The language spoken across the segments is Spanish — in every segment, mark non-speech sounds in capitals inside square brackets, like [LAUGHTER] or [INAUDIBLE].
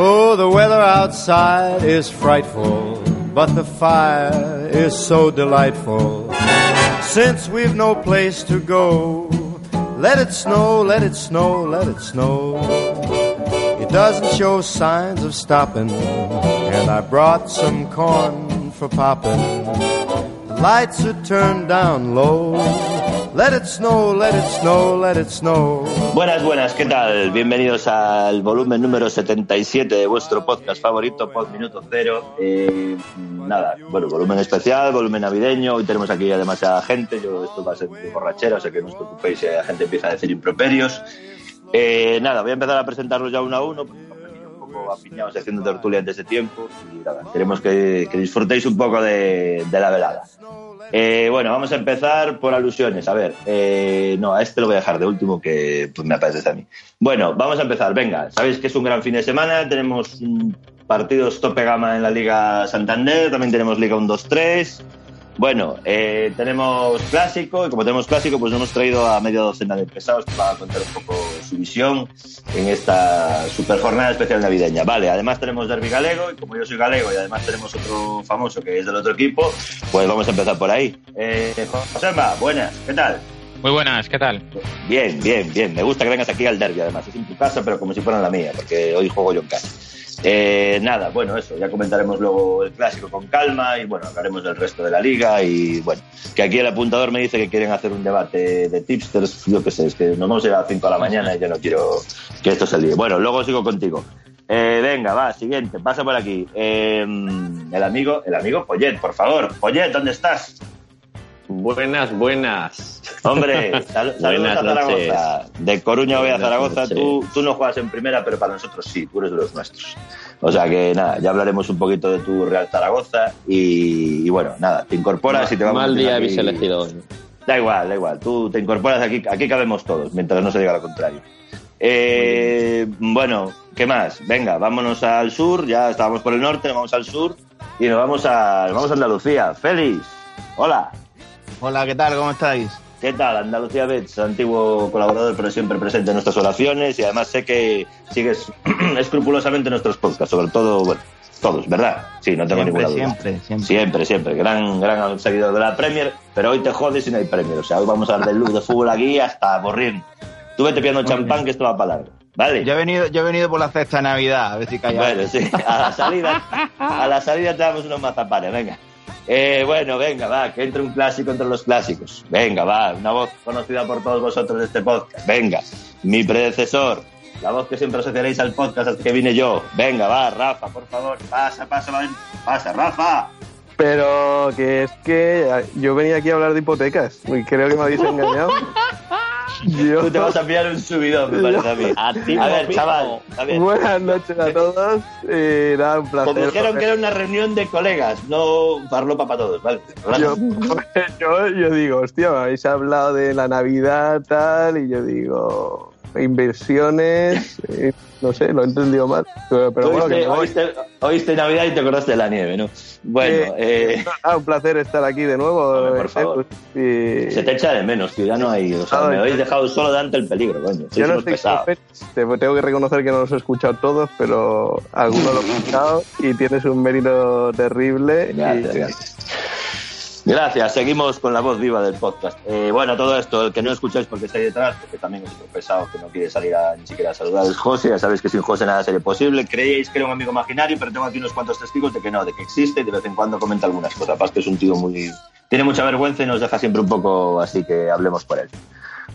Oh, the weather outside is frightful, but the fire is so delightful. Since we've no place to go, let it snow, let it snow, let it snow. It doesn't show signs of stopping, and I brought some corn for popping. Lights are turned down low. Let it snow, let it snow, let it snow. Buenas, buenas, ¿qué tal? Bienvenidos al volumen número 77 de vuestro podcast favorito, Pod Minuto Cero. Eh, nada, bueno, volumen especial, volumen navideño. Hoy tenemos aquí a demasiada gente. Yo, esto va a ser de borrachera, o sea que no os preocupéis si la gente empieza a decir improperios. Eh, nada, voy a empezar a presentarlos ya uno a uno. Poco apiñados haciendo tertulia antes de tiempo. Y nada, queremos que, que disfrutéis un poco de, de la velada. Eh, bueno, vamos a empezar por alusiones. A ver, eh, no, a este lo voy a dejar de último que pues, me apetece a mí. Bueno, vamos a empezar. Venga, sabéis que es un gran fin de semana. Tenemos mm, partidos tope gama en la Liga Santander. También tenemos Liga 1-2-3. Bueno, eh, tenemos clásico y como tenemos clásico, pues hemos traído a media docena de pesados para contar un poco su visión en esta super jornada especial navideña. Vale, además tenemos Derby Galego y como yo soy galego y además tenemos otro famoso que es del otro equipo, pues vamos a empezar por ahí. Eh, Josema, buenas, ¿qué tal? Muy buenas, ¿qué tal? Bien, bien, bien. Me gusta que vengas aquí al derby, además. Es en tu casa, pero como si fuera la mía, porque hoy juego yo en casa. Eh, nada, bueno, eso, ya comentaremos luego el clásico con calma y bueno, hablaremos del resto de la liga y bueno, que aquí el apuntador me dice que quieren hacer un debate de tipsters, yo qué sé, es que nos vamos a ir a las 5 de la mañana y yo no quiero que esto se líe. Bueno, luego sigo contigo. Eh, venga, va, siguiente, pasa por aquí. Eh, el amigo, el amigo Pollet, por favor. Pollet, ¿dónde estás? Buenas, buenas. Hombre, [LAUGHS] sal- saludos Buenas a Zaragoza. noches. De Coruña voy a Zaragoza. Tú, tú no juegas en primera, pero para nosotros sí, tú eres de los nuestros. O sea que nada, ya hablaremos un poquito de tu Real Zaragoza y, y bueno, nada, te incorporas y te vamos a Mal día habéis elegido hoy. Da igual, da igual, tú te incorporas aquí, aquí cabemos todos, mientras no se diga lo contrario. Eh, bueno, ¿qué más? Venga, vámonos al sur, ya estábamos por el norte, nos vamos al sur y nos vamos a, nos vamos a Andalucía. Félix, hola. Hola, ¿qué tal? ¿Cómo estáis? ¿Qué tal? Andalucía Bets, antiguo colaborador, pero siempre presente en nuestras oraciones y además sé que sigues [CLEARS THROAT] escrupulosamente nuestros podcasts, sobre todo, bueno, todos, ¿verdad? Sí, no tengo Siempre, ninguna duda. siempre, siempre. Siempre, siempre. Gran, gran seguidor de la Premier, pero hoy te jodes y no hay Premier. O sea, hoy vamos a hablar del de fútbol aquí hasta morir. Tú vete pillando champán que esto va para largo. ¿Vale? Yo he venido, yo he venido por la cesta de Navidad, a ver si callas. Bueno, sí, a la salida, a la salida te damos unos mazapanes, venga. Eh, bueno, venga, va, que entre un clásico entre los clásicos. Venga, va, una voz conocida por todos vosotros de este podcast. Venga, mi predecesor, la voz que siempre asociaréis al podcast hasta que vine yo. Venga, va, Rafa, por favor, pasa, pasa, pasa, Rafa. Pero que es que yo venía aquí a hablar de hipotecas y creo que me habéis engañado. Yo- [LAUGHS] Tú te vas a pillar un subidón, me parece a mí. [LAUGHS] A ti, A ver, chaval, a ver. Buenas noches a todos. Eh, nada, un placer. Como dijeron que era una reunión de colegas, no farlopa para todos, ¿vale? yo, [LAUGHS] yo, yo digo, hostia, me habéis hablado de la Navidad tal y yo digo, inversiones, eh, no sé, lo he entendido mal. Pero, bueno, que oíste, oíste Navidad y te acordaste de la nieve, ¿no? Bueno, eh, Ah, un placer estar aquí de nuevo. Hombre, por eh, favor. y- se te echa de menos, tío, ya no hay... O sea, Ah, me habéis dejado solo delante el peligro, coño. Yo no estoy te- tengo que reconocer que no los he escuchado todos, pero algunos los he escuchado y tienes un mérito terrible. y- Gracias, gracias. Seguimos con la voz viva del podcast. Eh, bueno, todo esto, el que no escucháis porque está ahí detrás, porque también es otro pesado que no quiere salir a, ni siquiera a saludar, es José. Ya sabéis que sin José nada sería posible. Creíais que era un amigo imaginario, pero tengo aquí unos cuantos testigos de que no, de que existe y de vez en cuando comenta algunas cosas. Aparte es un tío muy... Tiene mucha vergüenza y nos deja siempre un poco así que hablemos por él.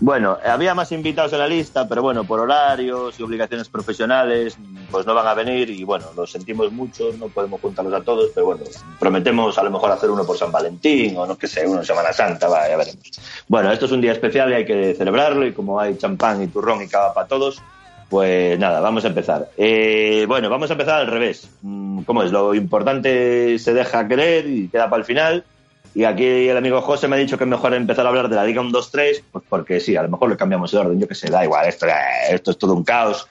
Bueno, había más invitados en la lista, pero bueno, por horarios y obligaciones profesionales, pues no van a venir y bueno, los sentimos mucho, no podemos juntarlos a todos, pero bueno, prometemos a lo mejor hacer uno por San Valentín o no que sé, uno en Semana Santa, va, ya veremos. Bueno, esto es un día especial y hay que celebrarlo y como hay champán y turrón y cava para todos, pues nada, vamos a empezar. Eh, bueno, vamos a empezar al revés. Mm, ¿Cómo es? Lo importante se deja querer y queda para el final. Y aquí el amigo José me ha dicho que es mejor empezar a hablar de la Liga 1-2-3, pues porque sí, a lo mejor le cambiamos el orden, yo que sé, da igual, esto, eh, esto es todo un caos.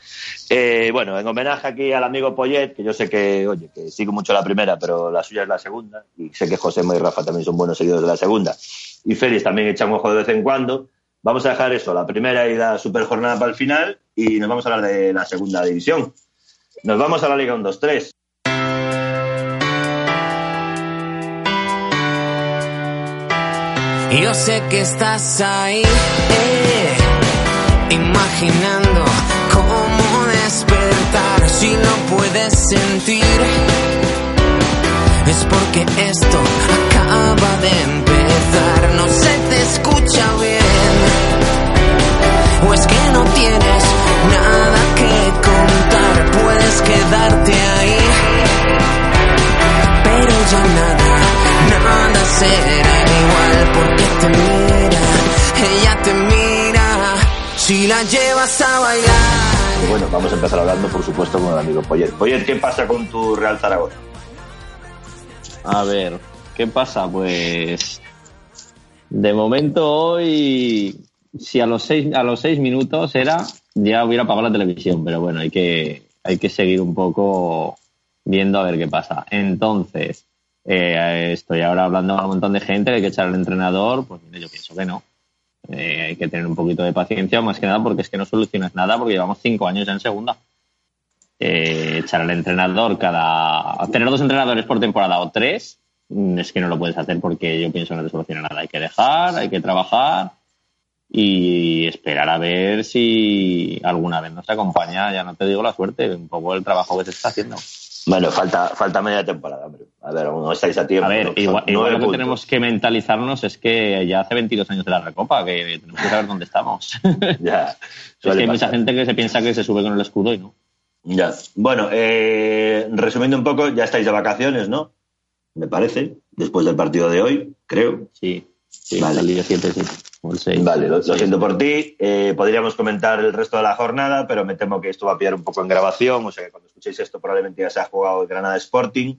Eh, bueno, en homenaje aquí al amigo Poyet, que yo sé que, oye, que sigo mucho la primera, pero la suya es la segunda, y sé que José y Rafa también son buenos seguidores de la segunda, y Félix también echa un ojo de vez en cuando. Vamos a dejar eso, la primera y la super jornada para el final, y nos vamos a hablar de la segunda división. Nos vamos a la Liga 1-2-3. Yo sé que estás ahí, eh, imaginando cómo despertar si no puedes sentir. Es porque esto acaba de empezar, no se te escucha bien. O es que no tienes nada que contar, puedes quedarte ahí. Pero ya nada, nada será igual porque te mira, ella te mira, si la llevas a bailar. Y bueno, vamos a empezar hablando, por supuesto, con el amigo Poyet. Poyet, ¿qué pasa con tu Real Zaragoza? A ver, ¿qué pasa? Pues de momento hoy, si a los seis, a los seis minutos era, ya hubiera apagado la televisión, pero bueno, hay que, hay que seguir un poco viendo a ver qué pasa. Entonces, eh, estoy ahora hablando a un montón de gente, hay que echar al entrenador, pues mire, yo pienso que no. Eh, hay que tener un poquito de paciencia, más que nada porque es que no solucionas nada porque llevamos cinco años en segunda. Eh, echar al entrenador cada... Tener dos entrenadores por temporada o tres, mm, es que no lo puedes hacer porque yo pienso que no te soluciona nada. Hay que dejar, hay que trabajar y esperar a ver si alguna vez nos acompaña, ya no te digo la suerte, un poco el trabajo que se está haciendo. Bueno, falta, falta media temporada. A ver, aún no estáis a tiempo. A ver, igual, lo que tenemos que mentalizarnos es que ya hace 22 años de la Recopa, que tenemos que saber dónde estamos. [LAUGHS] Ya, es que hay mucha gente que se piensa que se sube con el escudo y no. Ya. Bueno, eh, resumiendo un poco, ya estáis de vacaciones, ¿no? Me parece, después del partido de hoy, creo. Sí, sí Vale. el día 7, sí. O el 6. Vale, lo, lo Sí. siento por ti. Eh, podríamos comentar el resto de la jornada, pero me temo que esto va a pillar un poco en grabación, o sea que cuando escuchéis esto probablemente ya se ha jugado el Granada Sporting.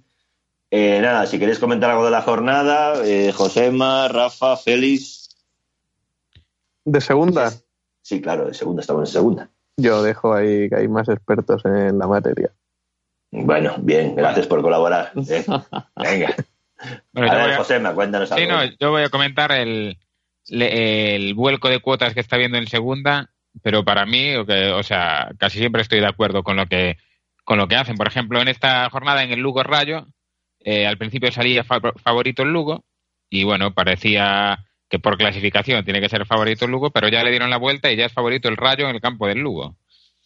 Eh, nada, si queréis comentar algo de la jornada, eh, Josema, Rafa, Félix. De segunda, Sí, claro, de segunda, estamos en segunda. yo dejo ahí que hay más expertos en la materia. Bueno, bien, gracias por colaborar. eh. [LAUGHS] Venga. Bueno, a ver, a- Josema, cuéntanos Sí, algo. no, yo voy a comentar el, le- el vuelco de cuotas que está viendo en segunda, pero para mí, o, que- o sea, casi siempre estoy de acuerdo con lo que con lo que hacen. Por ejemplo, en esta jornada en el Lugo Rayo, eh, al principio salía fa- favorito el Lugo y bueno, parecía que por clasificación tiene que ser favorito el Lugo, pero ya le dieron la vuelta y ya es favorito el Rayo en el campo del Lugo.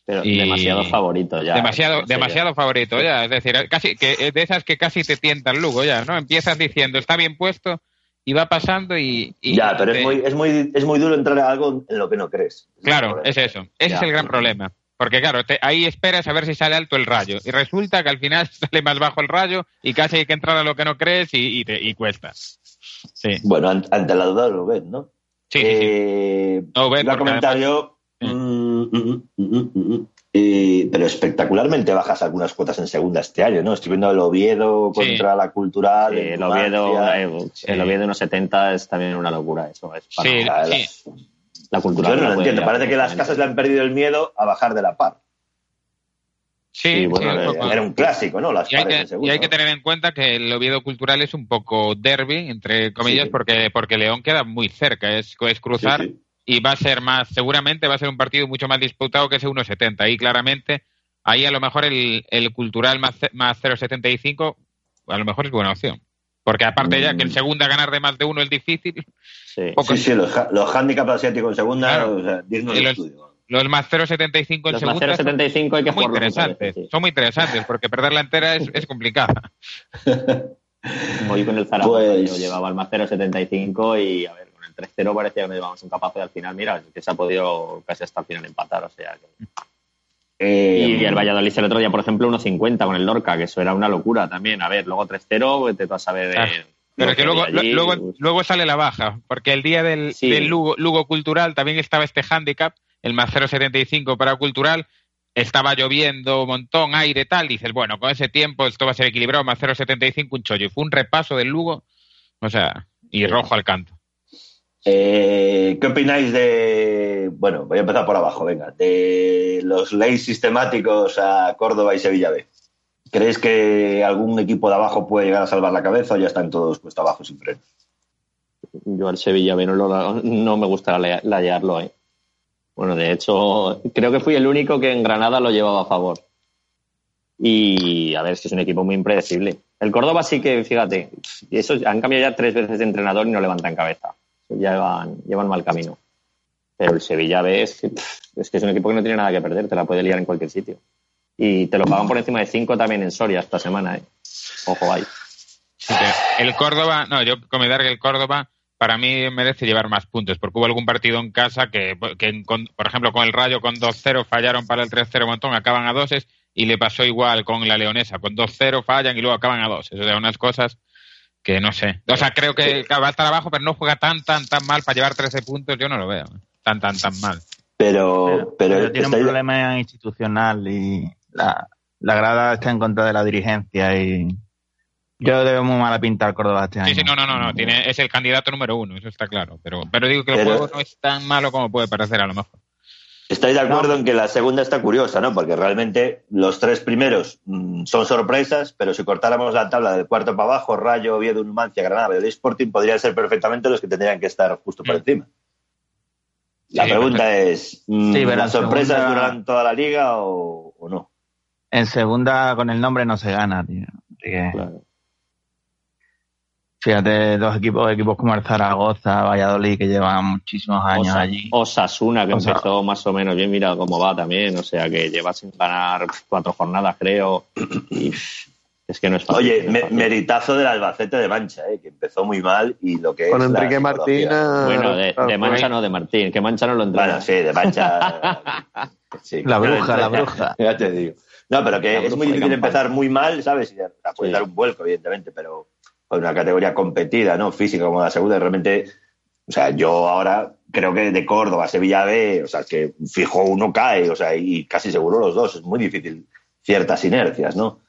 Pero Y- demasiado favorito ya. demasiado, demasiado favorito ya, es decir, casi que de esas que casi te tientan Lugo ya, ¿no? Empiezas diciendo está bien puesto y va pasando y, y Ya, pero te- es muy, es, muy, es muy duro entrar a algo en lo que no crees. Claro, es eso, ese Ya. es el gran problema, porque claro, te- ahí esperas a ver si sale alto el rayo y resulta que al final [LAUGHS] sale más bajo el rayo y casi hay que entrar a lo que no crees y, y, te- y cuesta. Sí, Bueno, an- ante la duda lo ven, ¿no? sí, sí, sí. Eh, No, ven, iba a porque comentar además- yo, Sí. mm, mm, mm, eh, pero espectacularmente bajas algunas cuotas en segunda este año, ¿no? Estoy viendo el Oviedo Sí. contra la Cultural. Sí, el Oviedo, eh, el Oviedo de unos 70 es también una locura. Eso es para- Sí, sí. las- La cultura Yo no la lo entiendo. Parece que las casas le han perdido el miedo a bajar de la par. Sí, Sí, bueno, Eh, poco. Era un clásico, ¿no? Las Y hay, que, en segunda. y hay que ¿no? tener en cuenta que el Oviedo Cultural es un poco derby, entre comillas, Sí. porque, porque León queda muy cerca, es, es cruzar Sí, sí. Y va a ser más, seguramente va a ser un partido mucho más disputado que ese 1.70. Ahí claramente, ahí a lo mejor el, el Cultural más, más 0.75 a lo mejor es buena opción. Porque aparte ya que en Mm. segunda ganar de más de uno es difícil, Sí. [LAUGHS] poco- Sí, sí, los, los handicaps asiáticos en segunda, Claro. o sea, de los- estudio. los más 0.75 en Los más segunda son 0,75 hay que son muy interesantes. sí. Son muy interesantes porque perderla entera es, es complicada. [LAUGHS] Hoy con el Zaragoza Pues- yo llevaba el más 0,75 y a ver, el 3-0 parecía que nos llevábamos un capaz y al final, mira, que se ha podido casi hasta el final empatar, o sea que... Eh, Y el Valladolid el otro día, por ejemplo, 1.50 con el Lorca, que eso era una locura también. A ver, luego 3-0, vete tú a. Claro. Pero que luego, allí, luego, pues, luego sale la baja, porque el día del, Sí. del Lugo, Lugo Cultural también estaba este handicap, el más 0,75 para Cultural, estaba lloviendo un montón, aire tal, dices, bueno, con ese tiempo esto va a ser equilibrado, más 0,75 un chollo. Y fue un repaso del Lugo, o sea, Y rojo al canto. Eh, ¿Qué opináis de, bueno, voy a empezar por abajo, venga, de los leyes sistemáticos a Córdoba y Sevilla B? ¿Creéis que algún equipo de abajo puede llegar a salvar la cabeza o ya están todos puestos abajo sin freno? Yo al Sevilla B no, lo- no me gusta la- layarlo, ¿eh? Bueno, de hecho, creo que fui el único que en Granada lo llevaba a favor. Y a ver, si es un equipo muy impredecible. El Córdoba sí que, fíjate, eso, han cambiado ya tres veces de entrenador y no levantan cabeza. Llevan, llevan mal camino. Pero el Sevilla B es, que, es que es un equipo que no tiene nada que perder, te la puede liar en cualquier sitio. Y te lo pagan por encima de cinco también en Soria esta semana, ¿eh? Ojo ahí. El Córdoba, no, yo comentar que el Córdoba para mí merece llevar más puntos, porque hubo algún partido en casa que, que por ejemplo, con el Rayo con 2-0 fallaron para el 3-0 un montón, acaban a doses, y le pasó igual con la Leonesa, con 2-0 fallan y luego acaban a 2. Eso de unas cosas que no sé. O sea, creo que va a estar abajo, pero no juega tan, tan, tan mal para llevar 13 puntos, yo no lo veo. ¿eh? Tan, tan, tan mal. Pero, pero, Pero tiene un problema institucional y la, la grada está en contra de la dirigencia y yo le veo muy mala pinta al Córdoba este año. Sí, sí, no, no, no, no. Tiene, es el candidato número uno, eso está claro. Pero, pero digo que el Pero- juego no es tan malo como puede parecer a lo mejor. Estáis de acuerdo en que la segunda está curiosa, ¿no? Porque realmente los tres primeros mm, son sorpresas, pero si cortáramos la tabla del cuarto para abajo, Rayo, Oviedo, Numancia, Granada, Valladolid Sporting, podrían ser perfectamente los que tendrían que estar justo por Mm. encima. La Sí, pregunta es, mm, Sí, pero ¿las sorpresas segunda- durarán toda la liga o, o no? En segunda con el nombre no se gana, tío. Así que, Claro. Fíjate, dos equipos, equipos como el Zaragoza, Valladolid, que llevan muchísimos años Osa- allí. Osasuna, que Osa- empezó más o menos bien, mira cómo va también, o sea que lleva sin ganar cuatro jornadas, creo. Y es que no es fácil. Oye, no es me- fácil. meritazo del Albacete de Mancha, ¿eh? que empezó muy mal y lo que Con es Enrique. Martín. Bueno, de, ah, de Mancha no, de Martín, que Mancha no lo entrena. Bueno, sí, de Mancha. [LAUGHS] sí, La bruja, la bruja. [LAUGHS] Ya te digo. No, pero que La es muy difícil campaña. empezar muy mal, ¿sabes? Y puedes Sí. dar un vuelco, evidentemente, pero una categoría competida, ¿no? Física como la segunda, realmente. O sea, yo ahora creo que de Córdoba a Sevilla B, o sea, que fijo uno cae, o sea, y casi seguro los dos. Es muy difícil ciertas inercias, ¿no?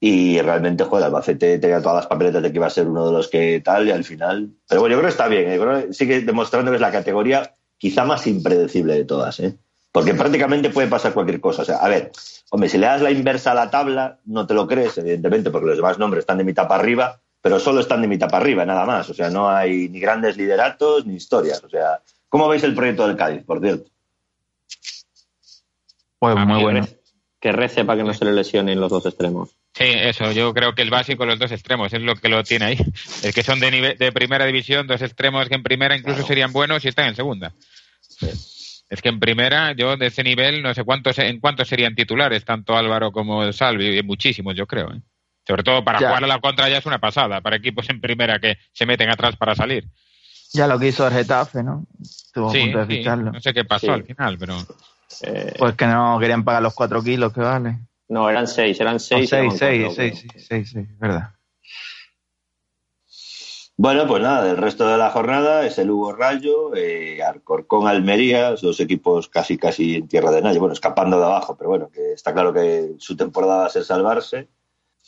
Y realmente, joder, Albacete tenía todas las papeletas de que iba a ser uno de los que tal, y al final. Pero bueno, yo creo que está bien, ¿eh? Creo que sigue demostrando que es la categoría quizá más impredecible de todas, ¿eh? Porque prácticamente puede pasar cualquier cosa. O sea, a ver, hombre, si le das la inversa a la tabla, no te lo crees, evidentemente, porque los demás nombres están de mitad para arriba, pero solo están de mitad para arriba, nada más. O sea, no hay ni grandes lideratos ni historias. O sea, ¿cómo veis el proyecto del Cádiz, por cierto? Pues Ah, muy que bueno. Rece- Que rece para que no se le lesionen los dos extremos. Sí, eso, yo creo que el básico, los dos extremos, es lo que lo tiene ahí. Es que son de, nivel, de primera división, dos extremos que en primera incluso serían buenos y están en segunda. Es que en primera, yo de ese nivel, no sé cuántos, en cuántos serían titulares, tanto Álvaro como Salvi, y muchísimos, yo creo. ¿eh? Sobre todo para Ya. jugar a la contra ya es una pasada, para equipos en primera que se meten atrás para salir. Ya lo que hizo el Getafe, ¿no? Estuvo a Sí, punto de sí, ficharlo. no sé qué pasó Sí. al final, pero Eh, Pues que no querían pagar los cuatro kilos que vale. no, eran seis, eran O seis. seis, eran seis, cuatro, seis, seis, sí, es verdad. Bueno, pues nada, del resto de la jornada es el Hugo Rayo, eh, Alcorcón, Almería, dos equipos casi casi en tierra de nadie, bueno, escapando de abajo, pero bueno, que está claro que su temporada va a ser salvarse.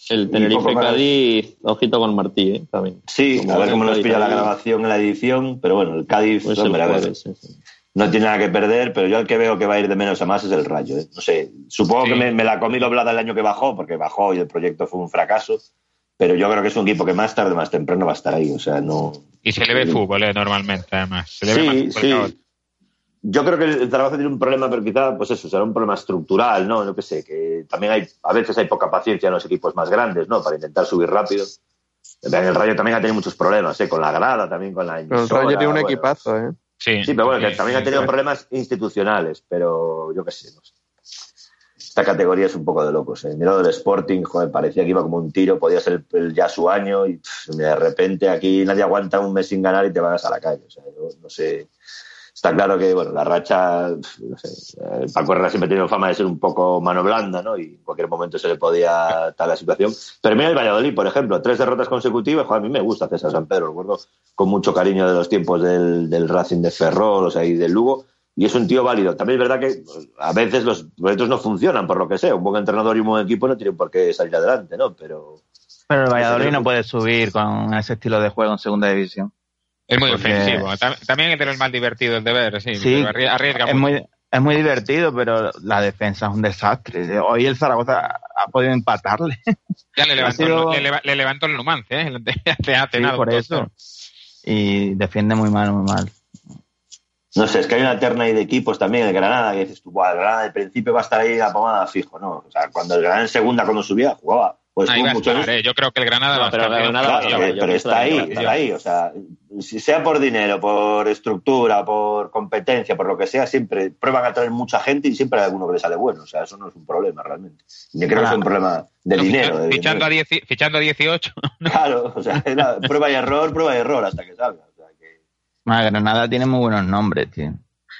El Tenerife más. Cádiz, ojito con Martí, ¿eh? También. Sí, Como a ver el cómo nos Cádiz pilla la grabación en la edición, pero bueno, el Cádiz, pues el hombre, a ver, jueves, sí, sí. no tiene nada que perder, pero yo el que veo que va a ir de menos a más es el Rayo. ¿eh? No sé, supongo Sí. que me, me la comí doblada el año que bajó, porque bajó y el proyecto fue un fracaso, pero yo creo que es un equipo que más tarde o más temprano va a estar ahí, o sea, no... y se le ve fútbol eh, normalmente, además. Se le ve más Yo creo que el Zaragoza tiene un problema, pero quizá, pues eso, será un problema estructural, ¿no? Yo qué sé, que también hay, a veces hay poca paciencia en los equipos más grandes, ¿no? Para intentar subir rápido. El Rayo también ha tenido muchos problemas, ¿eh? Con la grada, también con la Pero el emisora, Rayo tiene un bueno. equipazo, ¿eh? Sí, Sí, pero bueno, que también ha tenido problemas institucionales, pero yo qué sé, no sé. Esta categoría es un poco de locos. ¿eh? Mira lo del Sporting, joder, parecía que iba como un tiro, podía ser el- ya su año y pff, de repente aquí nadie aguanta un mes sin ganar y te vas a la calle. O sea, yo no sé. Está claro que, bueno, la racha, no sé, Paco Herrera siempre ha tenido fama de ser un poco mano blanda, ¿no? Y en cualquier momento se le podía tal la situación. Pero mira el Valladolid, por ejemplo, tres derrotas consecutivas, joder, a mí me gusta César San Pedro, recuerdo con mucho cariño de los tiempos del, del Racing de Ferrol, o sea, y del Lugo, y es un tío válido. También es verdad que pues, a veces los proyectos no funcionan, por lo que sea. Un buen entrenador y un buen equipo no tienen por qué salir adelante, ¿no? Pero Pero el Valladolid no puede subir con ese estilo de juego en segunda división. Es muy Porque- ofensivo. Tam- También es de los más divertidos de ver, sí. Sí, pero arriesga es mucho. muy, es muy divertido, pero la defensa es un desastre. Hoy el Zaragoza ha podido empatarle. [LAUGHS] Ya le levantó, sido- le, leva- le levantó el Numancia, ¿eh? [LAUGHS] Sí, por eso. 2-0. Y defiende muy mal, muy mal. No sé, es que hay una terna ahí de equipos también, el Granada, que dices tú, "Buah, el Granada al principio va a estar ahí la pomada fijo, ¿no? O sea, cuando el Granada en segunda, cuando subía, jugaba. Pues Ahí tuvo va a muchos- estar, ¿eh? Yo creo que el Granada No, va a pero estar. Granada Claro, yo pero pienso está ahí, está ahí. O sea, si sea por dinero, por estructura, por competencia, por lo que sea, siempre prueban a traer mucha gente y siempre hay alguno que le sale bueno. O sea, eso no es un problema realmente. Yo creo que es un problema de No, dinero. de fichando, a dinero. 10 fichando a 18. [LAUGHS] Claro, o sea, era prueba y error, prueba y error hasta que salga. O sea, que... Bueno, Granada tiene muy buenos nombres, tío.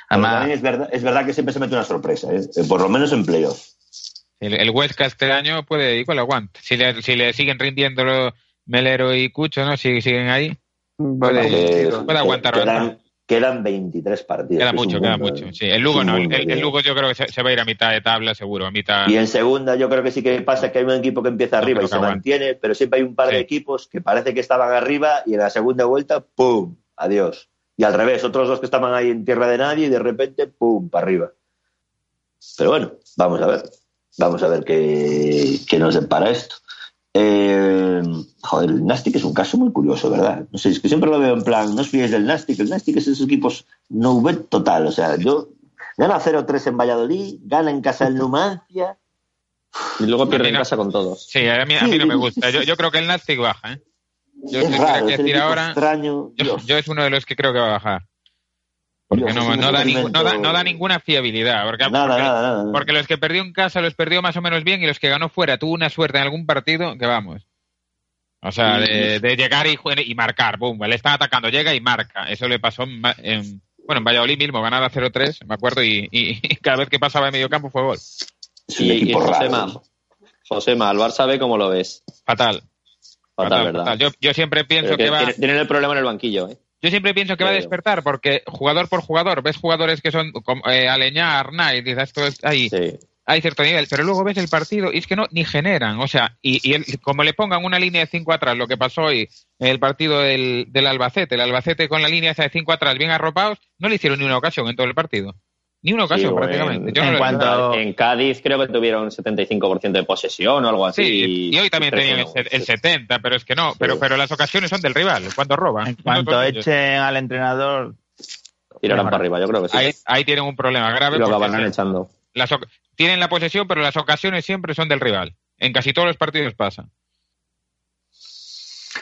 Pero Además, es verdad, es verdad que siempre se mete una sorpresa, ¿eh? Eh, por lo menos en playoff. El, el Huesca este año puede igual aguanta. Si le, si le siguen rindiendo los Melero y Cucho, ¿no? Si siguen ahí, Bueno, Eh, Pues puede aguantar quedan, quedan 23 partidos. queda mucho, queda mucho. ¿eh? Sí, el Lugo no. El. Lugo yo creo que se, se va a ir a mitad de tabla, seguro. A mitad. Y en segunda yo creo que sí que pasa que hay un equipo que empieza arriba y se aguante. mantiene, pero siempre hay un par de equipos que parece que estaban arriba y en la segunda vuelta, ¡pum! Adiós. Y al revés, otros dos que estaban ahí en tierra de nadie y de repente, ¡pum! para arriba. Pero bueno, vamos a ver. Vamos a ver qué, qué nos depara esto. Eh, joder, el Nastic es un caso muy curioso, ¿verdad? No sé, es que siempre lo veo en plan, no os fiéis del Nastic, el Nastic es esos equipos no bet total, o sea, yo gana 0-3 en Valladolid, gana en casa del Numancia, Y luego pierde en casa con todos. Sí, a mí, a mí no me gusta. Yo, yo creo que el Nastic baja, ¿eh? Yo es raro, que es el ahora. extraño. Yo, Dios. yo es uno de los que creo que va a bajar. Porque no, da ningú- no, da, experimento- no da ninguna fiabilidad. Porque, Nada, porque, nada, nada. porque los que perdió en casa los perdió más o menos bien y los que ganó fuera tuvo una suerte en algún partido que vamos. O sea, de, de llegar y, y marcar, boom, le están atacando, llega y marca. Eso le pasó en, bueno, en Valladolid mismo, ganaba 0-3, me acuerdo, y, y- y cada vez que pasaba en medio campo fue gol. Y, y. Josema, Josema, al Barça B, ¿cómo lo ves? Fatal. Fatal, ¿verdad? fatal. Yo, yo siempre pienso Pero que que va... tiene- Tienen el problema en el banquillo, ¿eh? Yo siempre pienso que va a despertar porque jugador por jugador ves jugadores que son como eh, Aleñá, Arnaiz, dices esto es ahí, Sí. hay cierto nivel, pero luego ves el partido y es que no ni generan, o sea, y, y el- como le pongan una línea de cinco atrás, lo que pasó hoy en el partido del, del Albacete, el Albacete con la línea esa de cinco atrás bien arropados, no le hicieron ni una ocasión en todo el partido, ni una ocasión Sí, prácticamente. en- Yo en cuanto- En Cádiz creo que tuvieron 75% de posesión o algo así. Sí, y hoy también tenían el, 3-1. se- el 70, pero es que no, pero, pero las ocasiones son del rival, cuando roban. en cuanto echen al entrenador, Tirarán para arriba, yo creo que sí. Ahí, ahí tienen un problema grave. y lo acabarán echando. las tienen la posesión, pero las ocasiones siempre son del rival. En casi todos los partidos pasa.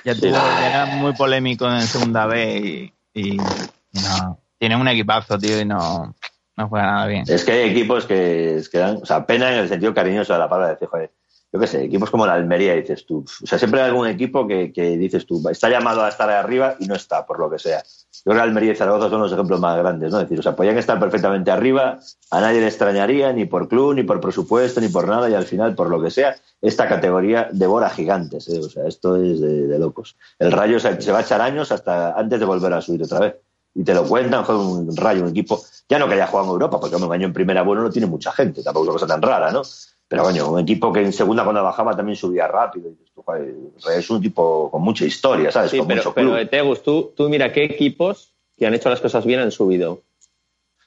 ya te digo, era muy polémico en segunda B y, y no. Tiene un equipazo, tío, y no, no juega nada bien. Es que hay equipos que, que dan, o sea, pena en el sentido cariñoso de la palabra, decir, joder, yo qué sé, equipos como la Almería, dices tú, o sea, siempre hay algún equipo que, que dices tú, está llamado a estar arriba y no está, por lo que sea. Yo creo que Almería y Zaragoza son los ejemplos más grandes, ¿no? Es decir, o sea, podían estar perfectamente arriba, a nadie le extrañaría, ni por club, ni por presupuesto, ni por nada, y al final, por lo que sea, esta categoría devora gigantes, ¿eh? O sea, esto es de, de locos. El Rayo se, se va a echar años hasta antes de volver a subir otra vez. Y te lo cuentan, joder, un Rayo, un equipo, ya no que haya jugado en Europa, porque un año en primera bueno no tiene mucha gente, tampoco es una cosa tan rara, ¿no? Pero coño, un equipo que en segunda cuando bajaba también subía rápido. Es un equipo con mucha historia, ¿sabes? Sí, con pero, mucho pero club. Tegus, tú, tú mira qué equipos que han hecho las cosas bien han subido.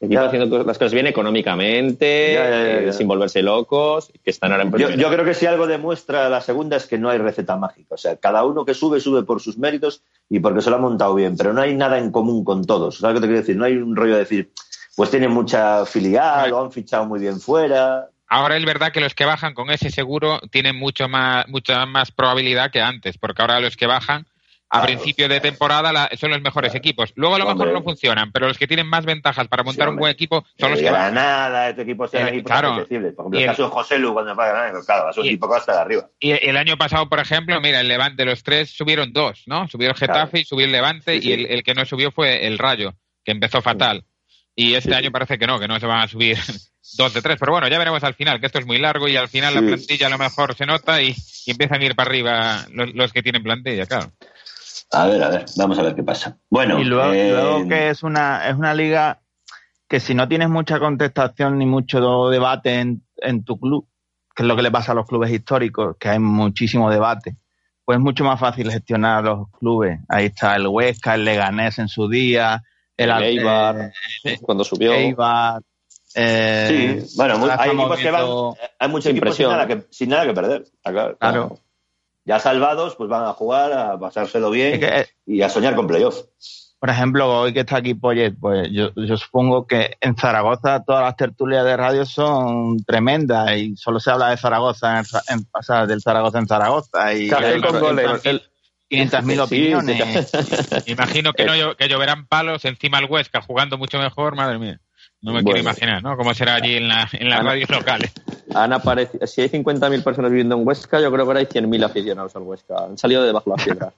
Ya. haciendo las cosas bien económicamente, Ya, ya, ya, eh, ya. sin volverse locos, que están ahora en Yo, creo que si algo demuestra la segunda es que no hay receta mágica. O sea, cada uno que sube, sube por sus méritos y porque se lo ha montado bien. Pero no hay nada en común con todos. ¿Sabes lo que te quiero decir? No hay un rollo de decir, pues tienen mucha filial, lo han fichado muy bien fuera. Ahora es verdad que los que bajan con ese seguro tienen mucho más, mucha más probabilidad que antes, porque ahora los que bajan a Claro. principio de temporada la- son los mejores equipos. Luego a lo mejor no funcionan, pero los que tienen más ventajas para montar un buen equipo son los que. Granada, este equipo sean Eh, equipos claro. Por ejemplo, el, el- caso de José Lu cuando va a ganar, claro, es un equipo que va hasta de arriba. Y el año pasado, por ejemplo, mira, el Levante, los tres subieron dos, ¿no? Subió el Getafe y subió el Levante, Sí, sí. y el, el que no subió fue el Rayo, que empezó fatal. Y este año parece que no, que no se van a subir [LAUGHS] dos de tres. Pero bueno, ya veremos al final, que esto es muy largo y al final la plantilla a lo mejor se nota y, y empiezan a ir para arriba los, los que tienen plantilla, claro. A ver, a ver, vamos a ver qué pasa. Bueno, Y luego, eh, luego que es una, es una liga que si no tienes mucha contestación ni mucho debate en, en tu club, que es lo que le pasa a los clubes históricos, que hay muchísimo debate, pues es mucho más fácil gestionar los clubes. Ahí está el Huesca, el Leganés en su día, el, El Eibar, eh, cuando subió. Eibar, eh, Sí, bueno, muy- hay equipos que van, hay muchos sin equipos sin nada, que, sin nada que perder. Claro, Claro. Ya salvados, pues van a jugar, a pasárselo bien Es que, eh, y a soñar con playoff. por ejemplo, hoy que está aquí Poyet, pues yo, yo supongo que en Zaragoza todas las tertulias de radio son tremendas y solo se habla de Zaragoza, en, en, o sea, del Zaragoza en Zaragoza y Café con goles. y- 500.000 [LAUGHS] Sí, opiniones. Imagino que, no, llo- que lloverán palos encima el Huesca jugando mucho mejor, madre mía. No me quiero imaginar, ¿no? Cómo será allí en, la, en las radios locales. Han aparecido, si hay 50.000 personas viviendo en Huesca, yo creo que ahora hay 100.000 aficionados al Huesca. Han salido debajo de la piedra.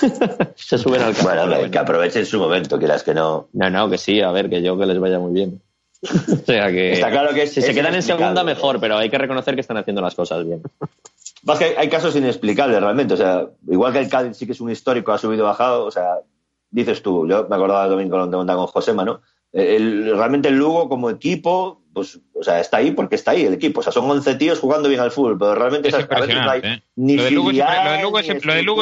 [LAUGHS] Se suben al carro. Bueno, que aprovechen su momento, quieras que no. No, no, que sí, a ver, que yo que les vaya muy bien. [LAUGHS] o sea que. Está claro que es- si se quedan en segunda, mejor, pero hay que reconocer que están haciendo las cosas bien. [LAUGHS] Más que hay, casos inexplicables realmente. O sea, igual que el Cádiz sí que es un histórico, ha subido y bajado. O sea, dices tú, yo me acordaba también con, con, con Josema, ¿no? El- realmente el Lugo como equipo, pues, o sea, está ahí porque está ahí el equipo. O sea, son 11 tíos jugando bien al fútbol, pero realmente Es impresionante. ¿eh? ni Lo de Lugo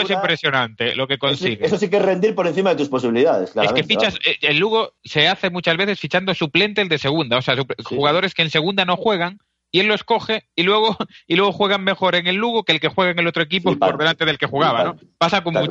es, impresionante, lo que consigue. eso sí que es rendir por encima de tus posibilidades, Es que fichas, eh, el Lugo se hace muchas veces fichando suplente el de segunda, o sea, Sí. jugadores que en segunda no juegan y él los coge y luego [LAUGHS] y luego juegan mejor en el Lugo que el que juega en el otro equipo por delante del que jugaba, ¿no? Pasa con claro.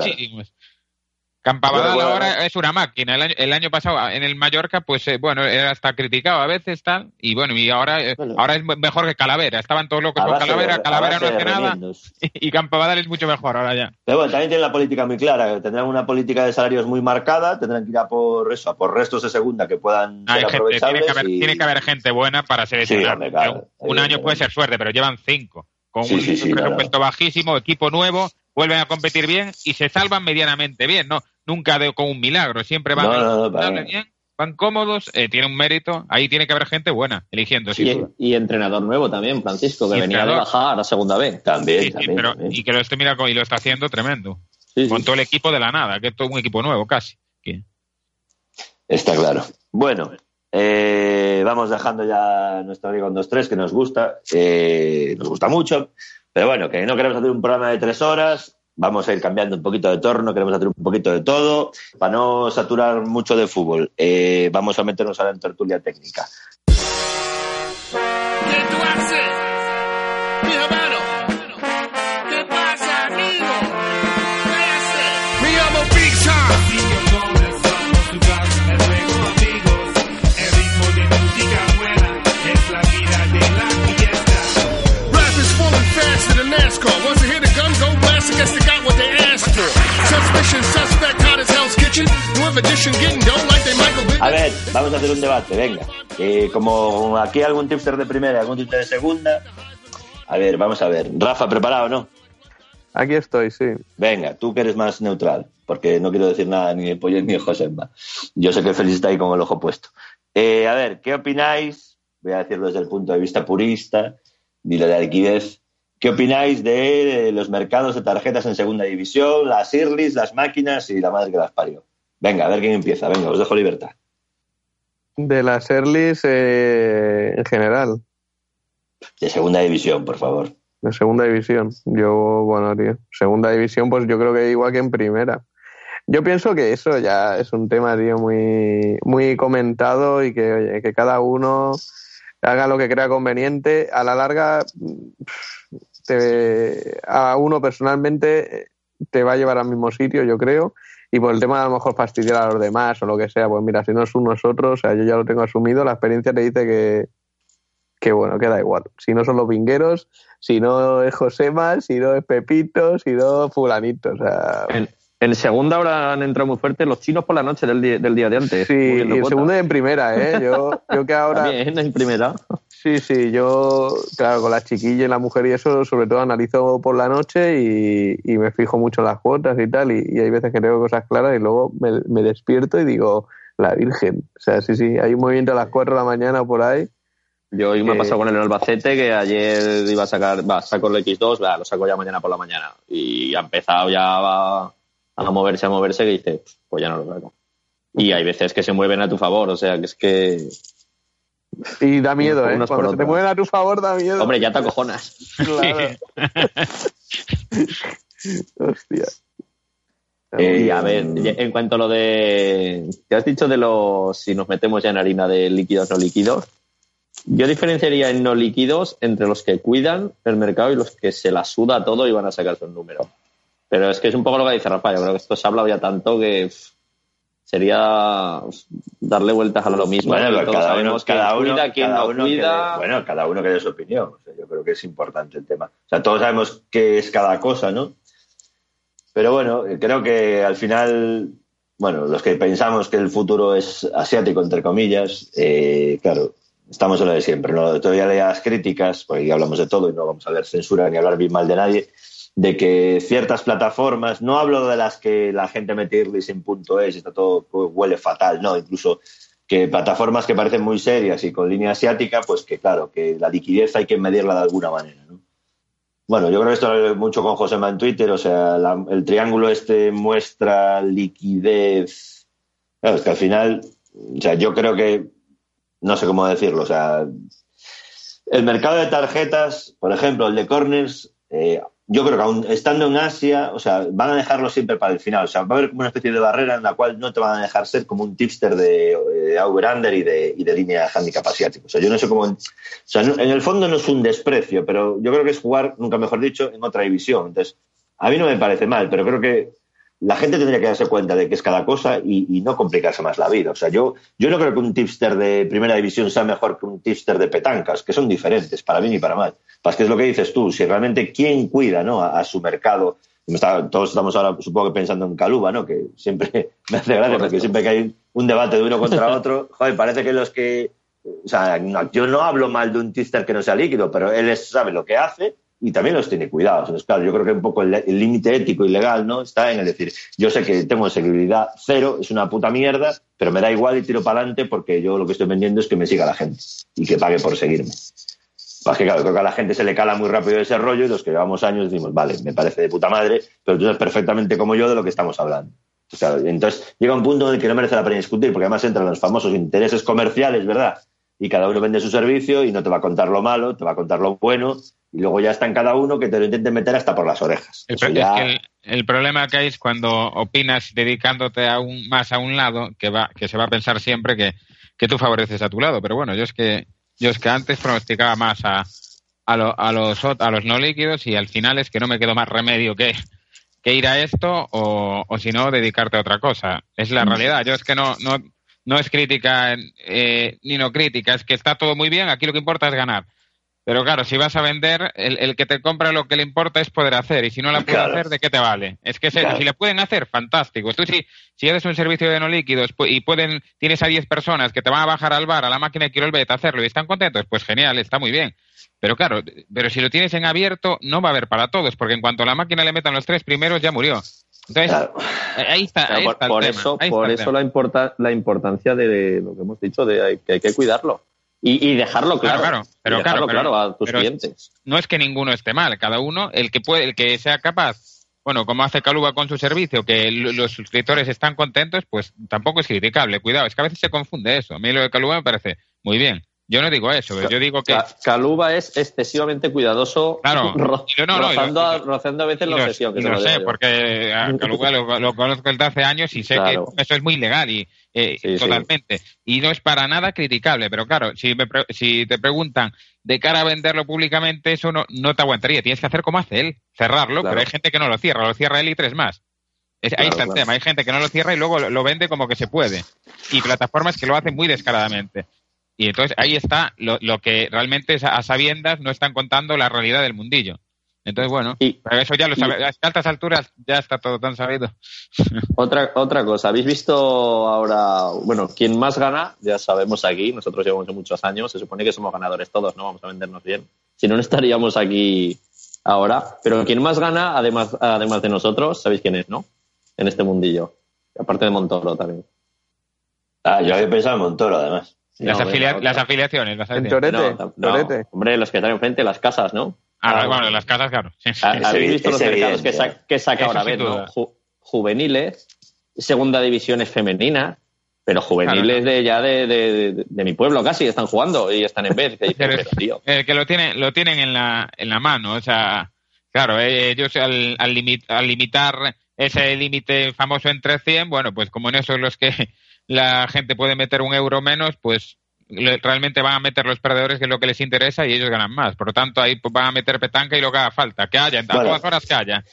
Campabadal ahora es una máquina. El año, el año pasado en el Mallorca, pues eh, bueno, era hasta criticado a veces tal y bueno, y ahora eh, Bueno. ahora es mejor que Calavera. Estaban todos locos con de- Calavera, Calavera no hace nada [LAUGHS] y Campabadal es mucho mejor ahora ya. Pero bueno, también tienen la política muy clara. Tendrán una política de salarios muy marcada. Tendrán que ir a por eso, a por restos de segunda que puedan Hay ser gente, tiene, que haber, y- tiene que haber gente buena para hombre, claro, un año puede ser suerte, pero llevan cinco. Con Sí, un sí, sí, presupuesto claro. bajísimo, equipo nuevo, vuelven a competir bien y se salvan medianamente bien, ¿no? Nunca de, con un milagro, siempre van, No, no, no, para bien, van cómodos, eh, tiene un mérito. Ahí tiene que haber gente buena eligiendo, duda. Y, y entrenador nuevo también, Francisco, que venía de entrenador. bajar a segunda B. También, Sí, sí, también, pero- también. y que lo esté mira y lo está haciendo tremendo. Sí, sí. Con todo el equipo de la nada, que es todo un equipo nuevo casi. Que- Está claro. Bueno, eh, vamos dejando ya nuestro amigo 2-3, que nos gusta, eh, nos gusta mucho, pero bueno, que no queremos hacer un programa de tres horas, vamos a ir cambiando un poquito de torno, queremos hacer un poquito de todo, para no saturar mucho de fútbol. Eh, vamos a meternos ahora en tertulia técnica. A ver, vamos a hacer un debate, venga. Eh, como aquí algún tipster de primera algún tipster de segunda, a ver, vamos a ver. Rafa, ¿preparado o no? Aquí estoy, sí. Venga, tú que eres más neutral, porque no quiero decir nada ni de Pollo ni de Josemba. Yo sé que Félix está ahí con el ojo puesto. Eh, a ver, ¿qué opináis? Voy a decirlo desde el punto de vista purista, ni lo de liquidez. ¿Qué opináis de los mercados de tarjetas en segunda división, las IRLIS, las máquinas y la madre que las parió? Venga, a ver quién empieza. Venga, os dejo libertad. De las Earlys eh, en general, De segunda división, por favor. de segunda división. Yo, bueno, tío, segunda división, pues yo creo que igual que en primera. Yo pienso que eso ya es un tema, tío, muy, muy comentado y que, oye, que cada uno haga lo que crea conveniente. A la larga, a uno personalmente te va a llevar al mismo sitio, yo creo. Y por el tema de a lo mejor fastidiar a los demás o lo que sea, pues mira, si no es uno es o sea, yo ya lo tengo asumido, la experiencia te dice que, que bueno, queda igual. Si no son los vingueros, si no es Josema, si no es Pepito, si no fulanito, o sea... en segunda ahora han entrado muy fuerte los chinos por la noche del día, del día de antes. Sí, y en segunda y en primera, ¿eh? Yo, yo que ahora... También en primera. Sí, sí, yo, claro, con la chiquilla y la mujer y eso, sobre todo analizo por la noche y, y me fijo mucho en las cuotas y tal, y, y hay veces que tengo cosas claras y luego me, me despierto y digo, la Virgen. O sea, sí, sí, hay un movimiento a las 4 de la mañana por ahí. Yo hoy me he pasado con el Albacete que ayer iba a sacar, va, saco el X2, va, lo saco ya mañana por la mañana. Y ha empezado ya a, a moverse, a moverse, que dice, pues ya no lo saco. Y hay veces que se mueven a tu favor, o sea, que es que, Y da miedo, ¿eh? Unos por Cuando se te mueven a tu favor da miedo. hombre, ya te acojonas. Claro. [LAUGHS] Hostia. Eh, Y a ver, en cuanto a lo de. ¿Qué has dicho de los. Si nos metemos ya en harina de líquidos no líquidos? Yo diferenciaría en no líquidos entre los que cuidan el mercado y los que se la suda todo y van a sacar sus números. Pero es que es un poco lo que dice Rafa. Yo creo que esto se ha hablado ya tanto que sería darle vueltas a lo mismo. Bueno, pero cada uno, cada uno, cuida, quién cada no uno que cuida. bueno, cada uno que dé su opinión. O sea, yo creo que es importante el tema. O sea, todos sabemos qué es cada cosa, ¿no? Pero bueno, creo que al final, bueno, los que pensamos que el futuro es asiático, entre comillas, eh, claro, estamos en lo de siempre. ¿no? Todavía leías críticas, porque ya hablamos de todo y no vamos a ver censura ni hablar bien mal de nadie, de que ciertas plataformas, no hablo de las que la gente mete irly sin punto es está todo huele fatal, no, incluso que plataformas que parecen muy serias y con línea asiática, pues que claro, que la liquidez hay que medirla de alguna manera, ¿no? Bueno, yo creo que esto lo hablé mucho con Josema en Twitter, o sea, la- el triángulo este muestra liquidez. Claro, es que al final, o sea, yo creo que, no sé cómo decirlo, o sea, el mercado de tarjetas, por ejemplo, el de corners, eh, yo creo que aún estando en Asia, o sea, van a dejarlo siempre para el final. O sea, va a haber como una especie de barrera en la cual no te van a dejar ser como un tipster de, eh, over-under y de, y de línea handicap asiático. O sea, yo no sé cómo. O sea, en el fondo no es un desprecio, pero yo creo que es jugar, nunca mejor dicho, en otra división. Entonces, a mí no me parece mal, pero creo que la gente tendría que darse cuenta de que es cada cosa y, y no complicarse más la vida. O sea, yo, yo no creo que un tipster de primera división sea mejor que un tipster de petancas, que son diferentes, para bien y para mal. Pues que es lo que dices tú, si realmente quién cuida ¿no? a, a su mercado. Me está- todos estamos ahora, supongo que pensando en Caluba, ¿no? que siempre [LAUGHS] me hace gracia, porque siempre que hay un debate de uno contra [LAUGHS] otro, joder, parece que los que. O sea, no- yo no hablo mal de un tipster que no sea líquido, pero él es- sabe lo que hace y también los tiene cuidados. Entonces, claro, yo creo que un poco el límite ético y legal ¿no? está en el decir, yo sé que tengo seguridad cero, es una puta mierda, pero me da igual y tiro para adelante porque yo lo que estoy vendiendo es que me siga la gente y que pague por seguirme. Pues que claro, creo que a la gente se le cala muy rápido ese rollo y los que llevamos años decimos, vale, me parece de puta madre, pero tú sabes perfectamente como yo de lo que estamos hablando. Entonces llega un punto en el que no merece la pena discutir, porque además entran los famosos intereses comerciales, ¿verdad? Y cada uno vende su servicio y no te va a contar lo malo, te va a contar lo bueno, y luego ya está en cada uno que te lo intente meter hasta por las orejas. El, Eso pro- ya- es que el, el problema que hay es cuando opinas dedicándote aún más a un lado, que va, que se va a pensar siempre que, que tú favoreces a tu lado. Pero bueno, yo es que, yo es que antes pronosticaba más a, a, lo- a los, a los no líquidos y al final es que no me quedó más remedio que, que ir a esto o, o si no, dedicarte a otra cosa. Es la realidad. Yo es que no, no, no es crítica eh, ni no crítica, es que está todo muy bien, aquí lo que importa es ganar. Pero claro, si vas a vender, el, el que te compra lo que le importa es poder hacer. Y si no la puede Claro. hacer, ¿de qué te vale? Es que Claro. si le pueden hacer, fantástico. Tú si, si eres un servicio de no líquidos y pueden, tienes a 10 personas que te van a bajar al bar, a la máquina de Kirolbet a hacerlo y están contentos, pues genial, está muy bien. Pero claro, pero si lo tienes en abierto, no va a haber para todos, porque en cuanto a la máquina le metan los tres primeros, ya murió. Entonces, Claro. ahí está, ahí por, está el por tema, eso, ahí por está eso la, importa, la importancia de, lo que hemos dicho, de que hay que cuidarlo. Y, y dejarlo claro. Claro, claro, pero dejarlo claro, a tus clientes. no es que ninguno esté mal, cada uno, el que puede, el que sea capaz, bueno, como hace Caluba con su servicio, que los suscriptores están contentos, pues tampoco es criticable. Cuidado, es que a veces se confunde eso. A mí lo de Caluba me parece muy bien. Yo no digo eso, yo digo que Ca- Caluba es excesivamente cuidadoso, Claro. [LAUGHS] ro- Y no, rozando, a, rozando veces la obsesión. Que lo lo sé, yo. porque a Caluba lo, lo conozco desde hace años y sé Claro. que eso es muy legal y eh, Sí, sí. totalmente. Y no es para nada criticable, pero claro, si, me pre- si te preguntan de cara a venderlo públicamente, eso no, no te aguantaría. Tienes que hacer como hace él, cerrarlo, Claro. pero hay gente que no lo cierra, lo cierra él y tres más. Es- ahí está el claro. tema. Hay gente que no lo cierra y luego lo, lo vende como que se puede. Y plataformas que lo hacen muy descaradamente. Y entonces ahí está lo, lo que realmente es a sabiendas no están contando la realidad del mundillo. Entonces, bueno, Y- pero eso ya lo y- sabe. A altas alturas ya está todo tan sabido. [LAUGHS] Otra, otra cosa, ¿habéis visto ahora, bueno, quien más gana, ya sabemos aquí, nosotros llevamos muchos años, se supone que somos ganadores todos, ¿no? Vamos a vendernos bien. Si no, no estaríamos aquí ahora. Pero quien más gana, además, además de nosotros, sabéis quién es, ¿no? En este mundillo. Aparte de Montoro también. Ah, yo había pensado en Montoro, además. Las, No, afilia- venga, las afiliaciones. Las En afiliaciones. Torete, No, no, Torete. hombre, los que están enfrente, las casas, ¿no? Ah, Ah, bueno, las casas, claro. sí. ¿Ha- Es ¿Habéis visto los mercados que, sa- que saca Eso ahora ¿no? Ju- juveniles, segunda división es femenina, pero juveniles de ya de, de- de- de mi pueblo casi están jugando y están en vez. [LAUGHS] Que dices, Pero- pero, tío, Eh, que lo tienen, lo tienen en la, en la mano, o sea, Claro, eh, ellos al, al, limi- al limitar ese límite famoso entre 100, bueno, pues como en eso es los que la gente puede meter un euro menos, pues le- realmente van a meter los perdedores que es lo que les interesa y ellos ganan más. Por lo tanto, ahí pues, van a meter petanca y lo que haga falta, que haya, Bueno. todas horas que haya.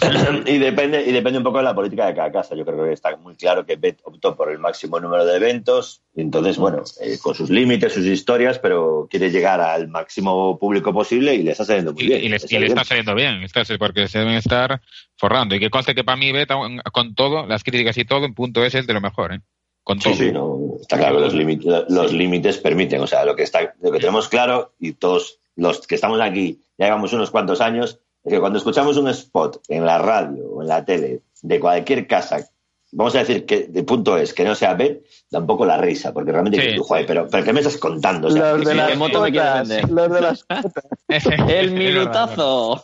[CLEARS THROAT] y depende y depende un poco de la política de cada casa. Yo creo que está muy claro que Bet optó por el máximo número de eventos, y entonces, bueno, eh, con sus límites, sus historias, pero quiere llegar al máximo público posible y le está saliendo muy Y, bien. y les- Es y le está saliendo bien, porque se deben estar forrando. Y que conste que para mí, Beta, con todo, las críticas y todo, en punto es el de lo mejor, ¿eh? Con todo. Sí, sí, no, está claro que los límites, los límites permiten. O sea, lo que, está, lo que tenemos claro, y todos los que estamos aquí, ya llevamos unos cuantos años, es que cuando escuchamos un spot en la radio o en la tele de cualquier casa, vamos a decir que de punto es que no sea Bet, da un poco la risa, porque realmente Sí. dices tú, "Joder, pero, pero ¿qué me estás contando? O sea, Los de las ¿qué moto me quieres cuotas, vender? los de las. [LAUGHS] El minutazo.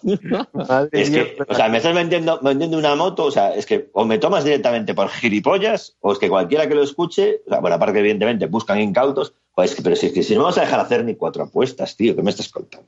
Madre Es que, o sea, me estás vendiendo, vendiendo una moto, o sea, es que o me tomas directamente por gilipollas, o es que cualquiera que lo escuche, o sea, bueno, aparte que evidentemente buscan incautos, joder, es que, pero si es que si no vamos a dejar hacer ni cuatro apuestas, tío, ¿qué me estás contando?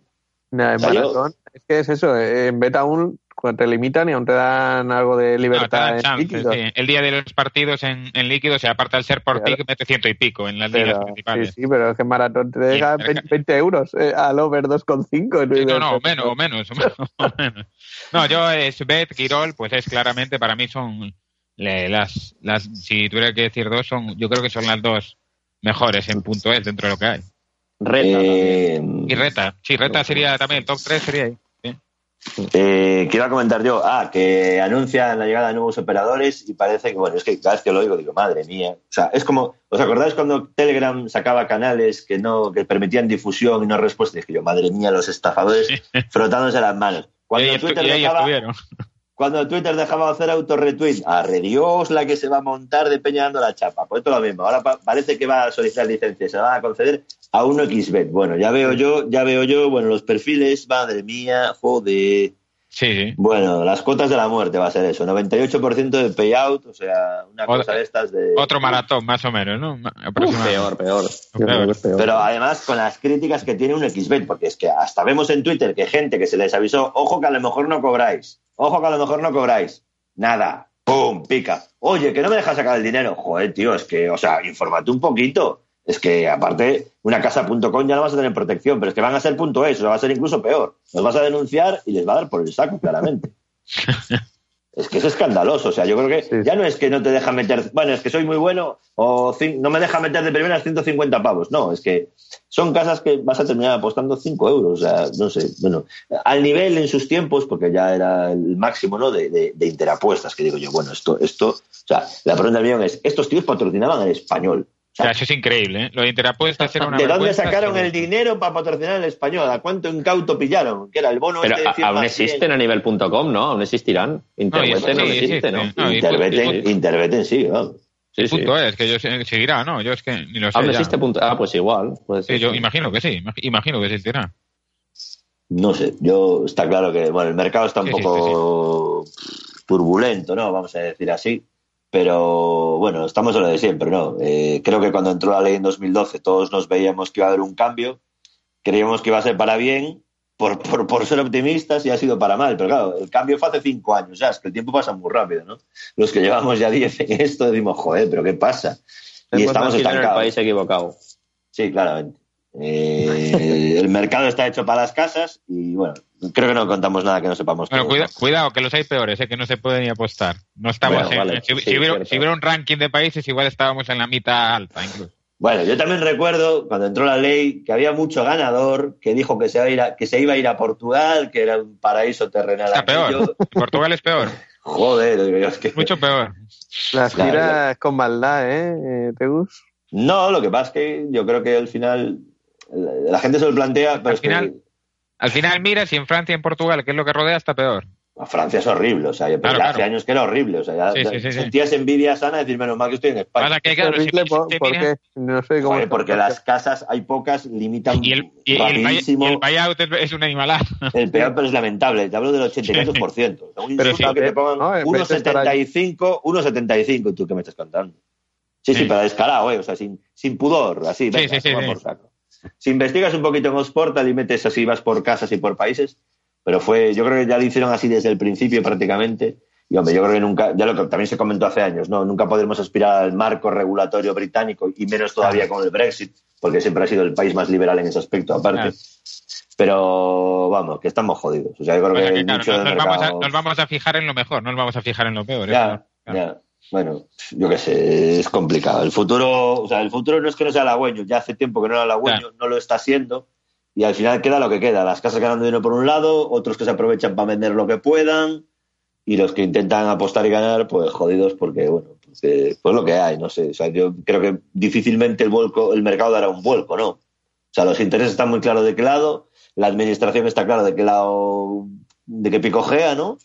Nah, en O sea, yo- maratón, es que es eso, eh, en beta aún cuando te limitan y aún te dan algo de No, libertad dan en chances, líquidos. sí. El día de los partidos en, en líquido, o sea, aparte al ser por Claro. ti, mete ciento y pico en las ligas Pero, sí, principales. sí, pero es que en maratón te deja es 20, 20 euros eh, al over 2,5. Sí, no, no, o menos, o menos, o [LAUGHS] menos, o menos. No, yo es Bet, Quirol, pues es claramente, para mí son le- las, las, si tuviera que decir dos, son, yo creo que son las dos mejores en punto es dentro de lo que hay. Reta. Eh, Y Reta, sí, Reta sería también, el top 3 sería ahí. Eh, ¿Qué iba a comentar yo? Ah, que anuncian la llegada de nuevos operadores y parece que, bueno, es que cada vez que lo oigo digo, madre mía. O sea, es como, ¿os acordáis cuando Telegram sacaba canales que no, que permitían difusión y no respuesta? Y es que yo, madre mía, los estafadores frotándose las manos. Cuando Twitter dejaba, estuvieron. Cuando Twitter dejaba de hacer autorretweet, arre Dios la que se va a montar de Peña dando la chapa. Pues esto es lo mismo. Ahora pa- parece que va a solicitar licencia, se la van a conceder a 1xbet. Bueno, ya veo yo, ya veo yo, bueno, los perfiles, madre mía, joder. Sí, sí. Bueno, las cuotas de la muerte va a ser eso, 98% de payout, o sea, una Otra- cosa de estas de... Otro maratón, más o menos, ¿no? Peor, peor. Es peor. Pero además con las críticas que tiene un XBet, porque es que hasta vemos en Twitter que gente que se les avisó, ojo que a lo mejor no cobráis, ojo que a lo mejor no cobráis. Nada, ¡pum! Pica. Oye, que no me dejas sacar el dinero. Joder, tío, es que, o sea, infórmate un poquito. Es que aparte, una casa.com ya no vas a tener protección, pero es que van a ser punto .es, o sea, va a ser incluso peor. Los vas a denunciar y les va a dar por el saco, claramente. [LAUGHS] Es que es escandaloso. O sea, yo creo que Sí. ya no es que no te deja meter, bueno, es que soy muy bueno o no me deja meter de primeras 150 pavos. No, es que son casas que vas a terminar apostando 5 euros. O sea, no sé, bueno, al nivel en sus tiempos, porque ya era el máximo, ¿no? De, de, de interapuestas, que digo yo, bueno, esto, esto, o sea, la pregunta del millón es, estos tíos patrocinaban el español. O sea, eso es increíble, ¿eh? Lo de Interapuestas era una ¿De dónde sacaron el dinero para patrocinar el español? ¿A cuánto incauto pillaron? Que era el bono Pero este de a- 100 aún existen a nivel.com, ¿no? Aún existirán. Internet sí, no sí, existe, ¿no? existe. No, y- Interveten, y- Interveten, sí, vamos. Sí, sí. Punto es, que yo seguirá, ¿no? Yo es que ni lo sé. Aún ya. existe punto. Ah, pues igual. puede ser, Sí, yo sí. imagino que sí, imag- imagino que existirá. No sé, yo está claro que bueno, el mercado está un Sí, sí, poco turbulento, ¿no? Vamos a decir así. Pero bueno, estamos en lo de siempre, ¿no? Eh, creo que cuando entró la ley en 2012 todos nos veíamos que iba a haber un cambio, creíamos que iba a ser para bien, por, por, por ser optimistas y ha sido para mal. Pero claro, el cambio fue hace cinco años ya, es que el tiempo pasa muy rápido, ¿no? Los que llevamos ya diez en esto decimos, joder, pero ¿qué pasa? Y estamos nacido en el estancados. país equivocado. Sí, claramente. Eh, el mercado está hecho para las casas y bueno, creo que no contamos nada que no sepamos. Bueno, todos, cuida- ¿no? cuidado, que los hay peores, ¿eh? que no se puede ni apostar. No estamos Bueno, en. vale, si, sí, si hubiera, cierto. si hubiera un ranking de países, igual estábamos en la mitad alta, incluso. Bueno, yo también recuerdo cuando entró la ley que había mucho ganador que dijo que se, iba a ir a, que se iba a ir a Portugal, que era un paraíso terrenal. Está peor. [LAUGHS] Portugal es peor, [LAUGHS] Joder, que... mucho peor. Las Claro, giras con maldad, ¿eh? eh, Tegus? No, lo que pasa es que yo creo que al final la, la gente se lo plantea, pero Al es que final- Al final miras y en Francia y en Portugal, que es lo que rodea, está peor. a Francia es horrible, o sea, yo Claro, pensé hace claro. años que era horrible, o sea, ya, Sí, sí, sí, sí. sentías envidia sana de decir, menos mal que estoy en España. Que, ¿Es claro, si- horrible? si ¿Por, te por miras- qué? No sé cómo... Joder, porque las casas hay pocas, limitan Y el, y, rapidísimo. y el buyout es, una animalada. El peor, pero es lamentable. Te hablo del 80%. O sea, un Pero que te pongan ¿no? En vez de estar 1,75, 1,75. ¿Y tú qué me estás contando? Sí, sí, Sí. pero descarado, ¿eh? O sea, sin, sin pudor, así. Venga, sí, sí, toma sí. por saco. Si investigas un poquito en Osportal y metes así, vas por casas y por países, pero fue, yo creo que ya lo hicieron así desde el principio prácticamente. Y hombre, yo creo que nunca, ya lo que también se comentó hace años, ¿no? Nunca podremos aspirar al marco regulatorio británico y menos todavía con el Brexit, porque siempre ha sido el país más liberal en ese aspecto, aparte. Claro. Pero vamos, que estamos jodidos. O sea, yo creo O sea que, que, claro, nos, nos vamos a, mercado- nos vamos a fijar en lo mejor, no nos vamos a fijar en lo peor. Ya, eso, claro. ya. Bueno, yo qué sé, es complicado. El futuro, o sea, el futuro no es que no sea halagüeño, ya hace tiempo que no era halagüeño, no lo está siendo, y al final queda lo que queda. Las casas ganando dinero por un lado, otros que se aprovechan para vender lo que puedan, y los que intentan apostar y ganar, pues jodidos porque, bueno, pues, eh, pues lo que hay, no sé. O sea, yo creo que difícilmente el vuelco, el mercado dará un vuelco, ¿no? O sea, los intereses están muy claros de qué lado, la administración está clara de qué lado, de qué picojea, ¿no?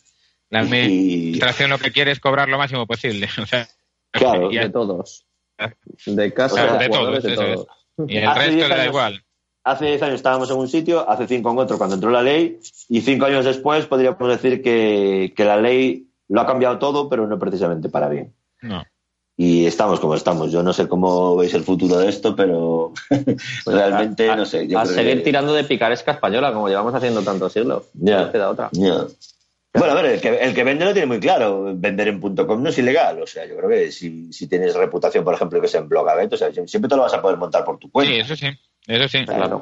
La Y- administración lo que quiere es cobrar lo máximo posible. [LAUGHS] O sea, Claro, y, De todos. De casa, Claro, de, de jugadores, todos, de eso todos. y el Hace resto 10 le da años- igual. hace 10 años estábamos en un sitio, hace 5 en otro cuando entró la ley, y 5 años después podríamos decir que, que la ley lo ha cambiado todo, pero no precisamente para bien. No. Y estamos como estamos. Yo no sé cómo veis el futuro de esto, pero [LAUGHS] realmente a, no sé. Yo a creo seguir que- tirando de picaresca española, como llevamos haciendo tantos siglos. Ya. No queda otra. Ya. Bueno, a ver, el que, el que vende lo tiene muy claro. Vender en .com no es ilegal. O sea, yo creo que si, si tienes reputación, por ejemplo, que es en Blogabet, o sea, siempre te lo vas a poder montar por tu cuenta. Sí, eso sí. Eso sí. Claro.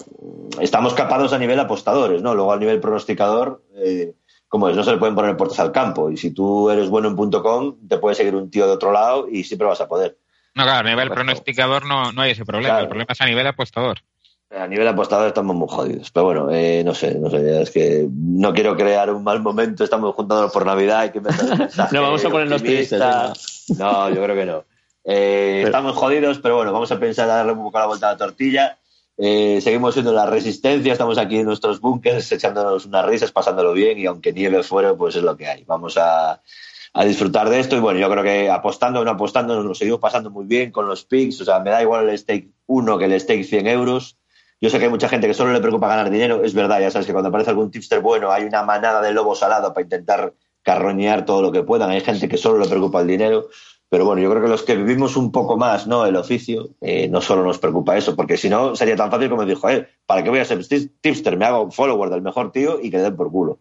estamos capados a nivel apostadores, ¿no? Luego a nivel pronosticador, eh, como es, no se le pueden poner puertas al campo. Y si tú eres bueno en .com, te puede seguir un tío de otro lado y siempre vas a poder. No, claro, a nivel Correcto. pronosticador no, no hay ese problema. Claro. El problema es a nivel apostador. A nivel apostador estamos muy jodidos. Pero bueno, eh, no sé, no sé, es que no quiero crear un mal momento. Estamos juntándonos por Navidad y que [LAUGHS] mensaje No, vamos a ponernos optimista. No, yo creo que no. Eh, estamos jodidos, pero bueno, vamos a pensar darle un poco la vuelta a la tortilla. Eh, seguimos siendo la resistencia, estamos aquí en nuestros búnkers echándonos unas risas, pasándolo bien y aunque nieve fuera, pues es lo que hay. Vamos a, a disfrutar de esto y bueno, yo creo que apostando o no apostando nos lo seguimos pasando muy bien con los picks, o sea, me da igual el stake 1 que el stake 100 euros. Yo sé que hay mucha gente que solo le preocupa ganar dinero, es verdad, ya sabes que cuando aparece algún tipster bueno hay una manada de lobo salado para intentar carroñear todo lo que puedan, hay gente que solo le preocupa el dinero, pero bueno, yo creo que los que vivimos un poco más no el oficio, eh, no solo nos preocupa eso, porque si no sería tan fácil como dijo, eh, ¿para qué voy a ser tipster? Me hago follower del mejor tío y que den por culo.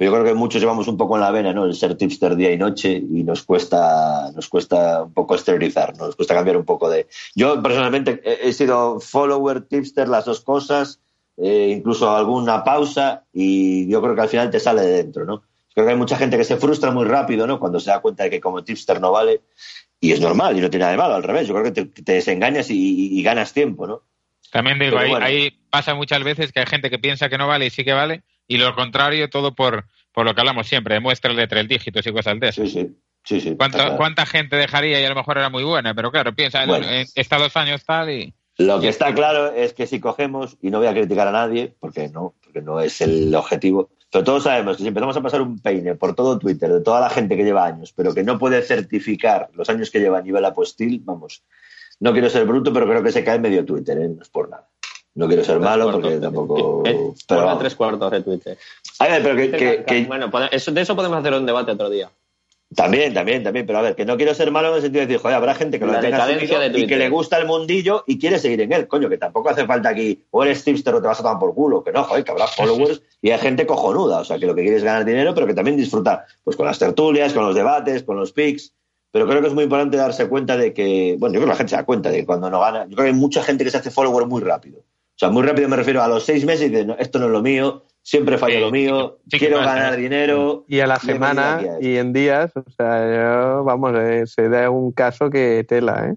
Pero yo creo que muchos llevamos un poco en la vena, ¿no? El ser tipster día y noche y nos cuesta, nos cuesta un poco exteriorizar, nos cuesta cambiar un poco de. Yo personalmente he, sido follower, tipster, las dos cosas, eh, incluso alguna pausa y yo creo que al final te sale de dentro, ¿no? Creo que hay mucha gente que se frustra muy rápido, ¿no? Cuando se da cuenta de que como tipster no vale y es normal y no tiene nada de malo, al revés. Yo creo que te, te desengañas y, y- y ganas tiempo, ¿no? También digo, Pero ahí, bueno. ahí pasa muchas veces que hay gente que piensa que no vale y sí que vale, y lo contrario, todo por, por lo que hablamos siempre, muestras de tres dígitos y cosas de esas. Sí, sí. Sí, sí. ¿Cuánta, claro. ¿Cuánta gente dejaría y a lo mejor era muy buena? Pero claro, piensa, Bueno. en, está dos años tal y... Lo que está claro es que si cogemos, y no voy a criticar a nadie, porque no, porque no es el objetivo, pero todos sabemos que si empezamos a pasar un peine por todo Twitter de toda la gente que lleva años, pero que no puede certificar los años que lleva a nivel apostil, vamos, no quiero ser bruto, pero creo que se cae medio Twitter, ¿eh? no es por nada. No quiero ser malo porque tampoco... Eh, Pero, ponle vamos. tres cuartos de Twitter. A ver, pero que, que- que- Bueno, eso, de eso podemos hacer un debate otro día. También, también, también, pero a ver, que no quiero ser malo en el sentido de decir, joder, habrá gente que lo tenga asumido y que le gusta el mundillo y quiere seguir en él, coño, que tampoco hace falta aquí, o eres tipster o te vas a tomar por culo, que no, joder, que habrá followers y hay gente cojonuda, o sea, que lo que quiere es ganar dinero, pero que también disfruta, pues con las tertulias, con los debates, con los pics, pero creo que es muy importante darse cuenta de que, bueno, yo creo que la gente se da cuenta de que cuando no gana, yo creo que hay mucha gente que se hace follower muy rápido. O sea, muy rápido me refiero a los seis meses y dice, no, esto no es lo mío, siempre fallo Sí, lo mío, sí quiero pasa, ganar ¿eh? dinero. Y a la semana y en días, o sea, yo, vamos, eh, se da un caso que tela, ¿eh?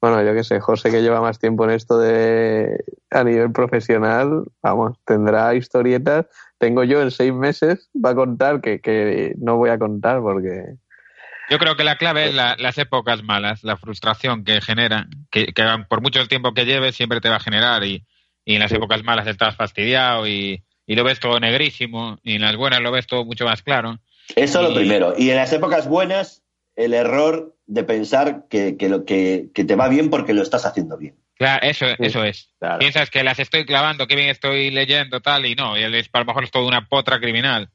Bueno, yo qué sé, José que lleva más tiempo en esto de a nivel profesional, vamos, tendrá historietas. Tengo yo en seis meses, va a contar que, que no voy a contar porque... Yo creo que la clave es la- las épocas malas, la frustración que genera, que, que por mucho tiempo que lleves siempre te va a generar y, y en las épocas malas estás fastidiado y, y lo ves todo negrísimo y en las buenas lo ves todo mucho más claro. Eso lo Y- primero. Y en las épocas buenas, el error de pensar que, que lo, que, que te va bien porque lo estás haciendo bien. Claro, eso, eso es. Claro. Piensas que las estoy clavando, que bien estoy leyendo, tal, y no, y es, a lo mejor es toda una potra criminal.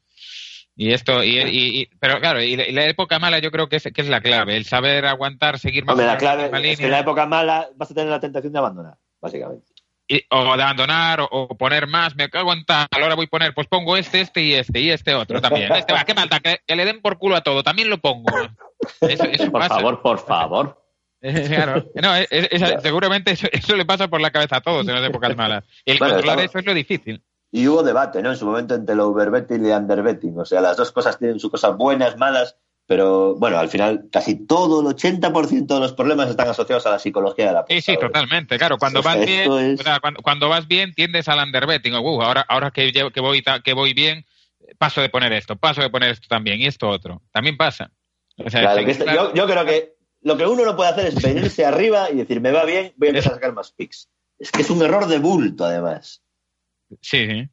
Y esto, y, y- y- pero claro, y la, época mala yo creo que es, que es la clave, el saber aguantar, seguir más Hombre, la clave es que en la época mala vas a tener la tentación de abandonar, básicamente. Y- o de abandonar o, o poner más, me cago en tal, ahora voy a poner, pues pongo este, este y este y este otro también. Este va, qué falta, que, que le den por culo a todo, también lo pongo. Eso, eso Por pasa. favor, por favor. [LAUGHS] Claro. No, es- es- es- seguramente eso, eso le pasa por la cabeza a todos en las épocas malas. Y el Bueno, controlar estamos- eso es lo difícil. Y hubo debate, ¿no? En su momento entre el overbetting y el underbetting. O sea, las dos cosas tienen sus cosas buenas, malas, pero bueno, al final casi todo el 80% de los problemas están asociados a la psicología de la Sí, sí, apostadora. totalmente. Claro, cuando O sea, vas bien, esto es- o sea, cuando, cuando vas bien tiendes al underbetting. Uh, ahora, ahora que, llevo- que voy que voy bien, paso de poner esto, paso de poner esto también y esto otro. También pasa. O sea, Claro, sí, que claro. yo, yo creo que lo que uno no puede hacer es venirse [LAUGHS] arriba y decir, me va bien, voy a empezar a sacar más picks. Es que es un error de bulto, además. Sí, sí.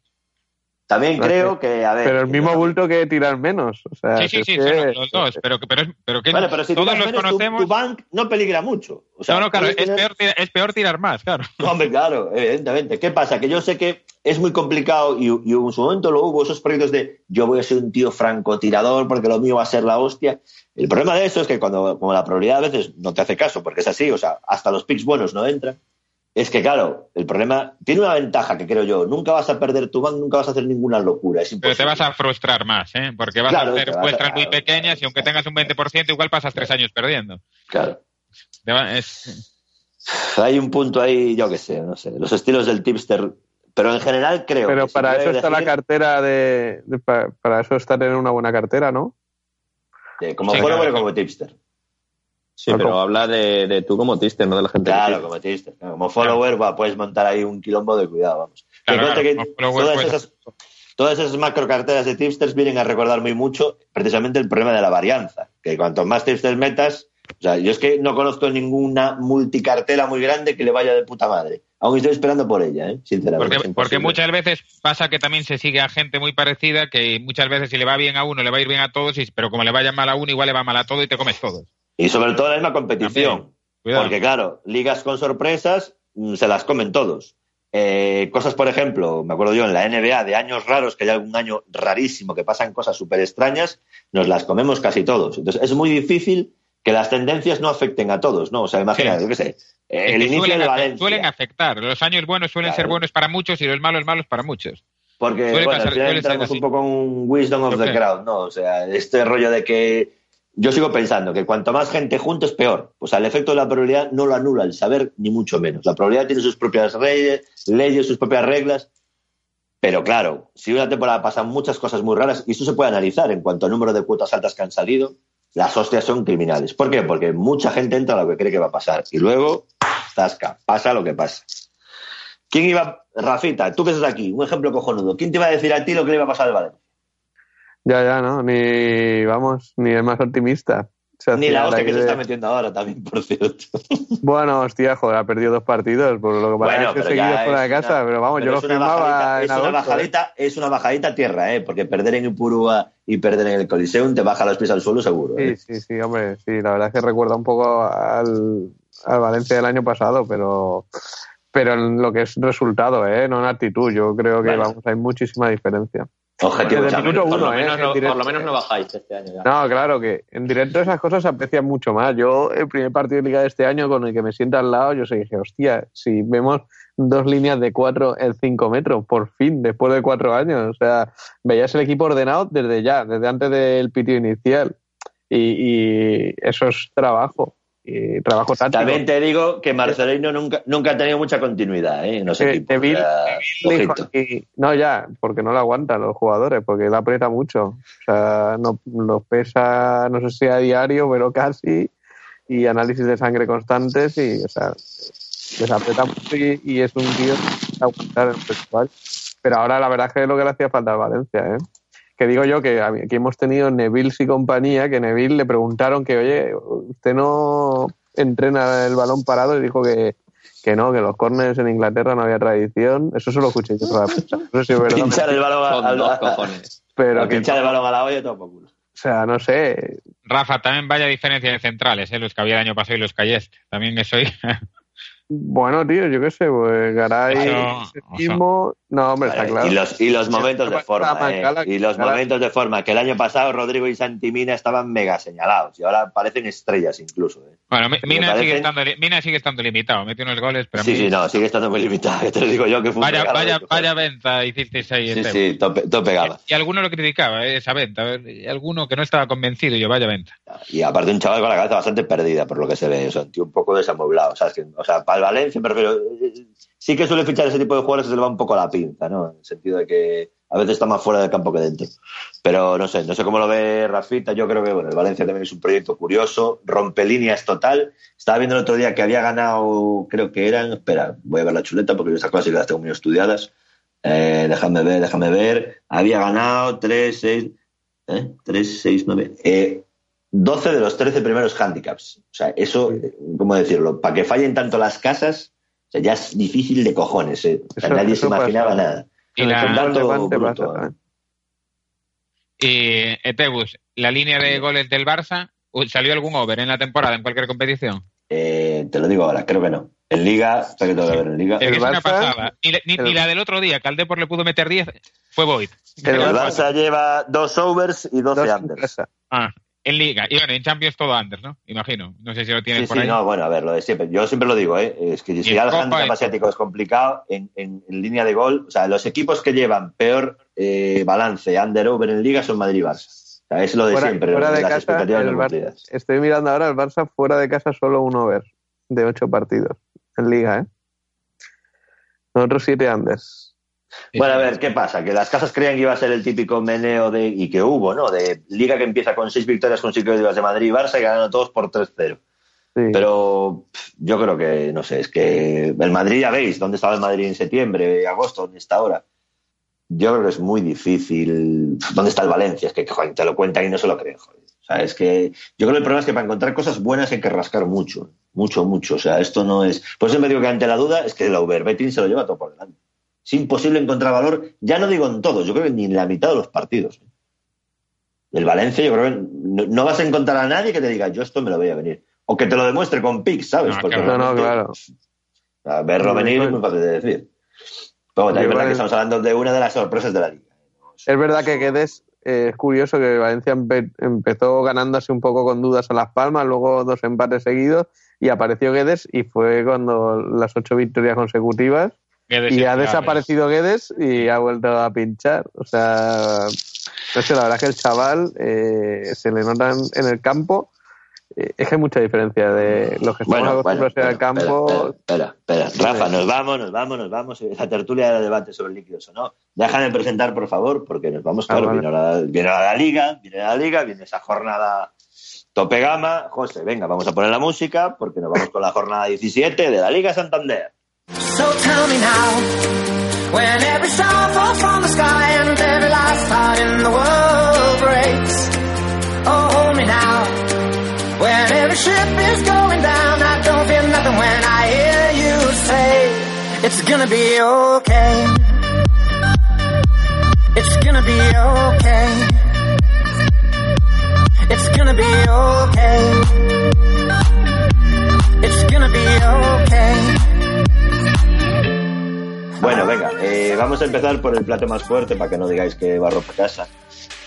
También No, creo que, a ver... Pero el mismo no- bulto que tirar menos. O sea, Sí, sí, sí, que- los dos. Pero, que- pero, es- pero que Bueno, pero si todos los tu- conocemos. tu, bank no peligra mucho. O sea, no, no, claro, es tener- peor, tirar, es peor tirar más, claro. No, hombre, claro, evidentemente. ¿Qué pasa? Que yo sé que es muy complicado y, y en su momento lo hubo, esos proyectos de yo voy a ser un tío francotirador porque lo mío va a ser la hostia. El problema de eso es que cuando como la probabilidad a veces no te hace caso, porque es así, o sea, hasta los picks buenos no entran. Es que, claro, el problema tiene una ventaja que creo yo. Nunca vas a perder tu bank, nunca vas a hacer ninguna locura. Es Pero imposible. te vas a frustrar más, ¿eh? Porque vas Claro, a hacer vas a- muy pequeñas y aunque tengas un 20%, igual pasas tres años perdiendo. Claro. Te va- es- Hay un punto ahí, yo qué sé, no sé, los estilos del tipster. Pero en general creo Pero que para eso está la cartera de, de- pa- para eso está tener una buena cartera, ¿no? eh, como Sí, claro. o como tipster. Sí, pero habla de, de tú como tister, no de la gente. que Claro, como. Claro, Como follower va, puedes montar ahí un quilombo de cuidado, vamos. Claro, que todas, puedes- esas, todas esas macro carteras de tipsters vienen a recordar muy mucho precisamente el problema de la varianza. Que cuanto más tipsters metas, o sea, yo es que no conozco ninguna multicartela muy grande que le vaya de puta madre. Aún estoy esperando por ella, ¿eh? sinceramente. Porque, porque muchas veces pasa que también se sigue a gente muy parecida, que muchas veces si le va bien a uno, le va a ir bien a todos, y- pero como le vaya mal a uno, igual le va mal a todo y te comes todos. Y sobre todo la misma competición. Porque, claro, ligas con sorpresas mm, se las comen todos. Eh, cosas, por ejemplo, me acuerdo yo en la NBA de años raros, que hay algún año rarísimo que pasan cosas súper extrañas, nos las comemos casi todos. Entonces, es muy difícil que las tendencias no afecten a todos, ¿no? O sea, imagina, Sí. yo qué sé, el inicio suelen, de Valencia. suelen afectar. Los años buenos suelen ser Claro. buenos para muchos y los malos malos para muchos. Porque, Suele bueno, pasar- al final ser entramos un poco en un wisdom of Yo the crowd, ¿no? O sea, este rollo de que yo sigo pensando que cuanto más gente junto es peor. Sea, el efecto de la probabilidad no lo anula el saber, ni mucho menos. La probabilidad tiene sus propias leyes, leyes sus propias reglas. Pero claro, si una temporada pasan muchas cosas muy raras, y esto se puede analizar en cuanto al número de cuotas altas que han salido, las hostias son criminales. ¿Por qué? Porque mucha gente entra a lo que cree que va a pasar. Y luego, zasca, pasa lo que pasa. ¿Quién iba? Rafita, tú que estás aquí, un ejemplo cojonudo. ¿Quién te iba a decir a ti lo que le iba a pasar al Valencia? Ya, ya, ¿no? Ni, vamos, ni el más optimista. Se Ni la hostia que se está metiendo ahora también, [LAUGHS] por cierto. Bueno, hostia, joder, ha perdido dos partidos, por lo que pasa Bueno, es que pero he seguido ya fuera de casa, una- pero vamos, pero yo lo firmaba bajadita- en es una. ¿eh? bajadita, es una bajadita a tierra, ¿eh? Porque perder en Ipurúa y perder en el Coliseum te baja los pies al suelo seguro. ¿eh? Sí, sí, sí, hombre, sí, la verdad es que recuerda un poco al, al Valencia del año pasado, pero pero en lo que es resultado, ¿eh? no en actitud, yo creo que vamos, hay muchísima diferencia. Objetivo Desde el Por lo, ¿eh? menos en no, por lo menos no bajáis este año ya. No, claro que en directo esas cosas se aprecian mucho más. Yo, el primer partido de Liga de este año con el que me sienta al lado, yo sé, dije, hostia, si vemos dos líneas de cuatro en cinco metros, por fin, después de cuatro años. O sea, veías el equipo ordenado desde ya, desde antes del pitido inicial. Y, y eso es trabajo. Y trabajo táctico. También te digo que Marcelino nunca, nunca ha tenido mucha continuidad ¿eh? en los Eh, equipos. Dijo aquí- no, ya, porque no lo aguantan los jugadores, porque él aprieta mucho. O sea, no, los pesa, no sé si a diario, pero casi, y análisis de sangre constantes, y, o sea, les aprieta mucho y, y es un tío que aguantar el festival. Pero ahora la verdad es que es lo que le hacía falta al Valencia, ¿eh? Que digo yo que aquí hemos tenido Neville y compañía, que Neville le preguntaron que, oye, usted no entrena el balón parado y dijo que, que no, que los corners en Inglaterra no había tradición. Eso se lo escuché yo toda la prensa. No sé si es verdad. Pinchar el balón a, Son a- dos a- cojones. Pero que, pinchar el balón a la olla culo. o sea, no sé. Rafa, también vaya diferencia de centrales, ¿eh? los que había el año pasado y los que hay este. También eso ahí. Bueno, tío, yo qué sé, pues Garay. No, hombre, está claro. Y los, y los momentos de forma, eh, y los momentos de forma, que el año pasado Rodrigo y Santimina estaban mega señalados y ahora parecen estrellas incluso. eh. Bueno, Mina, sigue estando, li- Mina sigue estando limitado. Mete unos goles, pero Sí, mí- sí, no, sigue estando muy limitado, [LAUGHS] te lo digo yo que fue vaya, vaya, vaya venta hicisteis ahí. Sí, sí, tope, tope gama. Y alguno lo criticaba, eh, esa venta. Y alguno que no estaba convencido, y yo, vaya venta. Y aparte un chaval con la cabeza bastante perdida por lo que se ve, o sea, un tío un poco desamueblado, ¿sabes? Que, o sea, para el Valencia me refiero, eh, sí que suele fichar ese tipo de jugadores se le va un poco la pinza, ¿no? En el sentido de que a veces está más fuera del campo que dentro. Pero no sé, no sé cómo lo ve Rafita, yo creo que, bueno, el Valencia también es un proyecto curioso, rompe líneas total. Estaba viendo el otro día que había ganado, creo que eran, espera, voy a ver la chuleta porque yo estas cosas las tengo muy estudiadas. Eh, déjame ver, déjame ver. Había ganado 3, 6, ¿eh? 3, 6, 9. Eh, 12 de los 13 primeros handicaps. O sea, eso, eh, ¿cómo decirlo? Para que fallen tanto las casas, o sea, ya es difícil de cojones. ¿eh? O sea, Eso- nadie eso se imaginaba pasa. nada. Y la- Tanto levante bruto, pasa. Y Etebus, la línea de goles del Barça, ¿salió algún over en la temporada en cualquier competición? Eh, te lo digo ahora, creo que no. En Liga, sea que tengo que ver en Liga. El es una Barça- pasada. Ni, ni- el- ni la del otro día, que al Depor le pudo meter 10, fue Boyd. El El Barça- Barça lleva dos overs y 12 Dos en unders. Ah, en Liga. Y bueno, en Champions todo under, ¿no? Imagino. No sé si lo tienes Sí, por sí, ahí. no, bueno, a ver, lo de siempre. Yo siempre lo digo, ¿eh? Es que si ya el handicap asiático es complicado, en, en- en línea de gol, o sea, los equipos que llevan peor eh, balance under-over en Liga son Madrid y Barça. O sea, es lo de Fuera, siempre, fuera de las casa, el estoy mirando ahora el Barça fuera de casa solo un over de ocho partidos en liga, ¿eh? Nosotros siete unders. Bueno, a ver, ¿qué pasa? Que las casas creían que iba a ser el típico meneo de, y que hubo, ¿no? De liga que empieza con seis victorias consecutivas de Madrid y Barça y ganando todos por 3-0. Sí. Pero pff, yo creo que, no sé, es que el Madrid ya veis, ¿dónde estaba el Madrid en septiembre, agosto, dónde está ahora? Yo creo que es muy difícil. ¿Dónde está el Valencia? Es que joder, te lo cuentan y no se lo creen, joder. O sea, es que yo creo que el problema es que para encontrar cosas buenas hay que rascar mucho, mucho, mucho. O sea, esto no es. Por eso me digo que ante la duda es que el overbetting se lo lleva todo por delante. Es imposible encontrar valor, ya no digo en todos, yo creo que ni en la mitad de los partidos. El Valencia, yo creo que no, no vas a encontrar a nadie que te diga, yo esto me lo voy a venir. O que te lo demuestre con picks, ¿sabes? No, Porque. No, claro. a verlo venir es muy fácil de decir. Pero bueno, es verdad que estamos hablando de una de las sorpresas de la liga. Es verdad que Guedes, eh, es curioso que Valencia empe- empezó ganándose un poco con dudas a Las Palmas, luego dos empates seguidos y apareció Guedes y fue cuando las ocho victorias consecutivas Y ha desaparecido Guedes y ha vuelto a pinchar. O sea, no sé, la verdad es que el chaval eh, se le nota en, el campo. eh, es que hay mucha diferencia de los que estamos Bueno, bueno, acostumbrados a ir al bueno, campo. espera, espera, espera. Rafa, nos vamos, nos vamos, nos vamos. La tertulia de debate sobre líquidos o no. Déjame presentar, por favor, porque nos vamos, Ah, claro. vale. viene, la, viene la liga, viene la liga, viene esa jornada tope gama. José, venga, vamos a poner la música porque nos vamos con la jornada 17 de la Liga Santander. So tell me now, when every star falls from the sky and every last heart in the world breaks. Oh, hold me now, when every ship is going down. I don't feel nothing when I hear you say it's gonna be okay. It's gonna be okay. It's gonna be okay. It's gonna be okay. Bueno, venga, eh, vamos a empezar por el plato más fuerte para que no digáis que barro por casa.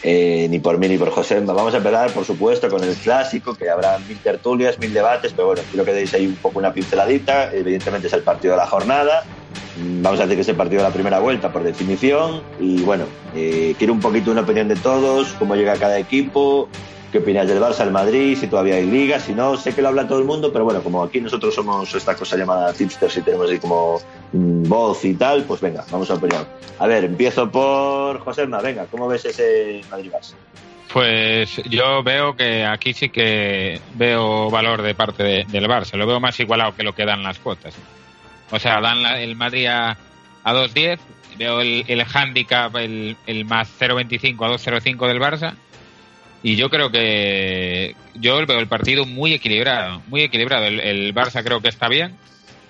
Eh, ni por mí ni por José. Vamos a empezar, por supuesto, con el clásico, que habrá mil tertulias, mil debates, pero bueno, quiero que deis ahí un poco una pinceladita. Evidentemente es el partido de la jornada. Mm, Vamos a decir que es el partido de la primera vuelta, por definición. Y bueno, eh, quiero un poquito una opinión de todos, cómo llega cada equipo, qué opináis del Barça, del Madrid, si todavía hay liga, si no, sé que lo habla todo el mundo, pero bueno, como aquí nosotros somos esta cosa llamada tipsters y tenemos ahí como mm, voz y tal, pues venga, vamos a opinar. A ver, empiezo por Joséma, venga, ¿cómo ves ese Madrid-Barça? Pues yo veo que aquí sí que veo valor de parte de- del Barça. Lo veo más igualado que lo que dan las cuotas. O sea, dan la- el Madrid a, a 2.10. Veo el, el handicap, el, el más 0.25 a 2.05 del Barça. Y yo creo que yo veo el partido muy equilibrado, muy equilibrado. El, Barça creo que está bien.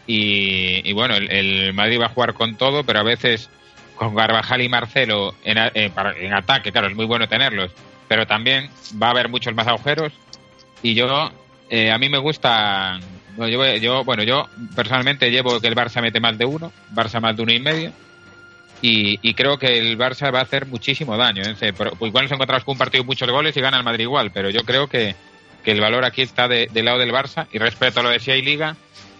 Y, y bueno, el, el Madrid va a jugar con todo, pero a veces con Garbajal y Marcelo en, a- eh, en ataque, claro, es muy bueno tenerlos, pero también va a haber muchos más agujeros. Y yo, eh, a mí me gustan No, yo, yo, bueno, yo personalmente llevo que el Barça mete más de uno, Barça más de uno y medio. Y, y creo que el Barça va a hacer muchísimo daño. ¿eh? Por- igual nos encontramos con un partido muchos goles y gana el Madrid igual, pero yo creo que, que el valor aquí está de- del lado del Barça. Y respecto a lo de si hay liga,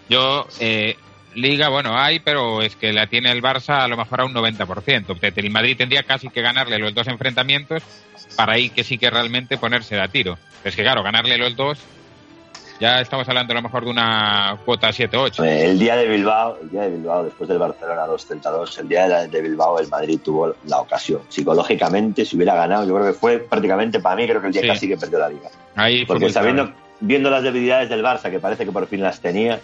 yo, eh, liga, bueno, hay, pero es que la tiene el Barça a lo mejor a un 90%. El Madrid tendría casi que ganarle los dos enfrentamientos para ahí que sí que realmente ponerse de a tiro. Es que claro, ganarle los dos, ya estamos hablando a lo mejor de una cuota 7-8. Eh, El día de Bilbao, el día de Bilbao, después del Barcelona 2-2, el día de, Bilbao el Madrid tuvo la ocasión. Psicológicamente, si hubiera ganado, yo creo que fue prácticamente para mí, creo que el día Sí. casi que perdió la liga. Ahí Porque sabiendo, claro. viendo las debilidades del Barça, que parece que por fin las tenía,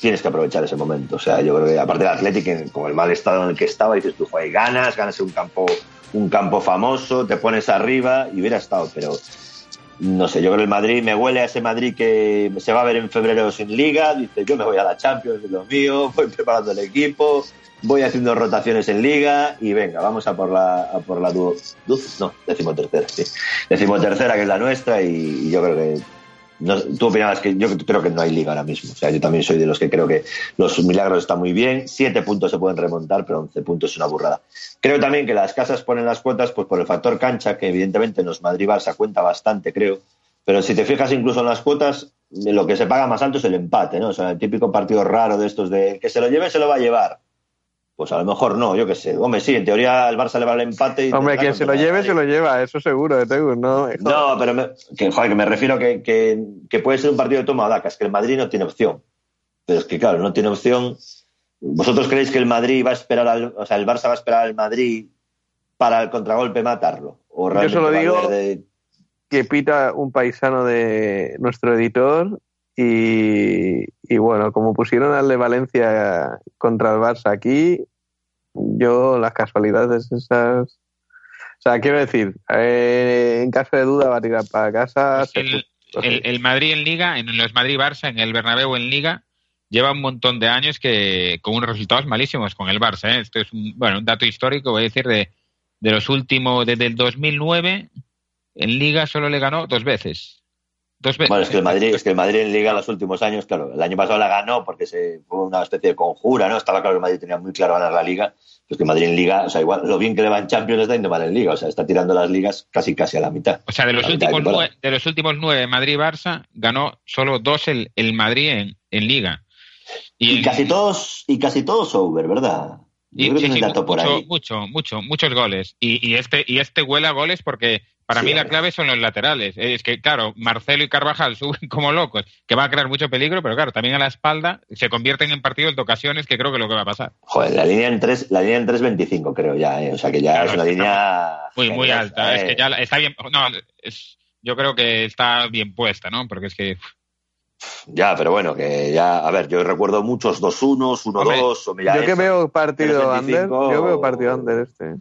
tienes que aprovechar ese momento. O sea, yo creo que aparte del Atlético, en- con el mal estado en el que estaba, dices tú, joder, ganas, ganas un campo, un campo famoso, te pones arriba y hubiera estado, pero no sé, yo creo que el Madrid me huele a ese Madrid que se va a ver en febrero sin liga, dice yo me voy a la Champions, es lo mío, [LAUGHS] voy preparando el equipo, voy haciendo rotaciones en liga y venga, vamos a por la, a por la du, no, decimotercera, sí, decimotercera que es la nuestra y, y yo creo que no, tú opinabas que yo creo que no hay liga ahora mismo. O sea, yo también soy de los que creo que los milagros están muy bien. Siete puntos se pueden remontar, pero once puntos es una burrada. Creo también que las casas ponen las cuotas pues por el factor cancha, que evidentemente en los Madrid-Barça cuenta bastante, creo. Pero si te fijas incluso en las cuotas, lo que se paga más alto es el empate, ¿no? O sea, el típico partido raro de estos de que se lo lleve, se lo va a llevar. Pues a lo mejor no, yo qué sé. Hombre, sí, en teoría el Barça le va el empate. Y Hombre, quien se lo lleve, se lo lleva, eso seguro, de Tegus, ¿no? No, pero me, que, joder, que me refiero que, que, que puede ser un partido de toma daca, es que el Madrid no tiene opción. Pero es que, claro, no tiene opción. ¿Vosotros creéis que el Madrid va a esperar al, o sea, el Barça va a esperar al Madrid para el contragolpe matarlo? ¿O realmente solo digo- que pita un paisano de nuestro editor y, y bueno, como pusieron al de Valencia contra el Barça aquí, yo las casualidades esas... O sea, quiero decir, eh, en caso de duda va a tirar para casa. El- el Madrid en Liga, en los Madrid-Barça, en el Bernabéu en Liga, lleva un montón de años que con unos resultados malísimos con el Barça. ¿eh? Esto es un, bueno, un dato histórico, voy a decir, de, de los últimos, desde el 2009, en Liga solo le ganó dos veces. Dos veces. Bueno, es que el Madrid, es que el Madrid en Liga los últimos años, claro, el año pasado la ganó porque se fue una especie de conjura, ¿no? Estaba claro que el Madrid tenía muy claro ganar la Liga, pues que el Madrid en Liga, o sea, igual lo bien que le va en Champions está yendo mal en Liga, o sea, está tirando las ligas casi casi a la mitad. O sea, de los, de últimos temporada. nueve, de los últimos nueve Madrid-Barça, ganó solo dos el, el Madrid en, en Liga. Y, casi todos, y casi todos over, ¿verdad? Yo Y, creo que sí, dato por mucho, ahí. mucho, mucho, muchos goles. Y, y este y este huele a goles porque para Sí, mí la clave son los laterales. Es que, claro, Marcelo y Carvajal [LAUGHS] suben como locos, que va a crear mucho peligro, pero claro, también a la espalda se convierten en partidos de ocasiones que creo que es lo que va a pasar. Joder, la línea en 3, la línea en 3.25 creo ya, ¿eh? O sea que ya Claro, es una línea... Muy, muy alta. Es ¿eh? que ya la- está bien. No, es, yo creo que está bien puesta, ¿no? Porque es que. Ya, pero bueno, que ya... A ver, yo recuerdo muchos 2-1, 1-2... o mira Yo que veo partido 3.25, under, yo veo partido under este.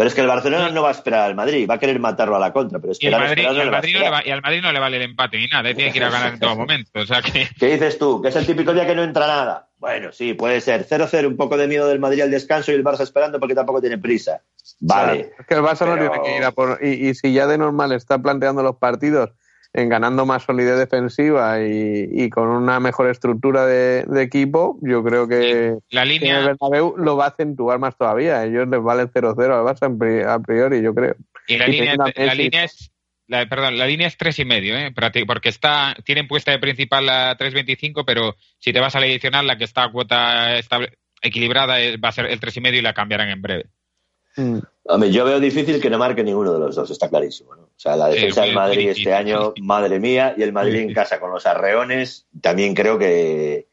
Pero es que el Barcelona no va a esperar al Madrid, va a querer matarlo a la contra, pero Y, el esperar, Madrid, esperar y, no al Madrid no le va- y al Madrid no le vale el empate ni nada, tiene que ir a ganar en todo momento. O sea que. [LAUGHS] ¿Qué dices tú? ¿Que es el típico día que no entra nada? Bueno, sí, puede ser 0-0, un poco de miedo del Madrid al descanso y el Barça esperando porque tampoco tiene prisa. Vale. Es que el Barça no tiene que ir a por. Y, y si ya de normal está planteando los partidos en ganando más solidez defensiva y, y con una mejor estructura de, de equipo, yo creo que, La que el línea. Bernabéu lo va a acentuar más todavía. A ellos les vale el 0-0 al Barça a priori, yo creo. Y la Y línea, a la línea es. La, perdón, la línea es tres y medio, ¿eh? Porque está, tienen puesta de principal la 3.25, pero si te vas a la adicional, la que está a cuota estable- equilibrada va a ser el tres y medio y la cambiarán en breve. Mm. Hombre, yo veo difícil que no marque ninguno de los dos, está clarísimo. ¿no? O sea, la defensa del Madrid este año, madre mía, y el Madrid en casa con los arreones, también creo que.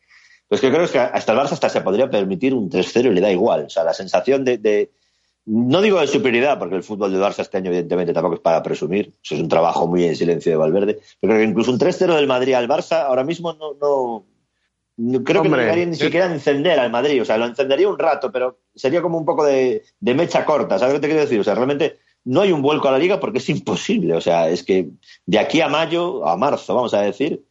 Pues que creo que hasta el Barça hasta se podría permitir un 3-0 y le da igual. O sea, la sensación de, de- No digo de superioridad, porque el fútbol del Barça este año, evidentemente, tampoco es para presumir. Eso es un trabajo muy en silencio de Valverde. Pero creo que incluso un 3-0 del Madrid al Barça ahora mismo no. no creo que no llegaría ni yo- siquiera a encender al Madrid. O sea, lo encendería un rato, pero sería como un poco de, de mecha corta. ¿Sabes lo que te quiero decir? O sea, realmente no hay un vuelco a la liga porque es imposible. O sea, es que de aquí a mayo, a marzo, vamos a decir,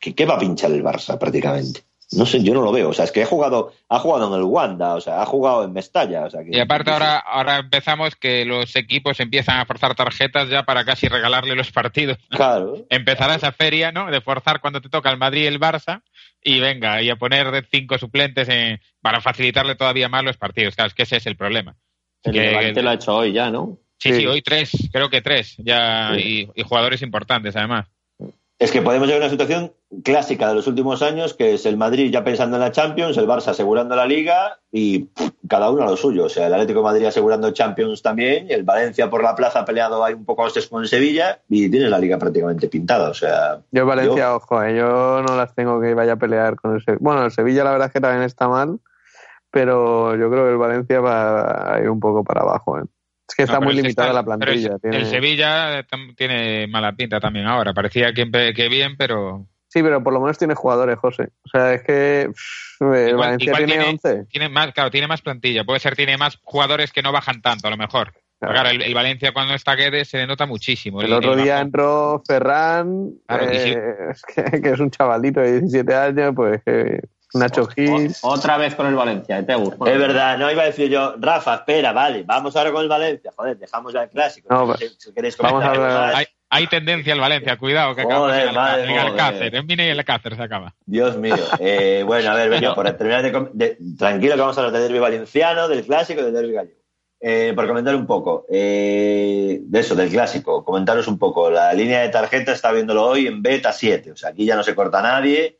¿qué, qué va a pinchar el Barça prácticamente? No sé, yo no lo veo. O sea, es que ha jugado, ha jugado en el Wanda, o sea, ha jugado en Mestalla. O sea, que, Y aparte ahora, ahora empezamos que los equipos empiezan a forzar tarjetas ya para casi regalarle los partidos. Claro. Empezará esa feria, ¿no? De forzar cuando te toca el Madrid y el Barça y venga, y a poner de cinco suplentes en- para facilitarle todavía más los partidos. Claro, es que ese es el problema. El Que- Levante lo ha hecho hoy ya, ¿no? Sí, sí, Sí. hoy tres, creo que tres, ya, Sí. y, y jugadores importantes además. Es que podemos llegar a una situación clásica de los últimos años, que es el Madrid ya pensando en la Champions, el Barça asegurando la Liga y pff, cada uno a lo suyo. O sea, el Atlético de Madrid asegurando Champions también, el Valencia por la plaza peleado ahí un poco a hostias con Sevilla y tienes la Liga prácticamente pintada. O sea, Yo Valencia, ojo, eh, yo no las tengo que vaya a pelear con el Sevilla. Bueno, el Sevilla la verdad es que también está mal, pero yo creo que el Valencia va a ir un poco para abajo. eh. Es que está No, muy el- limitada la pero el- plantilla. tiene- El Sevilla eh, tiene mala pinta también ahora. Parecía que, que bien, pero Sí, pero por lo menos tiene jugadores, José. O sea, es que pff, el Igual- Valencia igual tiene tiene- 11. tiene más, claro, tiene más plantilla. Puede ser, tiene más jugadores que no bajan tanto, a lo mejor. Claro. Claro, el, el Valencia cuando está Guedes se le nota muchísimo. El otro día entró Ferran, Claro, sí. eh, es que, que es un chavalito de 17 años, pues que Nacho Gil. Otra vez con el Valencia, ¿eh, Tegus? es verdad, no iba a decir yo, Rafa, espera, vale, vamos ahora con el Valencia. Joder, dejamos ya el clásico. No, si, si queréis vamos comentar a ver-. Hay, hay tendencia al Valencia, cuidado, que acabamos Joder, en. Alcácer. En Mine y el Alcácer se acaba. Dios mío. Eh, bueno, a ver, venga, por terminar de, de- Tranquilo que vamos a hablar del derbi valenciano, del clásico y del derbi gallego. Eh, por comentar un poco eh, de eso, del clásico, comentaros un poco. La línea de tarjeta está viéndolo hoy en beta 7, o sea, aquí ya no se corta nadie.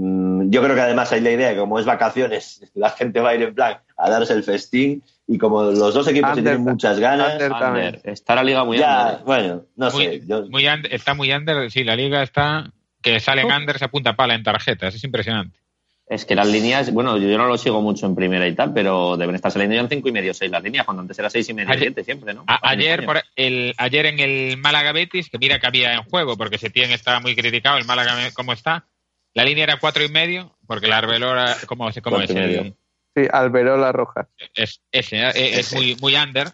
Mm, yo creo que además hay la idea que como es vacaciones, la gente va a ir en plan a darse el festín y como los dos equipos Under- tienen muchas ganas, Under. Under. Está la liga muy ya, under. bueno, no Muy, sé. yo- muy under- está muy under. Sí, la liga está que salen unders a punta pala en tarjetas. Es impresionante. Es que las líneas, bueno, yo no lo sigo mucho en primera y tal, pero deben estar saliendo ya en cinco y medio, seis las líneas, cuando antes era seis y medio, Ayer- siete siempre, ¿no? A- ayer, por el, ayer en el Málaga Betis, que mira que había en juego, porque Setién estaba muy criticado, el Málaga cómo está. La línea era cuatro y medio, porque la Arbeloa, ¿cómo, se- cómo es? El-. Sí, Alberola Rojas. es, ese, eh, es muy, muy under.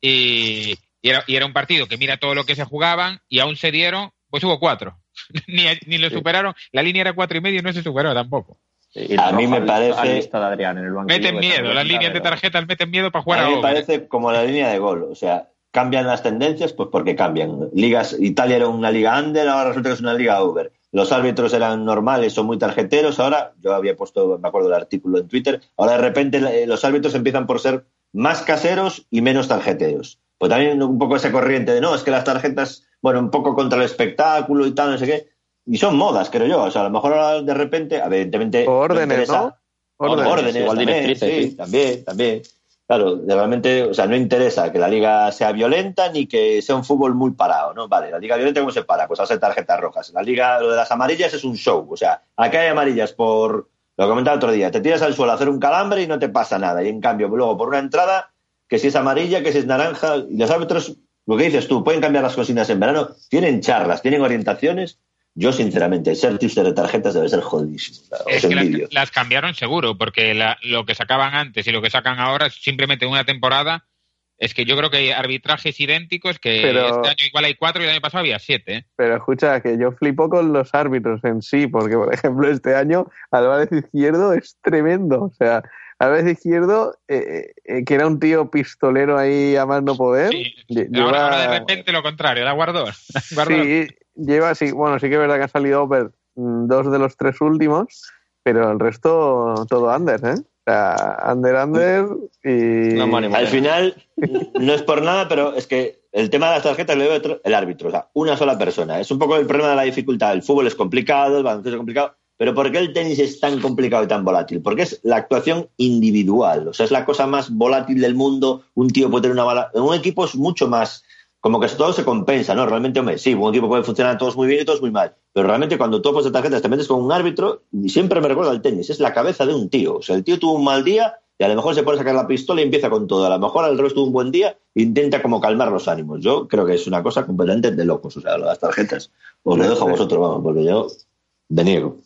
Y, y era, y era un partido que mira todo lo que se jugaban y aún se dieron, pues hubo cuatro. [LAUGHS] ni, ni lo superaron. La línea era cuatro y medio y no se superó tampoco. Y A mí me parece- Adrián en el banquillo, Meten miedo, las líneas de tarjetas meten miedo para jugar a a, mí me parece como la línea de gol. O sea, cambian las tendencias, pues porque cambian. Ligas, Italia era una liga under, ahora resulta que es una liga over. Los árbitros eran normales, son muy tarjeteros. Ahora, yo había puesto, me acuerdo del artículo en Twitter, ahora de repente eh, los árbitros empiezan por ser más caseros y menos tarjeteros. Pues también un poco esa corriente de no, es que las tarjetas, bueno, un poco contra el espectáculo y tal, no sé qué. Y son modas, creo yo. O sea, a lo mejor ahora de repente, evidentemente. O órdenes, ¿no? Órdenes, Órdenes. igual también, directrices, sí, sí. también, también. Claro, realmente, o sea, no interesa que la liga sea violenta ni que sea un fútbol muy parado, ¿no? Vale, la liga violenta, ¿cómo se para? Pues hace tarjetas rojas. La liga, lo de las amarillas es un show. O sea, acá hay amarillas por, lo comentaba otro día, te tiras al suelo a hacer un calambre y no te pasa nada. Y en cambio, luego por una entrada, que si es amarilla, que si es naranja, y los árbitros, lo que dices tú, pueden cambiar las cocinas en verano, tienen charlas, tienen orientaciones. Yo, sinceramente, ser tipster de tarjetas debe ser jodidísimo. Es que las, las cambiaron seguro, porque la- lo que sacaban antes y lo que sacan ahora es simplemente una temporada. Es que yo creo que hay arbitrajes idénticos que Pero- este año igual hay cuatro y el año pasado había siete. ¿eh? Pero escucha, que yo flipo con los árbitros en sí, porque por ejemplo este año Álvarez Izquierdo es tremendo. O sea, Álvarez Izquierdo, eh, eh, que era un tío pistolero ahí a más no poder, Sí. Ahora, ahora de repente lo contrario, la guardó. La [LAUGHS] guardó. sí, lleva, sí, bueno, sí que es verdad que ha salido over mm, dos de los tres últimos, pero el resto todo under, ¿eh? O sea, under, under y... No, money, money. Al final, no es por nada, pero es que el tema de las tarjetas lo debe el árbitro, o sea, una sola persona. Es un poco el problema de la dificultad. El fútbol es complicado, el baloncesto es complicado, pero ¿por qué el tenis es tan complicado y tan volátil? Porque es la actuación individual, o sea, es la cosa más volátil del mundo. Un tío puede tener una bala. En un equipo es mucho más. Como que todo se compensa, ¿no? Realmente, hombre, sí, un equipo puede funcionar todos muy bien y todos muy mal. Pero realmente cuando tú apuestas tarjetas te metes con un árbitro, y siempre me recuerda al tenis, es la cabeza de un tío. O sea, el tío tuvo un mal día y a lo mejor se pone a sacar la pistola y empieza con todo. A lo mejor al revés tuvo un buen día e intenta como calmar los ánimos. Yo creo que es una cosa completamente de locos, o sea, de las tarjetas. Os lo dejo a vosotros, vamos, porque yo deniego.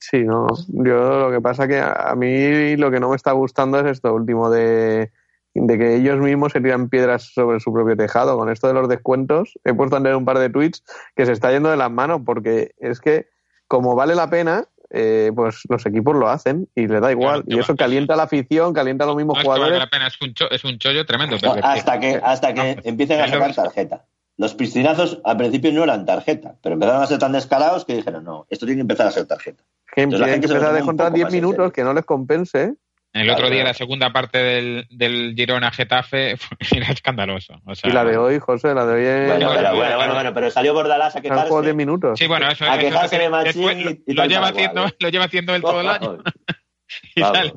Sí, no. Yo lo que pasa que a mí lo que no me está gustando es esto último de, de que ellos mismos se tiran piedras sobre su propio tejado. Con esto de los descuentos, he puesto a leer un par de tweets que se está yendo de las manos porque es que como vale la pena, eh, pues los equipos lo hacen y le da igual. Claro, y eso calienta la afición, calienta a los mismos No jugadores. la pena, es un, cho- es un chollo tremendo. No, hasta que, hasta que empiecen a sacar tarjeta. Los piscinazos al principio no eran tarjeta, pero empezaron a ser tan descarados que dijeron, no, esto tiene que empezar a ser tarjeta. Que Entonces la tienen gente que se lo empezar a descontar poco 10 más en minutos, que no les compense. El otro día, la segunda parte del, del Girona Getafe [LAUGHS] era escandaloso. O sea, Y la de hoy, José, la de hoy es... Bueno, bueno, pero, bueno, bueno, bueno, bueno, pero salió Bordalás a Son juegos de quejarse. minutos. Sí, bueno, eso, A eso- quejarse de Machín y- lo, y lo tal lleva haciendo, lo lleva haciendo él [LAUGHS] todo el año [LAUGHS] y sale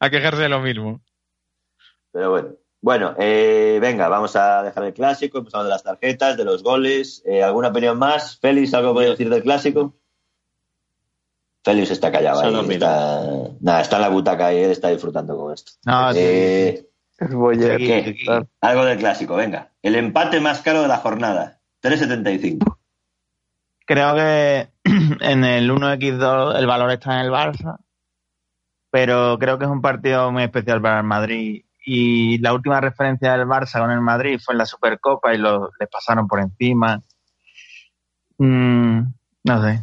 a quejarse de lo mismo. Pero bueno. Bueno, eh, venga, vamos a dejar el clásico, empezamos de las tarjetas, de los goles. Eh, ¿Alguna opinión más? Félix, ¿algo puede decir del clásico? Félix está callado ahí. Está, nada, está en la butaca y él está disfrutando con esto. No, sí, Eh. Algo del clásico, venga. El empate más caro de la jornada. 3.75. Creo que [CLEARS THROAT] en el 1x2 el valor está en el Barça, pero creo que es un partido muy especial para el Madrid. Y la última referencia del Barça con el Madrid fue en la Supercopa y lo, les pasaron por encima. Mm, no sé.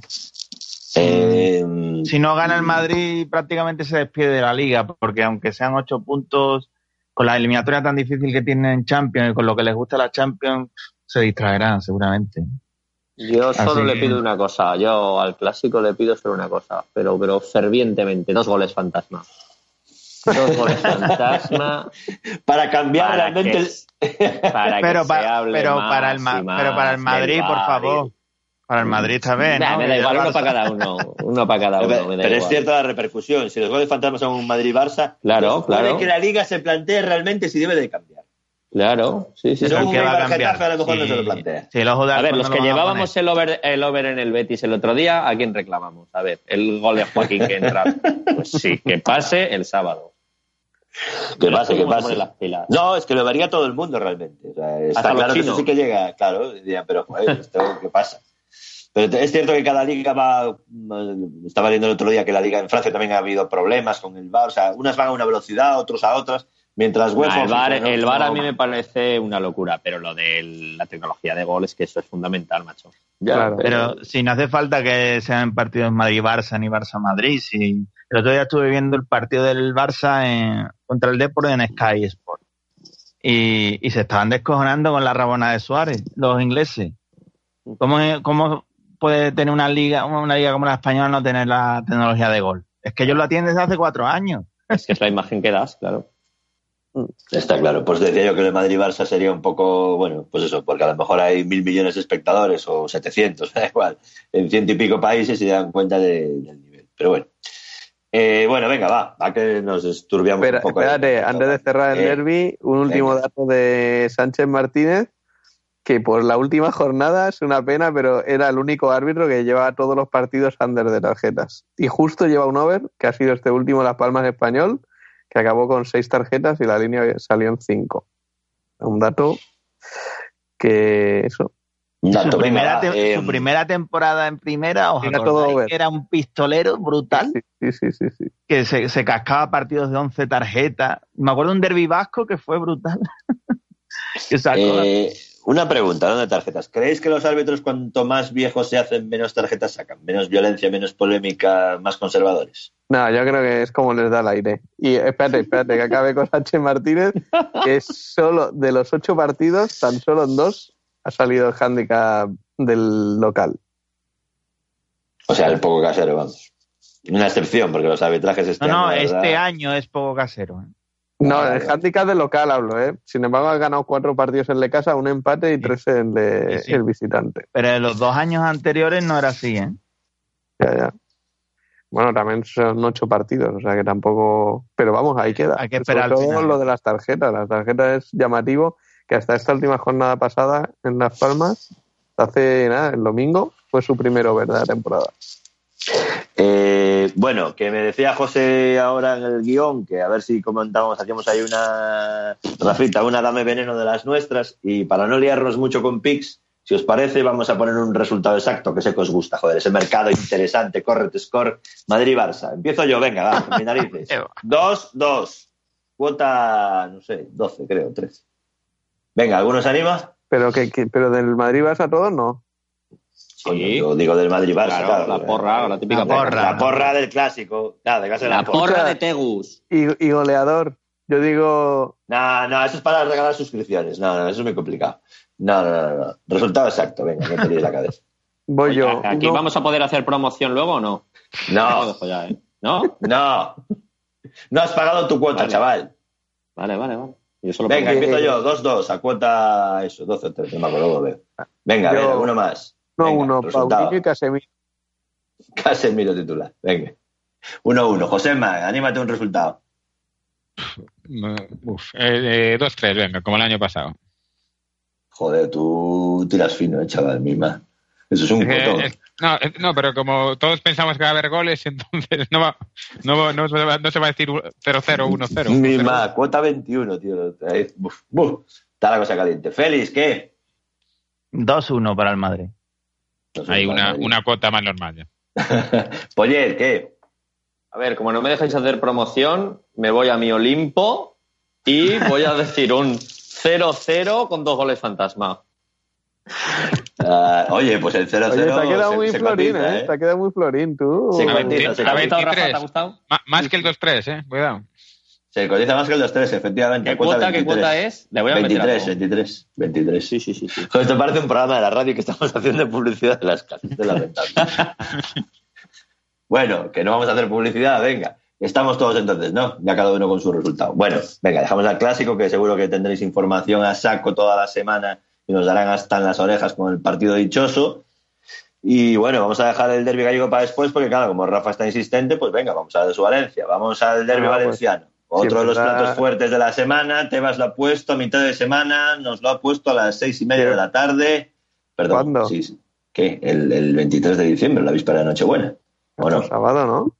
Eh, Si no gana el Madrid, prácticamente se despide de la liga, porque aunque sean ocho puntos, con la eliminatoria tan difícil que tienen en Champions y con lo que les gusta la Champions, se distraerán seguramente. Yo solo Así le pido una cosa. Yo al clásico le pido solo una cosa, pero, pero fervientemente. Dos goles fantasma. Dos goles [LAUGHS] fantasma. para cambiar para realmente. que, el- para que pero, se pa- hable pero más para el pero para Madrid, por favor. Para el Madrid está bien. Nah, ¿no? me da igual, uno para cada uno. Uno para cada uno. pero me da pero es cierta la repercusión. Si los goles fantasmas son un Madrid-Barça, Claro, pues puede claro. que la liga se plantee realmente si debe de cambiar. Claro, sí, sí. Si sí. no, ¿Pero un qué va a Eibar cambiar? Getafe a lo mejor no Sí. se lo plantea. Sí, el ojo de A ver, los que lo llevábamos el over, el over en el Betis el otro día, ¿a quién reclamamos? A ver, el gol de Joaquín que entra. Pues sí, que pase el sábado. Que pase, que ¿cómo se pase. las pilas? No, es que lo vería todo el mundo realmente. O sea, está Hasta claro que eso sí que llega, claro. Pero joder, ¿esto qué pasa? Pero es cierto que cada liga va. Estaba viendo el otro día que la liga en Francia también ha habido problemas con el VAR. O sea, unas van a una velocidad, otros a otras. Mientras UEFA. el VAR, ¿no? el VAR a No- mí me parece una locura, pero lo de la tecnología de goles, que eso es fundamental, macho. Ya, Claro. Pero si no hace falta que sean partidos Madrid-Barça ni Barça-Madrid. Si... El otro día estuve viendo el partido del Barça en- contra el Depor en Sky Sport. Y, y se estaban descojonando con la rabona de Suárez, los ingleses. ¿Cómo, es- cómo puede tener una liga, una liga como la española no tener la tecnología de gol? Es que ellos lo tienen desde hace cuatro años. Es que es la imagen que das, claro. Está claro. Pues decía yo que el Madrid-Barça sería un poco. Bueno, pues eso, porque a lo mejor hay mil millones de espectadores o 700, [LAUGHS] da igual. En ciento y pico países y se dan cuenta de- del nivel. Pero bueno. Eh, bueno, venga, va. A que nos esturbiamos Espera, un poco. ahí. espérate, antes de cerrar el Eh, derby, un último venga. dato de Sánchez Martínez, que por la última jornada es una pena, pero era el único árbitro que llevaba todos los partidos under de tarjetas. Y justo lleva un over, que ha sido este último Las Palmas Español, que acabó con seis tarjetas y la línea salió en cinco. Un dato que eso. Dato, su, primera eh, su primera temporada en primera, os Era todo que era un pistolero brutal. Sí, sí, sí, sí. que se, se cascaba partidos de 11 tarjetas. Me acuerdo de un derby vasco que fue brutal. [LAUGHS] que sacó eh, una pregunta, ¿dónde tarjetas? ¿Creéis que los árbitros cuanto más viejos se hacen, menos tarjetas sacan? ¿Menos violencia, menos polémica, más conservadores? No, yo creo que es como les da el aire. Y espérate, espérate, que acabe con Sánchez Martínez, que es solo de los ocho partidos, tan solo en dos ha salido el handicap del local. O sea, el poco casero, vamos. Una excepción, porque los arbitrajes No, están. no, este año es poco casero. ¿eh? No, el handicap del local hablo, ¿eh? Sin embargo, ha ganado cuatro partidos en de casa, un empate y tres en de Sí, sí. el visitante. Pero en los dos años anteriores no era así, ¿eh? Ya, ya. Bueno, también son ocho partidos, o sea que tampoco. Pero vamos, ahí queda. Hay que Sobre esperar al todo final. lo de las tarjetas. Las tarjetas es llamativo que hasta esta última jornada pasada en Las Palmas, hace nada, el domingo, fue su primero, ¿verdad? de temporada. Eh, bueno, que me decía José ahora en el guion, que a ver si comentamos, hacíamos ahí una, Rafita, una dame veneno de las nuestras, y para no liarnos mucho con Pix, si os parece, vamos a poner un resultado exacto, que sé que os gusta, joder, ese mercado interesante, corre score, Madrid-Barça. Empiezo yo, venga, va, con mis narices. Eh, va. 2, 2, cuota, no sé, 12, creo, 13. Venga, ¿algunos anima? Pero, que, que- pero del Madrid vas a todos, no. Coño, yo digo del Madrid Barça, Claro, claro. la porra, la típica La porra. La porra del clásico. Claro, de la, La porra. porra de Tegus. Y, y goleador. Yo digo, No, no, eso es para regalar suscripciones. No, no, eso es muy complicado. No, no, no, no. Resultado exacto, venga, no te la cabeza. voy Oye, yo. ¿Aquí Uno- vamos a poder hacer promoción luego o no? No, dejo ya, ¿eh? ¿No? no. No has pagado tu cuota, Vale. chaval. Vale, vale, vale. Yo solo Venga, empiezo yo. 2-2, a cuota eso, 12 o 13, no me acuerdo, luego veo. Venga, a Yo- ver, uno más. No, Venga, uno, resultado. Paulinho y Casemiro. Casemiro titular. Venga. 1-1. Josema, anímate un resultado. Uf, eh, eh, 2-3, venga, como el año pasado. Joder, tú tiras fino, eh, chaval, misma. Eso es un Eh, eh, no, eh, no, pero como todos pensamos que va a haber goles, [LAUGHS] entonces no, va, no, va- no, se va- no se va a decir 0-0, 1-0. Misma, cuota 21, tío. Ahí, buf, buf. Está la cosa caliente. Félix, ¿qué? 2-1 para el Madrid. No sé, Hay una, una cuota más normal ya. [LAUGHS] Poller, ¿qué? A ver, como no me dejáis hacer promoción, me voy a mi Olimpo y voy a [LAUGHS] decir un 0-0 con dos goles fantasma. [LAUGHS] Ah, oye, pues el 0-0 Oye, te ha quedado se- muy se florín, cotiza, ¿eh? Te ha quedado muy florín, tú. Sí, A cotiza, ver, se a ¿Te ha gustado, Rafa? 23. ¿Te ha gustado? Más que el 2-3, eh, cuidado. Se cotiza más que el 2-3, efectivamente. ¿Qué cuota, qué 23. cuota es? Le voy a meter 23, algo. 23, 23. Sí, sí, sí. sí. Joder, Esto parece un programa de la radio que estamos [LAUGHS] haciendo publicidad de las casas de la ventana. [LAUGHS] bueno, que no vamos a hacer publicidad, venga. Estamos todos entonces, ¿no? Ya cada uno con su resultado. Bueno, venga, dejamos al clásico, que seguro que tendréis información a saco toda la semana y nos darán hasta en las orejas con el partido dichoso. Y bueno, vamos a dejar el derbi gallego para después, porque claro, como Rafa está insistente, pues venga, vamos a de su Valencia, vamos al derbi pues, valenciano. Otro de los da- platos fuertes de la semana, Tebas lo ha puesto a mitad de semana, nos lo ha puesto a las seis y media ¿Qué? de la tarde. Perdón, ¿Cuándo? sí, sí. ¿Qué? El, el 23 de diciembre, la víspera de Nochebuena. ¿O no? Sábado, ¿no?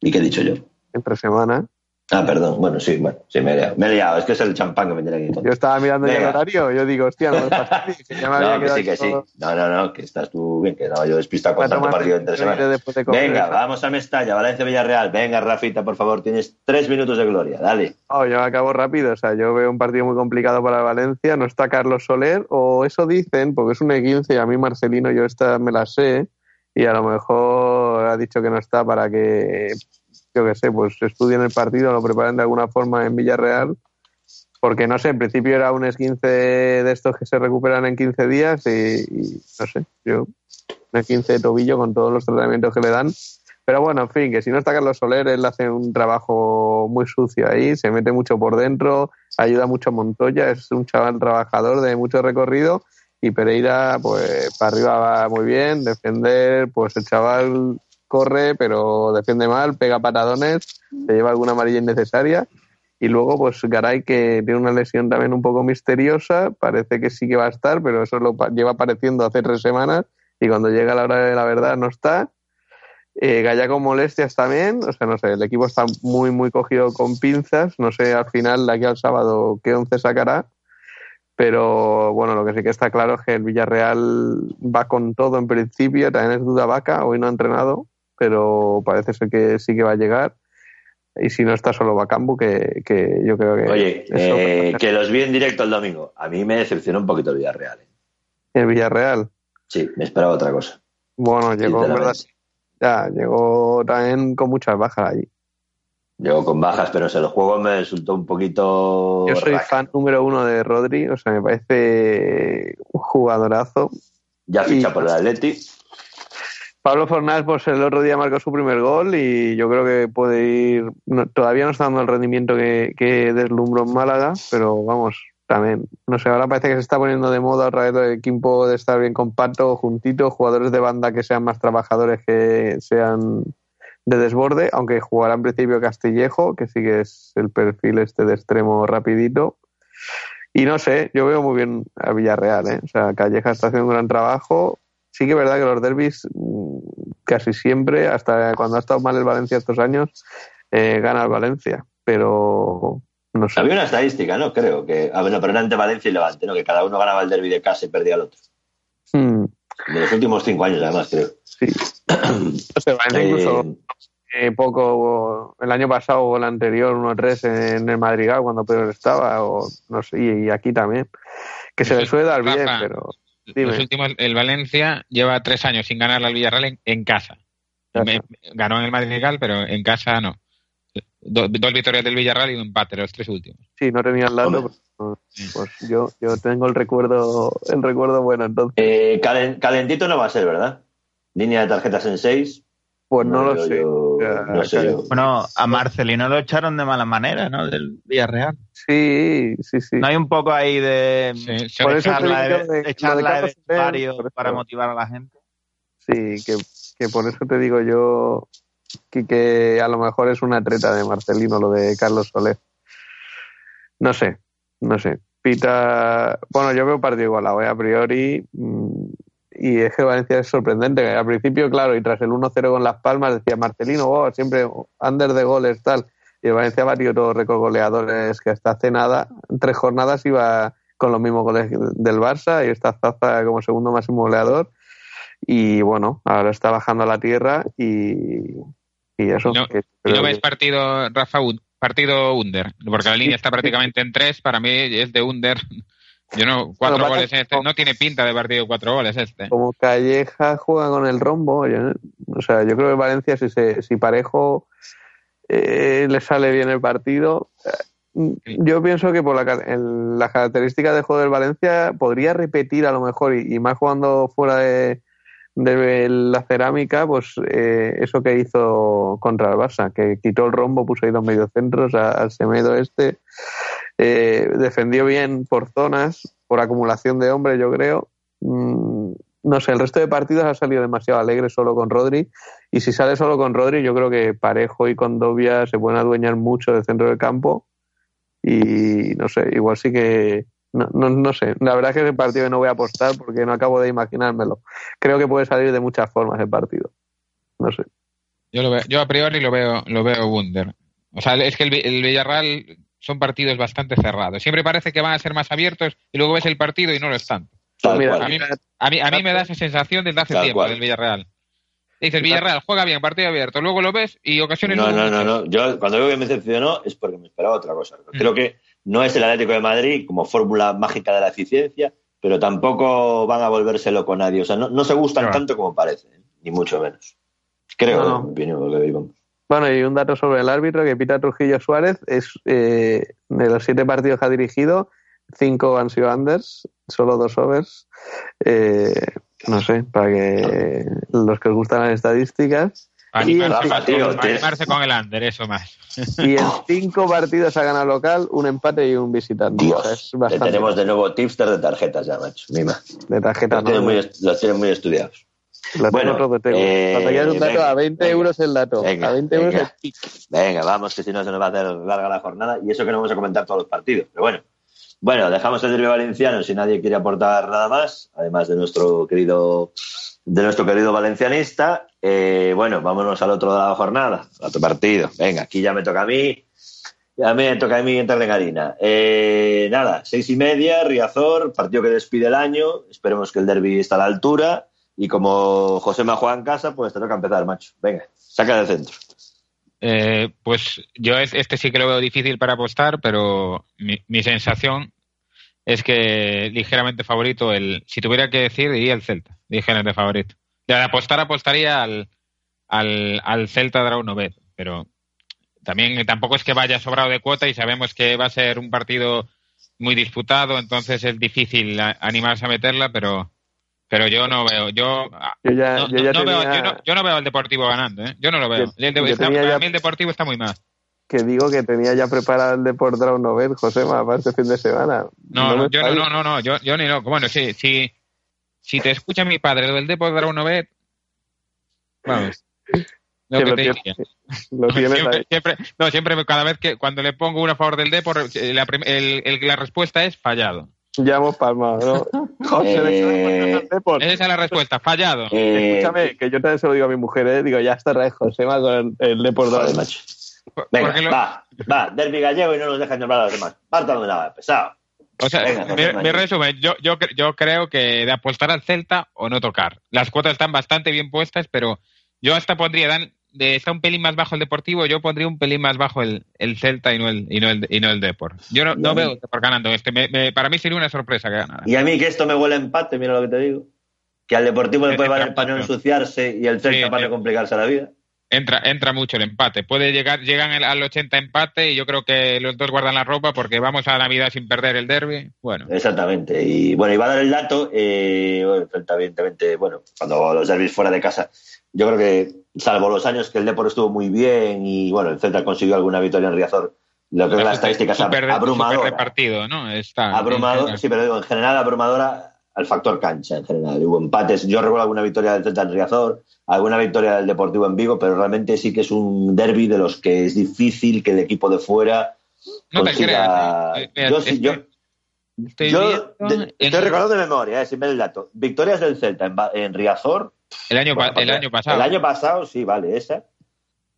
¿Y qué he dicho yo? Entre semana. Ah, perdón, bueno, sí, bueno, sí, me he liado. Me he liado, es que es el champán que me tiene aquí. Yo estaba mirando ya el horario. Yo digo, hostia, no me fastidies, [LAUGHS] que ya me había No, que sí, que sí. No, no, no, que estás tú bien, que no, yo despistado con a tanto partido entre semana. de Venga, vamos a Mestalla, Valencia-Villarreal. Venga, Rafita, por favor, tienes tres minutos de gloria, dale. Oh, yo acabo rápido, o sea, yo veo un partido muy complicado para Valencia, no está Carlos Soler, o eso dicen, porque es un E15 y a mí Marcelino yo esta me la sé, y a lo mejor ha dicho que no está para que, yo qué sé, pues estudien el partido, lo preparen de alguna forma en Villarreal, porque no sé, en principio era un esguince de estos que se recuperan en 15 días y, y no sé, yo un esguince de tobillo con todos los tratamientos que le dan, pero bueno, en fin, que si no está Carlos Soler, él hace un trabajo muy sucio ahí, se mete mucho por dentro, ayuda mucho a Montoya, es un chaval trabajador de mucho recorrido y Pereira, pues para arriba va muy bien, defender, pues el chaval corre, pero defiende mal, pega patadones, se lleva alguna amarilla innecesaria. Y luego, pues Garay, que tiene una lesión también un poco misteriosa, parece que sí que va a estar, pero eso lo lleva apareciendo hace tres semanas y cuando llega la hora de la verdad no está. Eh, Gaya con molestias también, o sea, no sé, el equipo está muy, muy cogido con pinzas, no sé al final, de aquí al sábado, qué once sacará, pero bueno, lo que sí que está claro es que el Villarreal va con todo en principio, también es duda vaca, hoy no ha entrenado, pero parece ser que sí que va a llegar, y si no está solo Bacambu, que, que yo creo que... Oye, eh, que los vi en directo el domingo. A mí me decepcionó un poquito el Villarreal. ¿eh? El Villarreal, Sí, me esperaba otra cosa. bueno, llegó, verdad, ya, llegó también con muchas bajas allí. Llegó con bajas, pero no sé, el juego me resultó un poquito. Yo soy raca. fan número uno de Rodri, o sea, me parece un jugadorazo. Ya ficha y- por el Atleti. Pablo Fornás, pues el otro día marcó su primer gol y yo creo que puede ir. todavía no está dando el rendimiento que, que deslumbró en Málaga, pero vamos, también. No sé, ahora parece que se está poniendo de moda otra vez el equipo de estar bien compacto, juntito, jugadores de banda que sean más trabajadores, que sean de desborde, aunque jugará en principio Castillejo, que sí que es el perfil este de extremo rapidito. Y no sé, yo veo muy bien a Villarreal, ¿eh? O sea, Calleja está haciendo un gran trabajo. Sí que es verdad que los derbis mm, casi siempre, hasta cuando ha estado mal el Valencia estos años, eh, gana el Valencia. Pero no sé. Había una estadística, ¿no? Creo que. Ah, bueno, pero era entre Valencia y Levante, ¿no? Que cada uno ganaba el derby de casa y perdía el otro. Mm, De los últimos cinco años, además, creo. sí. [CLEARS THROAT] No sé, Valencia incluso Eh, eh, poco, el año pasado o el anterior, 1-3 en el Madrigal cuando Pedro estaba, o no sé, y, y aquí también. Que se le suele dar bien, Rafa. pero Dime. los últimos, el Valencia lleva tres años sin ganar al Villarreal en, en casa. Me- ganó en el Madrigal, pero en casa no. Do- dos victorias del Villarreal y un empate, los tres últimos. Sí, no tenía el dato, Hombre. pero, pues yo, yo tengo el recuerdo, el recuerdo bueno, entonces, Eh, calen- calentito no va a ser, ¿verdad? Línea de tarjetas en 6. Pues no, lo sé. yo- Ya, no sé claro. yo. Bueno, a Marcelino lo echaron de mala manera, ¿no? Del Villarreal. Sí, sí, sí. No hay un poco ahí de Sí, Por echarla de, de- de echarla de eso- para motivar a la gente. Sí, que, que por eso te digo yo que, que a lo mejor es una treta de Marcelino lo de Carlos Soler. No sé, no sé. Pita, bueno, yo veo partido igualado, ¿eh? a priori. mm, Y es que Valencia es sorprendente. Al principio, claro, y tras el 1-0 con Las Palmas, decía Marcelino, oh, siempre under de goles, tal. Y el Valencia todos los récords goleadores que hasta hace nada, tres jornadas iba con los mismos goles del Barça y está Zaza como segundo máximo goleador. Y bueno, ahora está bajando a la tierra y, y eso. No- que ¿Y no ves que- partido, Rafa, partido under? Porque la línea está prácticamente en tres, para mí es de under. Yo no, cuatro Bueno, goles este, no tiene pinta de partido cuatro goles este. como Calleja juega con el rombo, yo- o sea, yo creo que Valencia, si, se, si Parejo eh, le sale bien el partido, eh, yo pienso que por la, el- las características de juego del Valencia podría repetir a lo mejor, y, y más jugando fuera de, de la cerámica, pues eh, eso que hizo contra el Barça, que quitó el rombo, puso ahí dos mediocentros al Semedo este, eh, defendió bien por zonas, por acumulación de hombres, yo creo. Mm, no sé, el resto de partidos ha salido demasiado alegre solo con Rodri. Y si sale solo con Rodri, yo creo que Parejo y Condovia se pueden adueñar mucho del centro del campo. Y no sé, igual sí que. No, no, no sé, la verdad es que es el partido que no voy a apostar porque no acabo de imaginármelo. Creo que puede salir de muchas formas el partido. No sé. Yo, lo veo, yo a priori lo veo, lo veo under. O sea, es que el, el Villarreal son partidos bastante cerrados. Siempre parece que van a ser más abiertos y luego ves el partido y no lo están. Tal Mira. A mí, a mí, a mí me da esa sensación desde hace Tal tiempo cual. del Villarreal. Dices, Villarreal juega bien, partido abierto, luego lo ves y ocasiones No, no, no, no. Yo cuando digo que me decepcionó es porque me esperaba otra cosa. Creo que no es el Atlético de Madrid como fórmula mágica de la eficiencia, pero tampoco van a volverse loco nadie. O sea, no, no se gustan Claro. tanto como parece, ¿eh? ni mucho menos. Creo, No, no. en mi opinión, lo que digo. Bueno, y un dato sobre el árbitro, que Pita Trujillo Suárez es eh, de los siete partidos que ha dirigido, cinco han sido unders, solo dos overs. Eh, no sé, para que los que os gustan las estadísticas. Animarse, Rafa, tío, con- animarse con el under, eso más. Y en cinco partidos ha ganado local, un empate y un visitante. O sea, Dios, es que bastante tenemos de nuevo tipster de tarjetas ya, macho. Mima. de tarjeta. Los tienen ¿no? muy, est- los tienen muy estudiados. Lo Bueno, todo, tengo. eh, un dato venga, a 20 venga, euros el dato. venga, a 20 euros el pick. Venga, vamos, que si no se nos va a hacer larga la jornada. Y eso que no vamos a comentar todos los partidos. Pero bueno, bueno, dejamos el derbi valenciano si nadie quiere aportar nada más, además de nuestro querido, de nuestro querido valencianista. Eh, bueno, vámonos al otro de la jornada, al otro partido. Venga, aquí ya me toca a mí. Ya me toca a mí entrar en harina. Eh, nada, seis y media, Riazor, partido que despide el año. Esperemos que el derby esté a la altura. Y como José me juega en casa, pues te toca empezar, macho. Venga, saca del centro. Eh, pues yo es- este sí que lo veo difícil para apostar, pero mi, mi sensación es que ligeramente favorito el, si tuviera que decir, diría el Celta, ligeramente favorito. De apostar apostaría al, al, al Celta Draunovet, pero también tampoco es que vaya sobrado de cuota y sabemos que va a ser un partido muy disputado, entonces es difícil animarse a meterla, pero pero yo no veo, yo Yo ya, no, yo ya no veo, yo, no, yo no veo al Deportivo ganando, ¿eh? Yo no lo veo. Yo- El de- yo está- tenía para ya- mí el Deportivo está muy mal. que digo que tenía ya preparado el Deport Draw Novel, Josema, para este fin de semana. No, no, yo no, no, no, no, yo, yo ni loco. Bueno, sí, sí, si te escucha mi padre lo del Depor dar uno bet, vamos. Lo Que que lo te [LAUGHS] tienes siempre, ahí. siempre, no, siempre cada vez que cuando le pongo uno a favor del Depor, eh, la, el- el- la respuesta es fallado. Ya hemos palmado, ¿no? José, ¿de Depor? Esa es la respuesta, fallado. Eh, Escúchame, que yo también se lo digo a mi mujer, ¿eh? Digo, ya está Ray Josema con el Deport Draw. Joder, macho. Venga, lo- va, va, derbi gallego y no nos dejan nombrar a los demás. Partan de nada, pesado. O sea, Venga, mi, resumen, yo, yo, yo creo que de apostar al Celta o no tocar. Las cuotas están bastante bien puestas, pero yo hasta pondría, dan, de, está un pelín más bajo el Deportivo, yo pondría un pelín más bajo el, el Celta y no el, y no el, y no el Depor. Yo no, no veo el Depor ganando este. Me- me- para mí sería una sorpresa que ganara. Y a mí que esto me huele a empate, mira lo que te digo. Que al Deportivo le puede valer para no ensuciarse y el Celta Sí, para no complicarse la vida. Entra, entra mucho el empate. Puede llegar, llegan al- al 80 empate y yo creo que los dos guardan la ropa porque vamos a Navidad sin perder el derby. Bueno, Exactamente. Y bueno, iba a dar el dato. Eh, bueno, evidentemente, bueno, cuando los derbis fuera de casa, yo creo que, salvo los años que el Depor estuvo muy bien y bueno, el Celta consiguió alguna victoria en Riazor, lo que es la estadística es super, abrumadora. super repartido, ¿no? Está, abrumador, sí, pero digo, en general abrumadora al factor cancha, en general. Hubo empates. Yo recuerdo alguna victoria del Celta en Riazor, alguna victoria del Deportivo en Vigo, pero realmente sí que es un derby de los que es difícil que el equipo de fuera No te consiga... creas, ¿eh? Mira, Yo sí, estoy- yo, Estoy yo de- recordando de memoria, eh, sin ver el dato. Victorias del Celta en, en Riazor. El año, bueno, el año pasado. El año pasado, sí, vale, esa.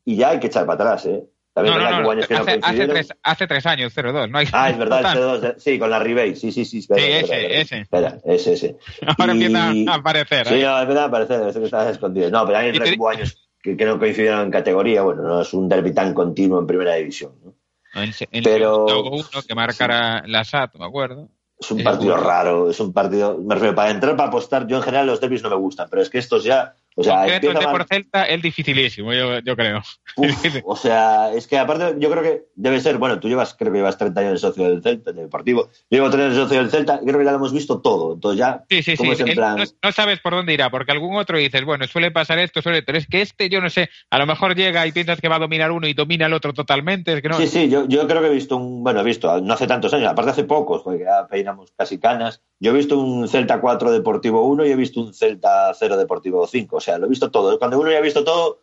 Y ya hay que echar para atrás, ¿eh? También no, no, no, años que hace, hace, tres, hace tres años, 0-2. No hay, Ah, es verdad, el Total. C2, de- sí, con la Ribey, sí, sí, sí. espera, Sí, ese, espera. ese. Espera, ese, ese. [LAUGHS] Ahora Y- empieza a aparecer. Sí, ¿eh? no, es verdad, parece debe ser que estás escondido. No, pero hay Y te- años que, que no coincidieron en categoría. Bueno, no es un derby tan continuo en primera división. ¿no? En, en Pero- uno que marcara la SAT, me acuerdo. Es un partido raro, es un partido. Me refiero, para entrar, para apostar, yo en general los derbis no me gustan, pero es que estos ya. O sea, Concreto, el de por Celta es dificilísimo, yo, yo creo. Uf, o sea, es que aparte, yo creo que debe ser, bueno, tú llevas, creo que llevas 30 años de socio del Celta, del Deportivo. Yo llevo 30 años de socio del Celta, creo que ya lo hemos visto todo. Entonces ya, Sí, sí, sí. no sabes por dónde irá, porque algún otro dices, bueno, suele pasar esto, suele, pero es que este, yo no sé, a lo mejor llega y piensas que va a dominar uno y domina el otro totalmente, es que no. Sí, sí, yo, yo creo que he visto un, bueno, he visto, no hace tantos años, aparte hace pocos, porque ya peinamos casi canas. Yo he visto un Celta 4 Deportivo 1 y he visto un Celta 0 Deportivo 5, o sea, lo he visto todo. Cuando uno ya ha visto todo,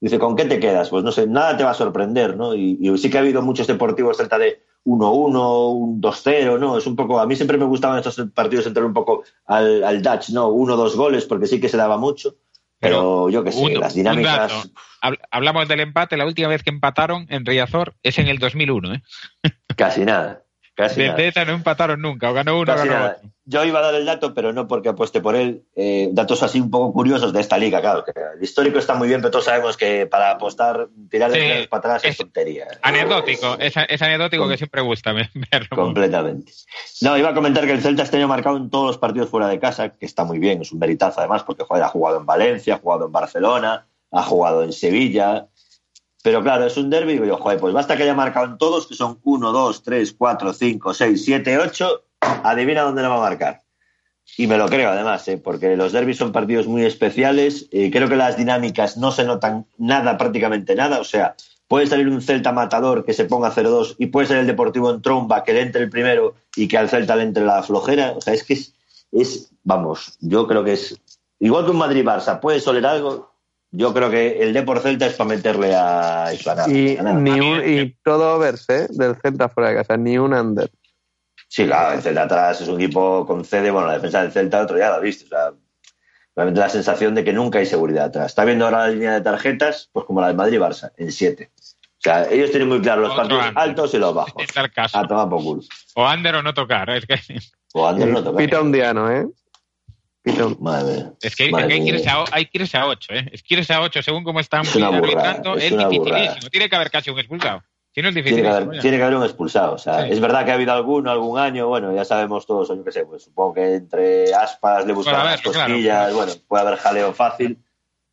dice, ¿con qué te quedas? Pues no sé, nada te va a sorprender, ¿no? Y, y sí que ha habido muchos deportivos Celta de 1-1, un 2-0, ¿no? Es un poco, a mí siempre me gustaban estos partidos entrar un poco al, al Dutch, ¿no? Uno o dos goles, porque sí que se daba mucho. Pero, yo qué sé, un- las dinámicas. Hablamos del empate, la última vez que empataron en Riazor es en el 2001, ¿eh? Casi nada. Casi nada. Esa no empataron nunca, o ganó uno o Casi ganó otro. Yo iba a dar el dato, pero no porque apueste por él. Eh, datos así un poco curiosos de esta liga, claro. Que el histórico está muy bien, pero todos sabemos que para apostar, tirar de Sí, para atrás es, es tontería. Anecdótico, es, es anecdótico que siempre gusta verlo. [LAUGHS] Completamente. No, iba a comentar que el Celta este año ha marcado en todos los partidos fuera de casa, que está muy bien, es un veritazo además, porque joder, ha jugado en Valencia, ha jugado en Barcelona, ha jugado en Sevilla. Pero claro, es un derby, digo yo, joder, pues basta que haya marcado en todos, que son 1, 2, 3, 4, 5, 6, 7, 8, adivina dónde le va a marcar. Y me lo creo además, ¿eh? porque los derbis son partidos muy especiales, eh, creo que las dinámicas no se notan nada, prácticamente nada, o sea, puede salir un Celta matador que se ponga 0-2 y puede ser el Deportivo en tromba que le entre el primero y que al Celta le entre la flojera, o sea, es que es, es vamos, yo creo que es, igual que un Madrid-Barça, puede soler algo, yo creo que el Depor Celta es para meterle a Islandia. Y, ni un, y todo verse del Celta fuera de casa, ni un under. Sí, claro, el Celta atrás es un equipo con CD, bueno, la defensa del Celta otro ya lo ha visto, o sea, realmente la sensación de que nunca hay seguridad atrás. Está viendo ahora la línea de tarjetas, pues como la del Madrid-Barça, en 7. O sea, ellos tienen muy claro los Otro partidos under. altos y los bajos. Caso. A tomar por culo. O under o no tocar. Es que, O Ander no toca. Pita un diano, ¿eh? Madre mía. es que, es Madre que hay, que irse a, hay que irse a 8. ¿eh? Es que irse a 8 según cómo están Es una burrada, es es, una dificilísimo. burrada. Tiene que haber casi un expulsado. Si no es Tiene que, haber, tiene que haber un expulsado. O sea, Sí. es verdad que ha habido alguno, algún año, bueno, ya sabemos todos, o yo qué sé, pues supongo que entre aspas le buscan las claro. cosquillas, bueno, puede haber jaleo fácil,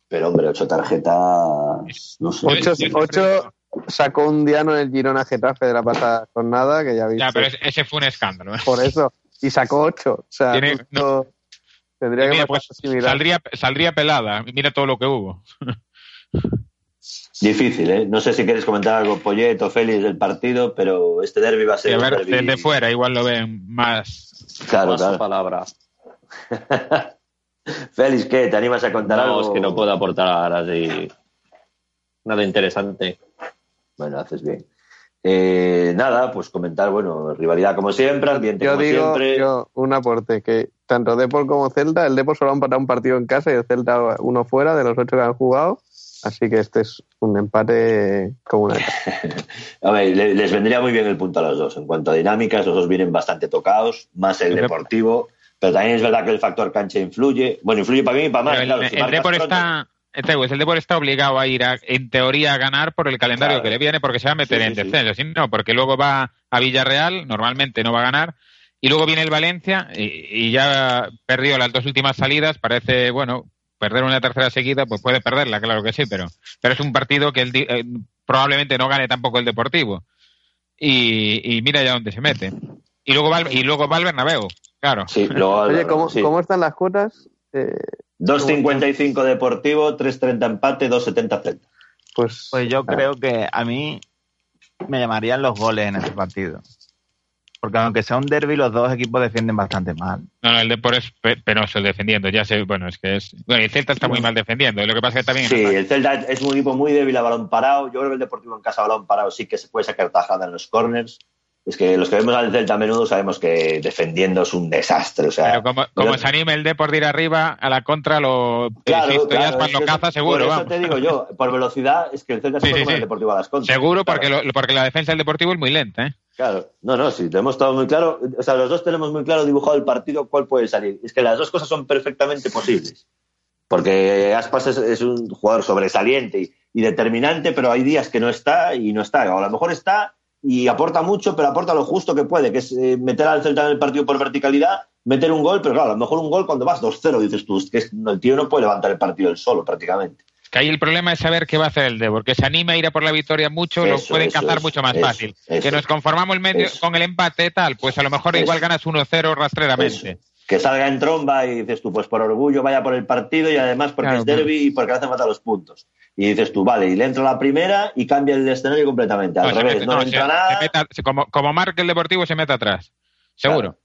pero hombre, ocho tarjetas, no sé. Ocho, sacó un diano en el Girona Getafe de la pasada jornada, que ya viste. Ya, pero ese, fue un escándalo. ¿eh? Por eso. Y sacó ocho. O sea, Tiene- justo tendría que Mira, pues, saldría, saldría pelada. Mira todo lo que hubo. Difícil, ¿eh? No sé si quieres comentar algo, Poyet o Félix, del partido, pero este derby va a Y ser a un ver, derbi- desde fuera igual lo ven más. Claro, Paso claro. palabra. [LAUGHS] Félix, ¿qué? ¿Te animas a contar No, algo? es que no puedo aportar así nada interesante. Bueno, haces bien. Eh, nada, pues comentar, bueno, rivalidad como siempre, ambiente Yo como digo, siempre. yo, un aporte, que tanto Depor como Celta, el Depor solo ha empatado un partido en casa y el Celta uno fuera de los ocho que han jugado. Así que este es un empate comunal. [LAUGHS] A ver, le- les vendría muy bien el punto a los dos. En cuanto a dinámicas, los dos vienen bastante tocados, más el El Dep- deportivo, pero también es verdad que el factor cancha influye. Bueno, influye para mí y para más. Pero el, claro, si el Depor pronto- está, Entonces, el Depor está obligado a ir, a- en teoría, a ganar por el calendario Claro. que le viene, porque se va a meter Sí, en sí, descenso. No, porque luego va a Villarreal, normalmente no va a ganar, y luego viene el Valencia, y, y ya perdió las dos últimas salidas. Parece, bueno, perder una tercera seguida, pues puede perderla, claro que sí, pero, pero es un partido que el di- eh, probablemente no gane tampoco el Deportivo. Y, y mira ya dónde se mete. Y luego va, al- y luego va Bernabéu, claro. Sí, luego Oye, ¿cómo, sí. ¿cómo están las cuotas? Eh, 2.55 Deportivo, 3.30 empate, 2.70 Celta. pues, Pues yo ah, creo que a mí me llamarían los goles en este partido. Porque aunque sea un derby, los dos equipos defienden bastante mal. No, no, el Depor es pe- penoso defendiendo. Ya sé, bueno, es que es. Bueno, el Celta está muy mal defendiendo. Lo que pasa es que también. Sí, el Celta es un equipo muy débil a balón parado. Yo creo que el Deportivo en casa a balón parado sí que se puede sacar tajada en los corners. Es que los que vemos al Celta a menudo sabemos que defendiendo es un desastre. O sea, Pero como, como pero- se anime el Depor de ir arriba, a la contra lo. Claro, insisto, claro, ya es caza seguro, Por eso te digo yo, por velocidad, es que el Celta se Sí, sí, el Deportivo a las contras. Seguro, Claro. porque, lo- porque la defensa del Deportivo es muy lenta, ¿eh? Claro, no, no, sí, tenemos todo muy claro. O sea, los dos tenemos muy claro dibujado el partido cuál puede salir. Es que las dos cosas son perfectamente posibles. Porque Aspas es, es un jugador sobresaliente y, y determinante, pero hay días que no está y no está. O a lo mejor está y aporta mucho, pero aporta lo justo que puede, que es eh, meter al Celta en el partido por verticalidad, meter un gol, pero claro, a lo mejor un gol cuando vas 2-0, dices tú, es que el tío no puede levantar el partido él solo prácticamente. Que ahí el problema es saber qué va a hacer el Depor. Que se anima a ir a por la victoria mucho, lo Eso, pueden eso, cazar eso, mucho más fácil. que nos conformamos el medio, eso. con el empate, tal, pues a lo mejor igual ganas 1-0 rastreramente. Que salga en tromba y dices tú, pues por orgullo vaya por el partido y además porque Claro, es derby y porque hace falta los puntos. Y dices tú, vale, y le entro a la primera y cambia el escenario completamente. Al No, revés, mete- no, no, se- entra se nada. meta- como, como marque el Deportivo, se mete atrás. Seguro. O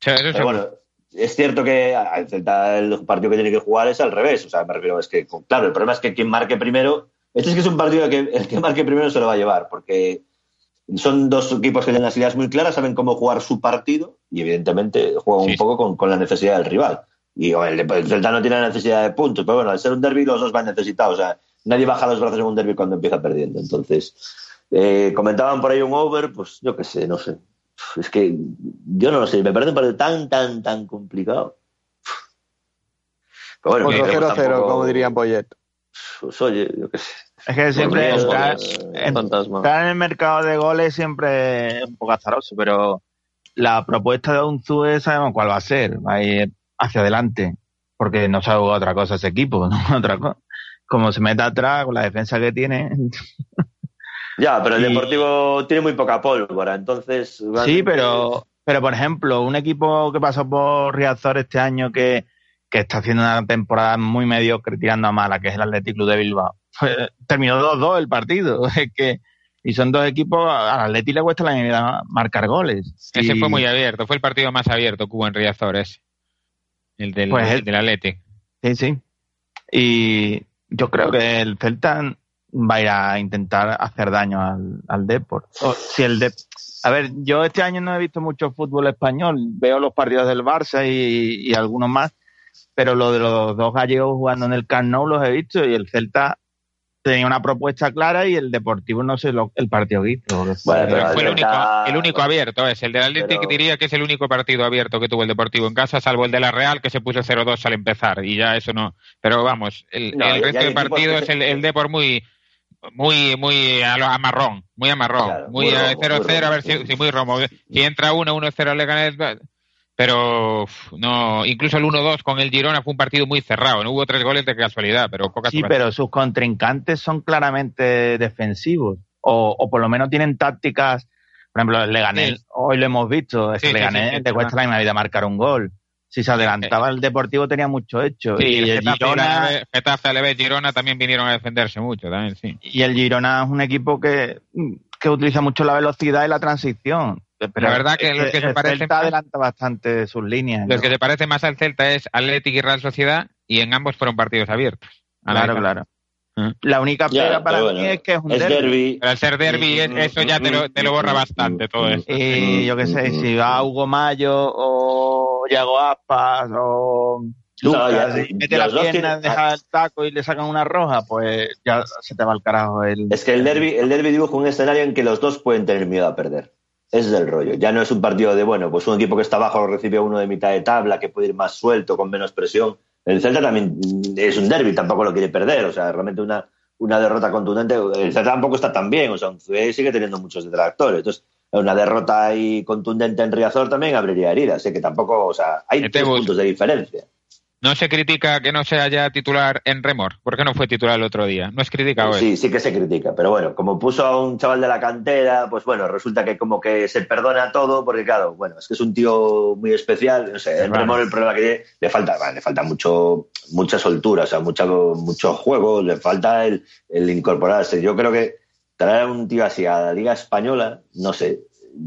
sea, eso seguro. bueno, es cierto que Celta el partido que tiene que jugar es al revés. O sea, me refiero, es que, claro, el problema es que quien marque primero. Este es que es un partido que el que marque primero se lo va a llevar, porque son dos equipos que tienen las ideas muy claras, saben cómo jugar su partido y, evidentemente, juegan Sí, un poco con, con la necesidad del rival. Y o el, el Celta no tiene necesidad de puntos, pero bueno, al ser un derby, los dos van necesitados. O sea, nadie baja los brazos en un derby cuando empieza perdiendo. Entonces, eh, comentaban por ahí un over, pues yo qué sé, no sé. Es que yo no lo sé, me parece un partido tan, tan, tan complicado. Pero bueno, otro que 0-0, tampoco- como dirían Poyet. Pues oye, yo qué sé. Es que siempre entrar, pues, en- el mercado de goles siempre es un poco azaroso, pero la propuesta de Unzue sabemos cuál va a ser, va a ir hacia adelante, porque no sabe otra cosa ese equipo, [LAUGHS] no otra cosa. Como se mete atrás con la defensa que tiene, [LAUGHS] Ya, pero el Y- Deportivo tiene muy poca pólvora, entonces... Sí, pero, pero por ejemplo, un equipo que pasó por Riazor este año que, que está haciendo una temporada muy mediocre tirando a mala, que es el Athletic Club de Bilbao, pues, terminó 2-2 el partido. [LAUGHS] Es que, y son dos equipos, al Atleti le cuesta la vida marcar goles. Ese Y- fue muy abierto, fue el partido más abierto hubo en Riazor, ese. El del, Pues el el- del Athletic. Sí, sí. Y yo creo que el Celta va a ir a intentar hacer daño al, al Deport. O si el Dep- a ver, yo este año no he visto mucho fútbol español. Veo los partidos del Barça y, y algunos más, pero lo de los dos gallegos jugando en el Camp Nou los he visto y el Celta tenía una propuesta clara y el Deportivo no sé lo, el partido que hizo. que fue- Bueno, pero fue el único, el único abierto, es el del Athletic Pero- diría que es el único partido abierto que tuvo el Deportivo en casa, salvo el de la Real que se puso 0-2 al empezar y ya eso no. Pero vamos, el, No, el ya- resto de partidos se- el, el Depor muy muy muy a, lo- a marrón, muy a marrón, Claro, muy muy a romo, 0-0 muy a ver si, si muy romo. Si entra 1 1-0 le ganas pero no, incluso el 1-2 con el Girona fue un partido muy cerrado, no hubo tres goles de casualidad, pero pocas Sí, pero sus contrincantes son claramente defensivos. O, o por lo menos tienen tácticas. Por ejemplo, el Leganés, Sí. hoy lo hemos visto, es Sí, Leganés sí, te cuesta la misma vida marcar un gol. Si se adelantaba el Deportivo tenía mucho hecho. Y, el el Girona, Getafe, Alavés, Girona también vinieron a defenderse mucho, también, sí. y el Girona es un equipo que, que utiliza mucho la velocidad y la transición. Pero La verdad que los que se el parecen Celta más- adelanta bastante sus líneas. Los ¿no? que se parecen más al Celta es Atlético y Real Sociedad y en ambos fueron partidos abiertos. La Claro, claro. Mm. La única Ya, pega para mí es que es un es derbi. derbi. Pero al ser derby, es- eso ya te lo, te lo borra bastante todo eso. Y yo qué sé, si va Hugo Mayo o Yago Aspas o Lucas ya, y mete la pierna, tienen- deja el taco y le sacan una roja, pues ya se te va al carajo el... Es que el derby, el derby dibuja un escenario en que los dos pueden tener miedo a perder. Es el rollo. Ya no es un partido de, bueno, pues un equipo que está abajo lo recibe a uno de mitad de tabla, que puede ir más suelto, con menos presión. El Celta también es un derby, tampoco lo quiere perder, o sea, realmente una, una derrota contundente. El Celta tampoco está tan bien, o sea, sigue teniendo muchos detractores. Entonces, una derrota ahí contundente en Riazor también abriría heridas, sé que tampoco, o sea, hay tres puntos de diferencia. No se critica que no sea ya titular en Remor. ¿Por qué no fue titular el otro día? No es criticado él. Sí, sí que se critica, pero bueno, como puso a un chaval de la cantera, pues bueno, resulta que como que se perdona todo, porque claro, bueno, es que es un tío muy especial, no sé, el Claro. Remor el problema que tiene, le falta, vale, le falta mucho, mucha soltura, o sea, mucha, mucho juego, le falta el, el incorporarse. Yo creo que traer a un tío así a la Liga Española, no sé,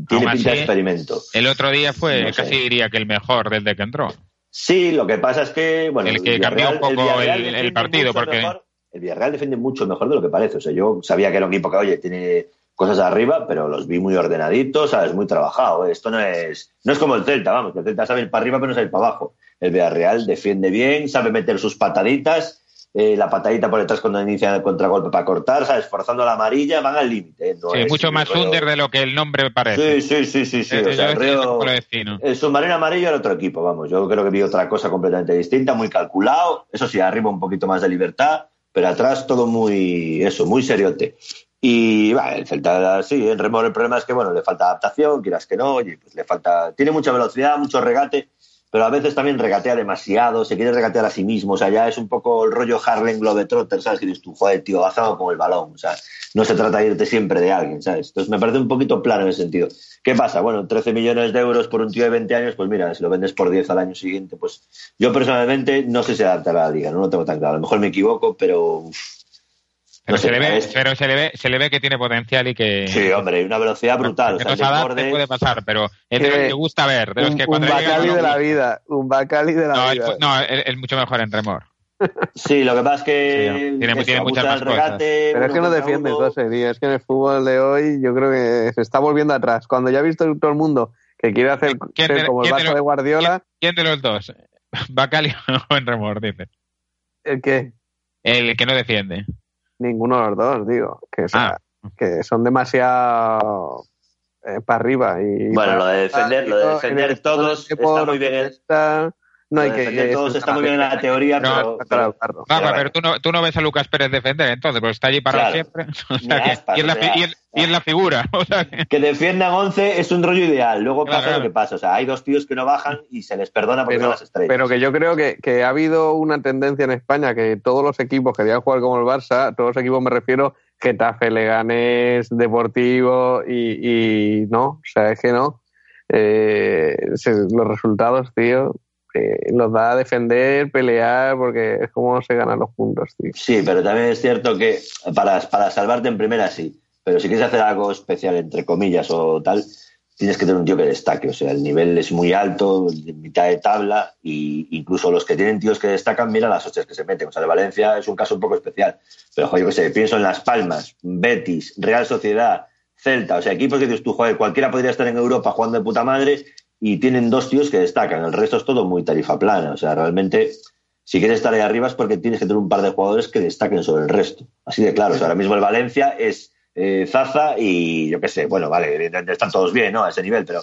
tiene Aún pinta de experimento. El otro día fue, No sé. casi diría que el mejor desde que entró. Sí, lo que pasa es que, bueno, El que cambió un poco el- partido, porque- mejor- el Villarreal defiende mucho mejor de lo que parece. O sea, yo sabía que era un equipo que, oye, tiene cosas arriba, pero los vi muy ordenaditos, ¿sabes? Muy trabajado. Esto no es, no es como el Celta, vamos, que el Celta sabe ir para arriba, pero no sabe ir para abajo. El Villarreal defiende bien, sabe meter sus pataditas, eh, la patadita por detrás cuando inicia el contragolpe para cortar, ¿sabes? Forzando la amarilla, van al límite. ¿eh? No Sí, es mucho más rollo- under de lo que el nombre parece. Sí, sí, sí, sí, sí. Eh, O sea, el submarino amarillo era otro equipo, vamos. Yo creo que vi otra cosa completamente distinta, muy calculado. Eso sí, arriba un poquito más de libertad, pero atrás todo muy, eso, muy seriote. Y va, el Celta, sí, el remor el problema es que, bueno, le falta adaptación, quieras que no, oye, pues le falta, tiene mucha velocidad, mucho regate, pero a veces también regatea demasiado, se quiere regatear a sí mismo, o sea, ya es un poco el rollo Harlem Globetrotter, ¿sabes? Que dices tú, joder, tío, haz algo con el balón, o sea, no se trata de irte siempre de alguien, ¿sabes? Entonces me parece un poquito plano en ese sentido. ¿Qué pasa? Bueno, 13 millones de euros por un tío de 20 años, pues mira, si lo vendes por 10 al año siguiente, pues yo personalmente no sé si adaptará a la liga, no lo tengo tan claro. A lo mejor me equivoco, pero Pero, no sé, se, le ve, es- pero se, le ve, se le ve que tiene potencial y que, sí, hombre, hay una velocidad brutal. O que sea, el desborde- puede pasar, pero es de los que gusta ver. De los Un, que un Bacali no de la vida, un Bacali de la No, vida. el- no, es, mucho mejor en Remor. Sí, lo que pasa es que Sí, tiene- eso, tiene muchas más regate, Pero es que no contra defiende. José, tío. Es que en el fútbol de hoy yo creo que se está volviendo atrás. Cuando ya ha visto todo el mundo que quiere hacer ¿Quién ser de- como el quién de Barça de Guardiola, ¿Quién de los dos? [LAUGHS] ¿Bacali o en Remor, dice? el que El que no defiende. Ninguno de los dos, digo. Que, o sea, Ah. que son demasiado para arriba. Y Bueno, lo de defender, lo de en defender todos está muy bien. ¿eh? está- no hay que. todos está muy bien en la teoría, No, pero, pero-. Rafa, Pero tú no, tú no ves a Lucas Pérez defender, entonces, porque está allí parado Claro. siempre. [LAUGHS] O Ni sea, que- aspas, y, es la, o sea, fi- y es- y es la figura. [LAUGHS] O sea, que- que defiendan 11 es un rollo ideal. Luego Claro, pasa claro. lo que pasa. O sea, hay dos tíos que no bajan y se les perdona porque son las estrellas. pero que yo creo que, que ha habido una tendencia en España que todos los equipos querían jugar como el Barça, todos los equipos me refiero Getafe, Leganés, Deportivo y, y no, o sea, es que no. Eh, los resultados, tío, eh, los da a defender, pelear, porque es como se ganan los puntos, tío. Sí, pero también es cierto que para, para salvarte en primera sí. Pero si quieres hacer algo especial, entre comillas o tal, tienes que tener un tío que destaque. O sea, el nivel es muy alto, de mitad de tabla, y incluso los que tienen tíos que destacan, mira las hostias que se meten. O sea, el Valencia es un caso un poco especial. Pero, joder, yo qué pienso en Las Palmas, Betis, Real Sociedad, Celta. O sea, equipos que dices tú, joder, cualquiera podría estar en Europa jugando de puta madre y tienen dos tíos que destacan. El resto es todo muy tarifa plana. O sea, realmente si quieres estar ahí arriba es porque tienes que tener un par de jugadores que destaquen sobre el resto. Así de claro. Ahora mismo el Valencia es eh, Zaza y yo qué sé, bueno, vale, están todos bien, ¿no? A ese nivel, pero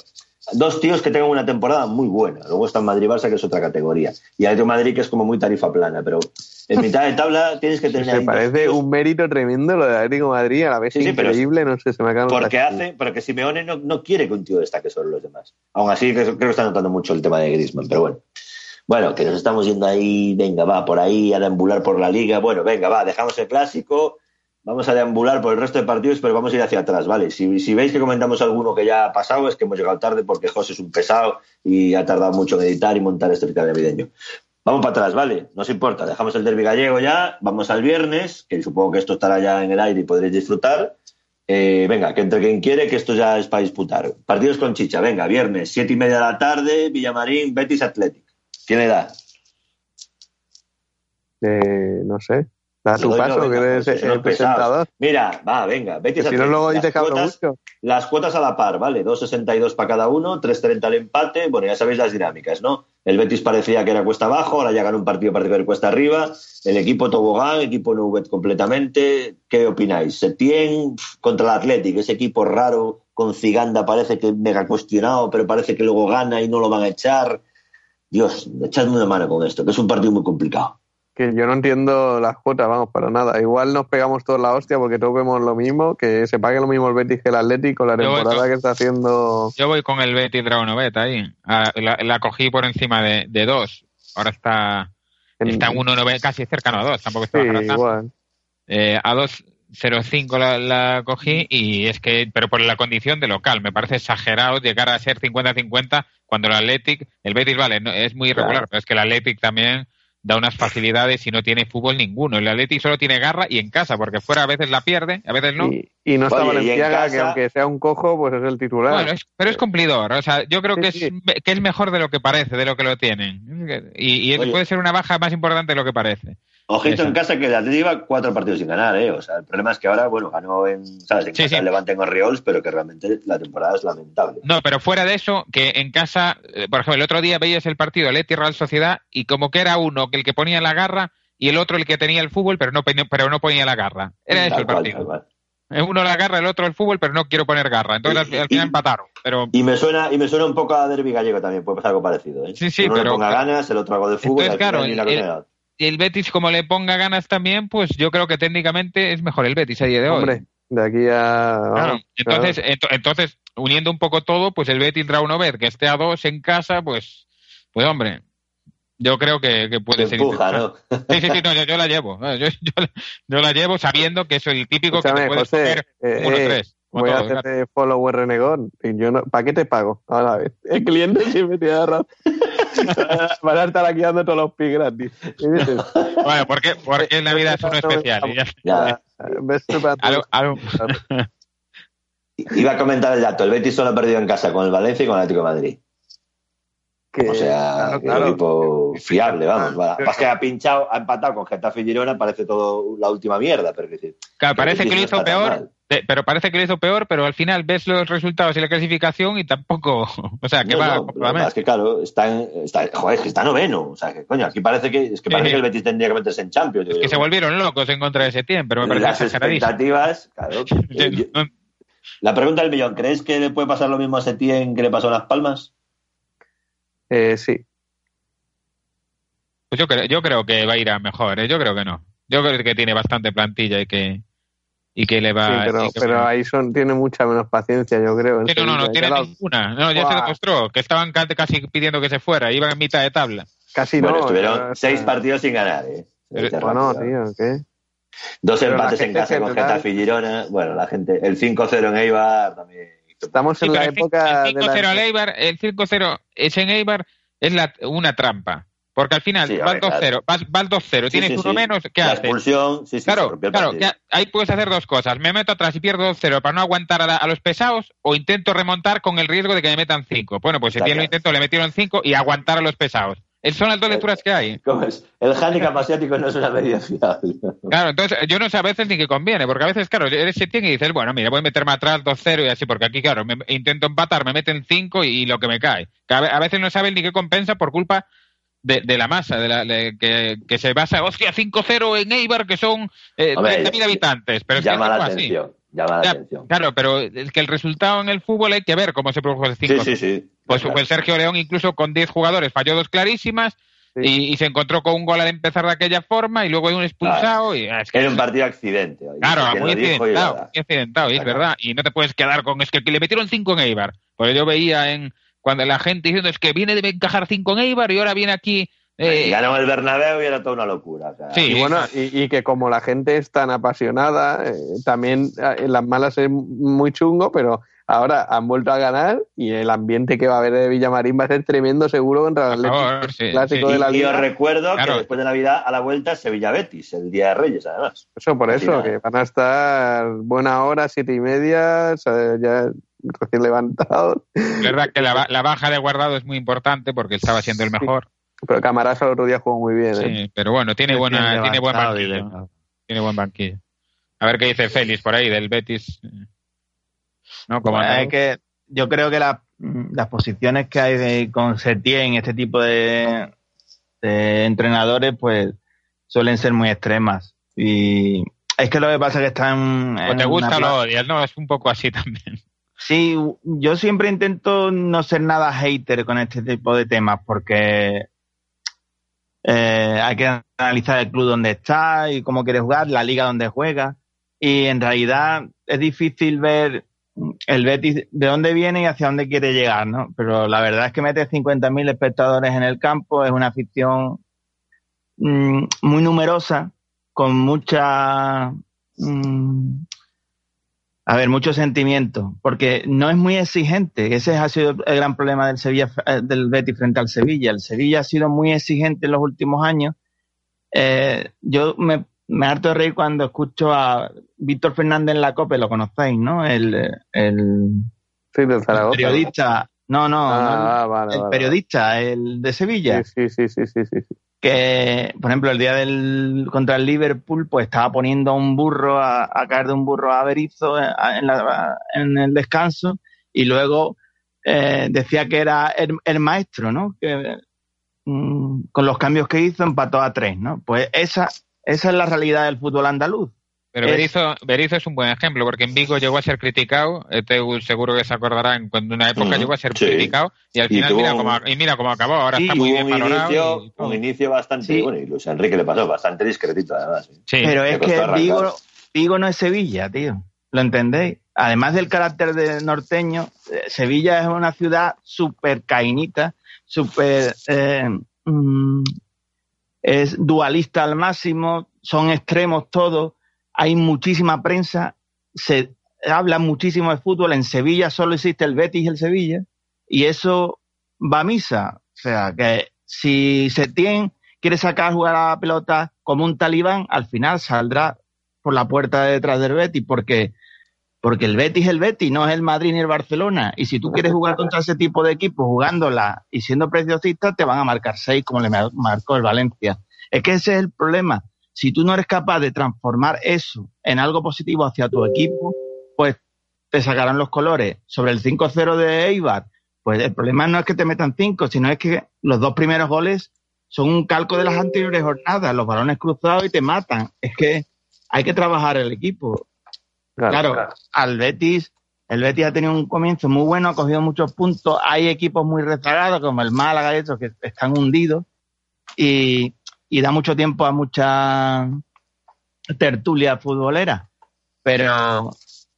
dos tíos que tengan una temporada muy buena. Luego está Madrid-Barça, que es otra categoría. Y de Madrid, que es como muy tarifa plana, pero en mitad de tabla tienes que tener dos parece un mérito tremendo lo de Atlético Madrid, a la vez Sí, sí, increíble, no sé, se me acaban porque hace, porque Simeone no, no quiere que un tío destaque sobre los demás. Aún así, creo, que está notando mucho el tema de Griezmann, pero bueno. Bueno, que nos estamos yendo ahí, venga, va, por ahí a deambular por la liga. Bueno, venga, va, dejamos el clásico, vamos a deambular por el resto de partidos, pero vamos a ir hacia atrás, ¿vale? Si, si veis que comentamos alguno que ya ha pasado, es que hemos llegado tarde porque José es un pesado y ha tardado mucho en editar y montar este de navideño. Vamos para atrás, ¿vale? No os importa, dejamos el derbi gallego ya, vamos al viernes, que supongo que esto estará ya en el aire y podréis disfrutar. Eh, venga, que entre quien quiere, que esto ya es para disputar. Partidos con chicha, venga, viernes, siete y media de la tarde, Villamarín, Betis Athletic. ¿Quién le da? Eh, no sé, da tu paso, no, que eres el presentador. Mira, va, venga, Que si no, luego dices que hablo mucho. Las cuotas a la par, ¿vale? 2.62 para cada uno, 3.30 el empate. Bueno, ya sabéis las dinámicas, ¿no? El Betis parecía que era cuesta abajo, ahora ya ganó un partido parece que era cuesta arriba. El equipo tobogán, equipo Nubet completamente. ¿Qué opináis? Setién contra el Athletic, ese equipo raro con Ciganda parece que mega cuestionado, pero parece que luego gana y no lo van a echar. Dios, echadme una mano con esto, que es un partido muy complicado. Que yo no entiendo las cuotas, vamos, para nada. Igual nos pegamos todos la hostia porque todos vemos lo mismo, que se pague lo mismo el Betis que el Atlético, la temporada con- que está haciendo... Yo voy con el Betis Dragonovet ahí. Ah, la, la cogí por encima de, de dos. Ahora está, en- está en 1,9, casi cercano a dos. Tampoco está Sí, igual. Eh, a 2.05 la, la cogí y es que, pero por la condición de local, me parece exagerado llegar a ser 50-50 cuando el Athletic, el Betis vale, no, es muy irregular, Claro. pero es que el Athletic también da unas facilidades y no tiene fútbol ninguno. El Athletic solo tiene garra y en casa, porque fuera a veces la pierde, a veces no. Y, y no está Oye, Valenciaga, que aunque sea un cojo, pues es el titular. Bueno, es- pero es cumplidor. O sea, yo creo Sí, que, es, sí. que es mejor de lo que parece, de lo que lo tienen. Y, y puede ser una baja más importante de lo que parece. Ojito Eso. en casa que el Atlético lleva cuatro partidos sin ganar, ¿eh? O sea, el problema es que ahora, bueno, ganó en, ¿sabes? en Sí, casa sí. el Levante en Orioles, pero que realmente la temporada es lamentable. No, pero fuera de eso, que en casa, eh, por ejemplo, el otro día veías el partido Leti Real Sociedad y como que era uno que el que ponía la garra y el otro el que tenía el fútbol, pero no, pe- pero no ponía la garra. Era eso el partido. cual. Uno la garra, el otro el fútbol, pero no quiero poner garra. Entonces al, al final empataron. Pero Y me suena, y me suena un poco a Derby Gallego también, puede pasar algo parecido, ¿eh? Sí, sí, Uno pero- le ponga ganas, el otro algo de fútbol, Entonces, claro, el- continuidad. el Betis, como le ponga ganas también, pues yo creo que técnicamente es mejor el Betis a día de hoy. Hombre, de aquí a... Claro, entonces, ento- entonces, uniendo un poco todo, pues el Betis Draunovet, que esté a dos en casa, pues, pues hombre, yo creo que, que puede ser empuja. [LAUGHS] ¿no? Sí, sí, sí, no, yo, yo la llevo. eh, Yo, [LAUGHS] yo la- yo la llevo sabiendo que es el típico que te puedes José, coger eh, uno eh, tres. Voy a claro. hacerte follower renegón. Y yo no, ¿Para qué te pago? Ahora. El cliente siempre tiene razón. [LAUGHS] Van a estar aquí dando todos los pi gratis. Bueno, porque, porque la vida es uno especial. y ya- algo- algo- Iba a comentar el dato, el Betis solo ha perdido en casa con el Valencia y con el Atlético de Madrid. que- O sea, claro, que es claro. un equipo fiable, vamos. Ah, Pasa que ha pinchado, ha empatado con Getafe y Girona, parece todo la última mierda, pero Claro, parece que lo hizo peor, mal. Eh, pero parece que lo hizo peor, pero al final ves los resultados y la clasificación y tampoco, [LAUGHS] o sea, que No, va no, es que claro, está, en- está, joder, es que está noveno. O sea, que coño, aquí parece que, es que, parece Sí. que el Betis tendría que meterse en Champions. digo que se volvieron locos en contra de Setién, pero me parece Las expectativas, claro. [LAUGHS] Eh, yo- La pregunta del millón, ¿crees que le puede pasar lo mismo a Setién que le pasó a Las Palmas? Eh, sí. Pues yo creo, yo creo que va a ir a mejor, ¿eh? yo creo que no. Yo creo que tiene bastante plantilla y que y que le va sí, pero, que- pero ahí son, tiene mucha menos paciencia, yo creo. Sí, no, no, no tiene lo- ninguna. No, ya se Buah. demostró que estaban ca- casi pidiendo que se fuera, iban en mitad de tabla. Casi bueno, no. estuvieron pero- seis partidos sin ganar, ¿eh? Pero- Bueno, tío, ¿qué? Dos pero la empates en casa con Getafe y Girona. Bueno, la gente, el 5-0 en Eibar también. Estamos Sí, en la el cin- época el de 5-0 la... al Eibar, el 5-0 es en Eibar es la, una trampa. Porque al final Sí, vas hombre, 2-0, vas, vas 2-0, Sí, tienes sí, uno menos, ¿qué La haces? expulsión, Claro, claro, que ahí puedes hacer dos cosas. Me meto atrás y pierdo 2-0 para no aguantar a, la- a los pesados o intento remontar con el riesgo de que me metan 5. Bueno, pues si tiene lo claro. intento, le metieron 5 y aguantar a los pesados. Son las dos Eh, lecturas que hay. [LAUGHS] ¿Cómo es? El handicap asiático no es una medida fiable. [LAUGHS] Claro, entonces yo no sé a veces ni que conviene, porque a veces, claro, eres Setién y dices, bueno, mira, voy a meterme atrás 2-0 y así, porque aquí, claro, me, intento empatar, me meten 5 y, y lo que me cae. A, ve- a veces no saben ni qué compensa por culpa de, de la masa, de la, de- que, que se basa, hostia, 5-0 en Eibar, que son eh, Hombre, 30.000 habitantes. Pero es que llama la fue así. atención. Llama la Ya, atención. Claro, pero es que el resultado en el fútbol hay que ver cómo se produjo el 5 Sí, sí, sí. Pues, Claro. pues Sergio León incluso con 10 jugadores falló dos clarísimas Sí. y, y se encontró con un gol al empezar de aquella forma y luego hay un expulsado y ah, es que Era un partido accidente. Claro, muy accidentado, muy accidentado, es verdad. Y no te puedes quedar con es que le metieron cinco en Eibar. Porque yo veía en cuando la gente diciendo es que viene de encajar cinco en Eibar y ahora viene aquí. eh, Y ganó el Bernabéu y era toda una locura. o sea, Sí. Y bueno, y, y que como la gente es tan apasionada, eh, también eh, en las malas es muy chungo, pero ahora han vuelto a ganar y el ambiente que va a haber de Villamarín va a ser tremendo seguro contra el favor, sí, clásico sí. de la Y, y os liga. recuerdo Claro. que después de Navidad a la vuelta Sevilla Betis, el día de Reyes, además. Eso por eso, que van a estar buena hora, siete y media, o sea, ya recién levantados. es verdad que la, ba- la baja de guardado es muy importante porque estaba siendo el mejor. Pero Camarasa el otro día jugó muy bien. ¿eh? Sí, pero bueno, tiene buena, tiene buen levantado banquillo. Tiene buen banquillo. A ver qué dice Félix por ahí del Betis. No, como Bueno, es que yo creo que la- las posiciones que hay de- con Setién, este tipo de, de entrenadores, pues suelen ser muy extremas. Y es que lo que pasa es que están. o te gusta o lo odias, no, es un poco así también. Sí, yo siempre intento no ser nada hater con este tipo de temas porque eh, hay que analizar el club donde está y cómo quiere jugar, la liga donde juega. Y en realidad es difícil ver el Betis de dónde viene y hacia dónde quiere llegar, ¿no? Pero la verdad es que mete 50.000 espectadores en el campo, es una afición mm, muy numerosa, con mucha mm, a ver, mucho sentimiento, porque no es muy exigente. Ese ha sido el gran problema del Sevilla, eh, del Betis frente al Sevilla. El Sevilla ha sido muy exigente en los últimos años. Eh, yo me, me harto de reír cuando escucho a Víctor Fernández en la COPE, lo conocéis, ¿no? El, el, Sí, del Zaragoza. periodista. No, no, Ah, no, ah, vale, el vale, periodista, el de Sevilla. Sí, sí, sí, sí, sí, sí. Que, por ejemplo, el día del contra el Liverpool, pues estaba poniendo a un burro a, a caer de un burro a Berizzo en, en la- en el descanso y luego eh, decía que era el, el maestro, ¿no? Que mm, con los cambios que hizo empató a tres, ¿no? Pues esa, esa es la realidad del fútbol andaluz. Pero Es- Berizzo, Berizzo es un buen ejemplo, porque en Vigo llegó a ser criticado, este seguro que se acordarán, cuando en una época llegó a ser sí. criticado, y al Y final mira un- cómo, y mira cómo acabó, ahora Sí, está muy bien un valorado. inicio, y un inicio bastante, Sí. bueno, y Luis Enrique le pasó bastante discretito además. ¿eh? Sí. Pero es que. Vigo, Vigo no es Sevilla, tío. ¿Lo entendéis? Además del carácter de norteño, eh, Sevilla es una ciudad súper cainita, súper eh, mm, es dualista al máximo, son extremos todos, hay muchísima prensa, se habla muchísimo de fútbol, en Sevilla solo existe el Betis y el Sevilla, y eso va a misa. O sea, que si Setién quiere sacar a jugar a la pelota como un talibán, al final saldrá por la puerta de detrás del Betis, porque, porque el Betis es el Betis, no es el Madrid ni el Barcelona. Y si tú quieres jugar contra ese tipo de equipos jugándola y siendo preciosista, te van a marcar seis como le mar- marcó el Valencia. Es que ese es el problema. Si tú no eres capaz de transformar eso en algo positivo hacia tu equipo, pues te sacarán los colores. Sobre el 5-0 de Eibar, pues el problema no es que te metan cinco, sino es que los dos primeros goles son un calco de las anteriores jornadas, los balones cruzados y te matan. Es que hay que trabajar el equipo. Claro, al Betis, el Betis ha tenido un comienzo muy bueno, ha cogido muchos puntos. Hay equipos muy rezagados, como el Málaga y esos, que están hundidos. Y, y da mucho tiempo a mucha tertulia futbolera. Pero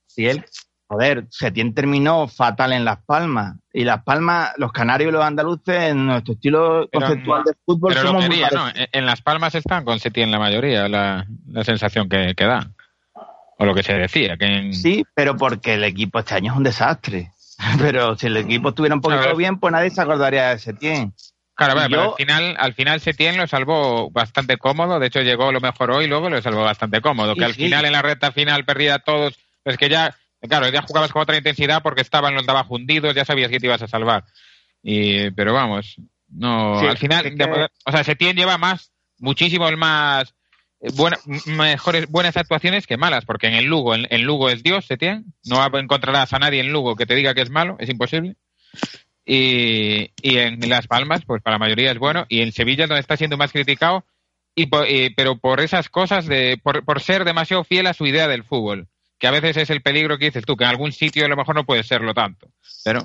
si él, joder, Setién terminó fatal en Las Palmas. Y Las Palmas, los canarios y los andaluces, en nuestro estilo Pero, conceptual de fútbol, Pero lo somos muy. En Las Palmas están con Setién la mayoría, la, la sensación que, que da. O lo que se decía, que en- Sí, pero porque el equipo este año es un desastre. [LAUGHS] Pero si el equipo estuviera un poquito bien, pues nadie se acordaría de Setién. Claro, bueno, pero al final, al final Setién lo salvó bastante cómodo, de hecho llegó lo mejoró y luego lo salvó bastante cómodo, Sí, que al sí. final en la recta final perdía a todos, es que ya, claro, ya jugabas con otra intensidad porque estaban los de abajo hundidos, ya sabías que te ibas a salvar. Y, pero vamos, no, Sí, al final, es que- de- o sea, Setién lleva más, muchísimo más eh, buena, mejores, buenas actuaciones que malas, porque en el Lugo, en, en Lugo es Dios, Setién, no encontrarás a nadie en Lugo que te diga que es malo, es imposible. Y, y en Las Palmas, pues para la mayoría es bueno. Y en Sevilla, donde está siendo más criticado, y por- pero por esas cosas, de por, por ser demasiado fiel a su idea del fútbol. Que a veces es el peligro que dices tú, que en algún sitio a lo mejor no puede serlo tanto. Pero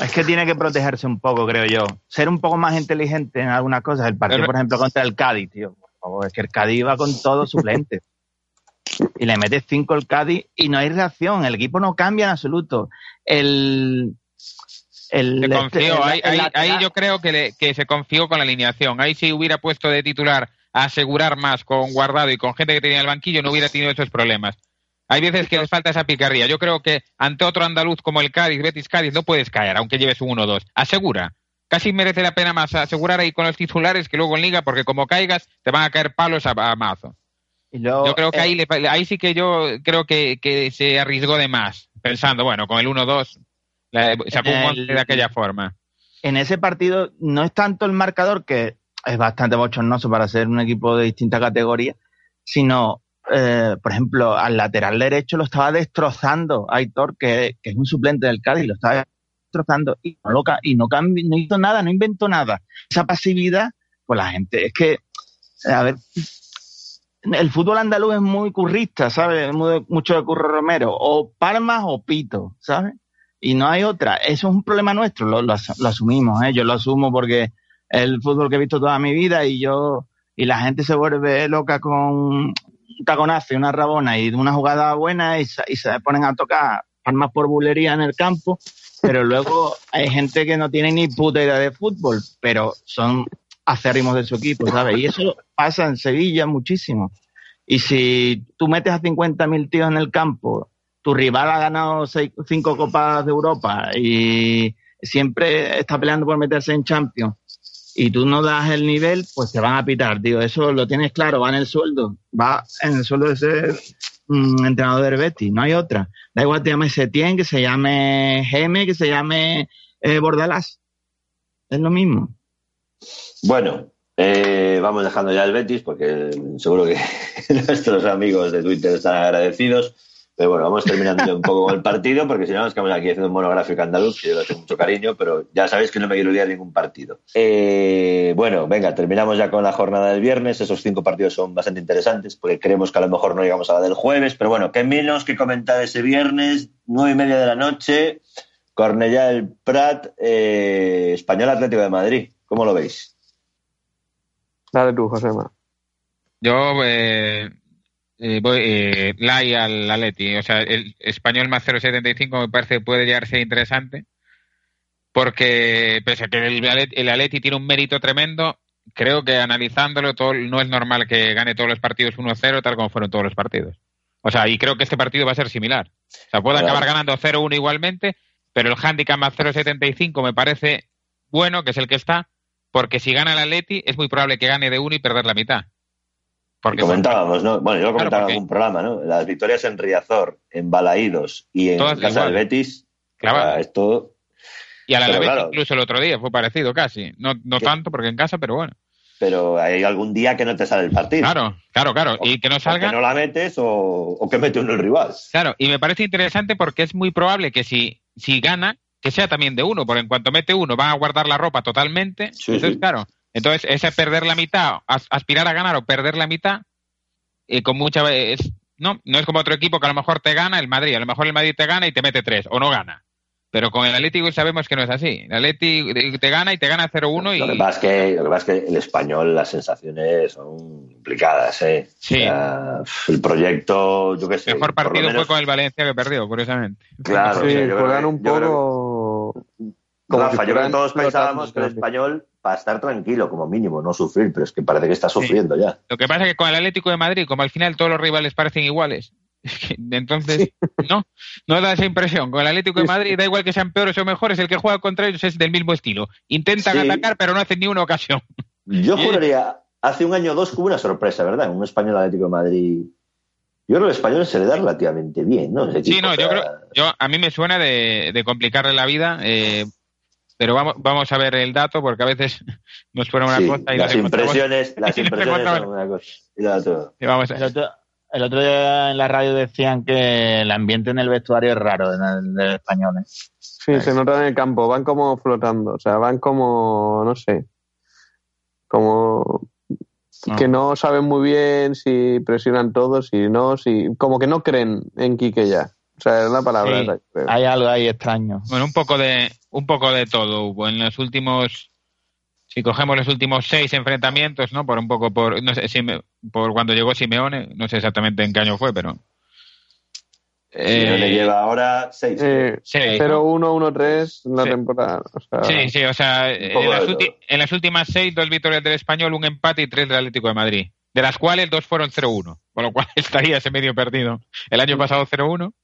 Es que tiene que protegerse un poco, creo yo. Ser un poco más inteligente en algunas cosas. El partido, Pero- por ejemplo, contra el Cádiz, tío. Por favor, es que el Cádiz va con todo suplente. y le metes cinco el Cádiz y no hay reacción. El equipo no cambia en absoluto. El. El se confió. el- ahí, el ahí- ahí yo creo que, le- que se confió con la alineación. Ahí si hubiera puesto de titular a asegurar más con Guardado y con gente que tenía en el banquillo, no hubiera tenido esos problemas. Hay veces que les falta esa picardía. Yo creo que ante otro andaluz como el Cádiz, Betis Cádiz, no puedes caer, aunque lleves un 1-2. Asegura. Casi merece la pena más asegurar ahí con los titulares que luego en Liga, porque como caigas, te van a caer palos a, a mazo. y luego, Yo creo que eh, ahí, le- ahí sí que yo creo que, que se arriesgó de más, pensando, bueno, con el 1-2 la- El- monte de aquella forma. en ese partido no es tanto el marcador, que es bastante bochornoso para ser un equipo de distinta categoría, sino, eh, por ejemplo, al lateral derecho lo estaba destrozando Aitor, que, que es un suplente del Cádiz, lo estaba destrozando y no, lo y no, cambi- no hizo nada, no inventó nada. Esa pasividad, pues la gente, es que, a ver, el fútbol andaluz es muy currista, ¿sabes? Muy- mucho de Curro Romero. O Palmas o Pito, ¿sabes? Y no hay otra. Eso es un problema nuestro, lo, lo as- lo asumimos, ¿eh? Yo lo asumo porque es el fútbol que he visto toda mi vida y yo... Y la gente se vuelve loca con un taconazo y una rabona y una jugada buena y, se- y se ponen a tocar palmas por bulería en el campo, pero luego hay gente que no tiene ni puta idea de fútbol, pero son acérrimos de su equipo, ¿sabes? Y eso pasa en Sevilla muchísimo. Y si tú metes a 50.000 tíos en el campo, tu rival ha ganado seis- cinco copas de Europa y siempre está peleando por meterse en Champions y tú no das el nivel, pues te van a pitar, tío. Eso lo tienes claro, va en el sueldo, va en el sueldo de ser mm, entrenador del Betis, no hay otra. Da igual te llame Setién, que se llame Geme, que se llame eh, Bordalás. Es lo mismo. Bueno, eh, vamos dejando ya el Betis porque seguro que [LAUGHS] nuestros amigos de Twitter están agradecidos. Pero bueno, vamos terminando un poco con el partido porque si no nos quedamos aquí haciendo un monográfico andaluz, que yo le tengo mucho cariño, pero ya sabéis que no me quiero liar ningún partido. Eh, bueno, venga, terminamos ya con la jornada del viernes. Esos cinco partidos son bastante interesantes porque creemos que a lo mejor no llegamos a la del jueves, pero bueno, qué menos que comentar ese viernes, nueve y media de la noche, Cornellá el Prat, eh, Español Atlético de Madrid. ¿Cómo lo veis? Dale tú, Josema. Yo eh, eh, voy eh, Lai al Atleti. O sea, el español más 0.75 me parece que puede llegar a ser interesante. Porque, pese a que el, el Atleti tiene un mérito tremendo, creo que analizándolo todo, no es normal que gane todos los partidos 1-0 tal como fueron todos los partidos. O sea, y creo que este partido va a ser similar. O sea, puede acabar ganando 0-1 igualmente, pero el handicap más 0.75 me parece bueno, que es el que está, porque si gana el Atleti es muy probable que gane de uno y perder la mitad. Porque comentábamos, ¿no? Bueno, yo lo Claro, comentaba en algún programa, ¿no? Las victorias en Riazor, en Balaídos y en casa del igual. Betis, Clavadas. o sea, esto, Y Pero Alavés claro. incluso el otro día fue parecido casi. No, no tanto porque en casa, pero bueno. pero hay algún día que no te sale el partido. Claro, claro, claro. Y que no O salga. que no la metes o, o que mete uno el rival. Claro, y me parece interesante porque es muy probable que si, si gana, que sea también de uno, porque en cuanto mete uno van a guardar la ropa totalmente. Sí, entonces, sí. claro, entonces ese perder la mitad, as- aspirar a ganar o perder la mitad, eh, con mucha es, no, no es como otro equipo que a lo mejor te gana el Madrid, a lo mejor el Madrid te gana y te mete tres, o no gana. Pero con el Atlético sabemos que no es así. El Atlético te gana y te gana 0-1 Lo que, y pasa es que, lo que pasa es que el español, las sensaciones son implicadas, ¿eh? Sí. O sea, el proyecto, yo qué sé. mejor por lo partido menos- fue con el Valencia que perdió, curiosamente. Claro, sí, o sea, juegan que- un poco. Como Rafa, si yo creo que todos pensábamos que el español va a estar tranquilo, como mínimo, no sufrir, pero es que parece que está sufriendo ya. Lo que pasa es que con el Atlético de Madrid, como al final todos los rivales parecen iguales, [LAUGHS] entonces no, no da esa impresión. Con el Atlético de Madrid da igual que sean peores o mejores, el que juega contra ellos es del mismo estilo. Intentan Sí. atacar, pero no hacen ni una ocasión. Yo [LAUGHS] juraría, hace un año o dos hubo una sorpresa, ¿verdad? Un español Atlético de Madrid. Yo creo que el español se le da relativamente bien, ¿no? Sí, no, yo creo, yo a mí me suena de, de complicarle la vida, eh, pero vamos, vamos a ver el dato porque a veces [LAUGHS] nos suena una sí, cosa y las impresiones, [LAUGHS] las impresiones son una cosa. Y la otra. y vamos a- El otro, el otro día en la radio decían que el ambiente en el vestuario es raro en el, del español. ¿eh? Sí, se nota en el campo, van como flotando, o sea, van como, no sé, como Ah. que no saben muy bien si presionan todos, si no, si como que no creen en Quique ya. O sea, es la palabra. Sí, esa, creo. hay algo ahí extraño. Bueno, un poco de un poco de todo hubo en los últimos si cogemos los últimos seis enfrentamientos, ¿no? Por un poco por no sé si me- por cuando llegó Simeone, no sé exactamente en qué año fue, pero Simeone eh, lleva ahora seis. Eh, seis, ¿no? 0-1-1-3 en la Sí. temporada. O sea, Sí, sí, o sea, en las, en últimas seis, dos victorias del Español, un empate y tres del Atlético de Madrid. De las cuales dos fueron 0-1, con lo cual [LAUGHS] estaría ese medio perdido. El año pasado 0-1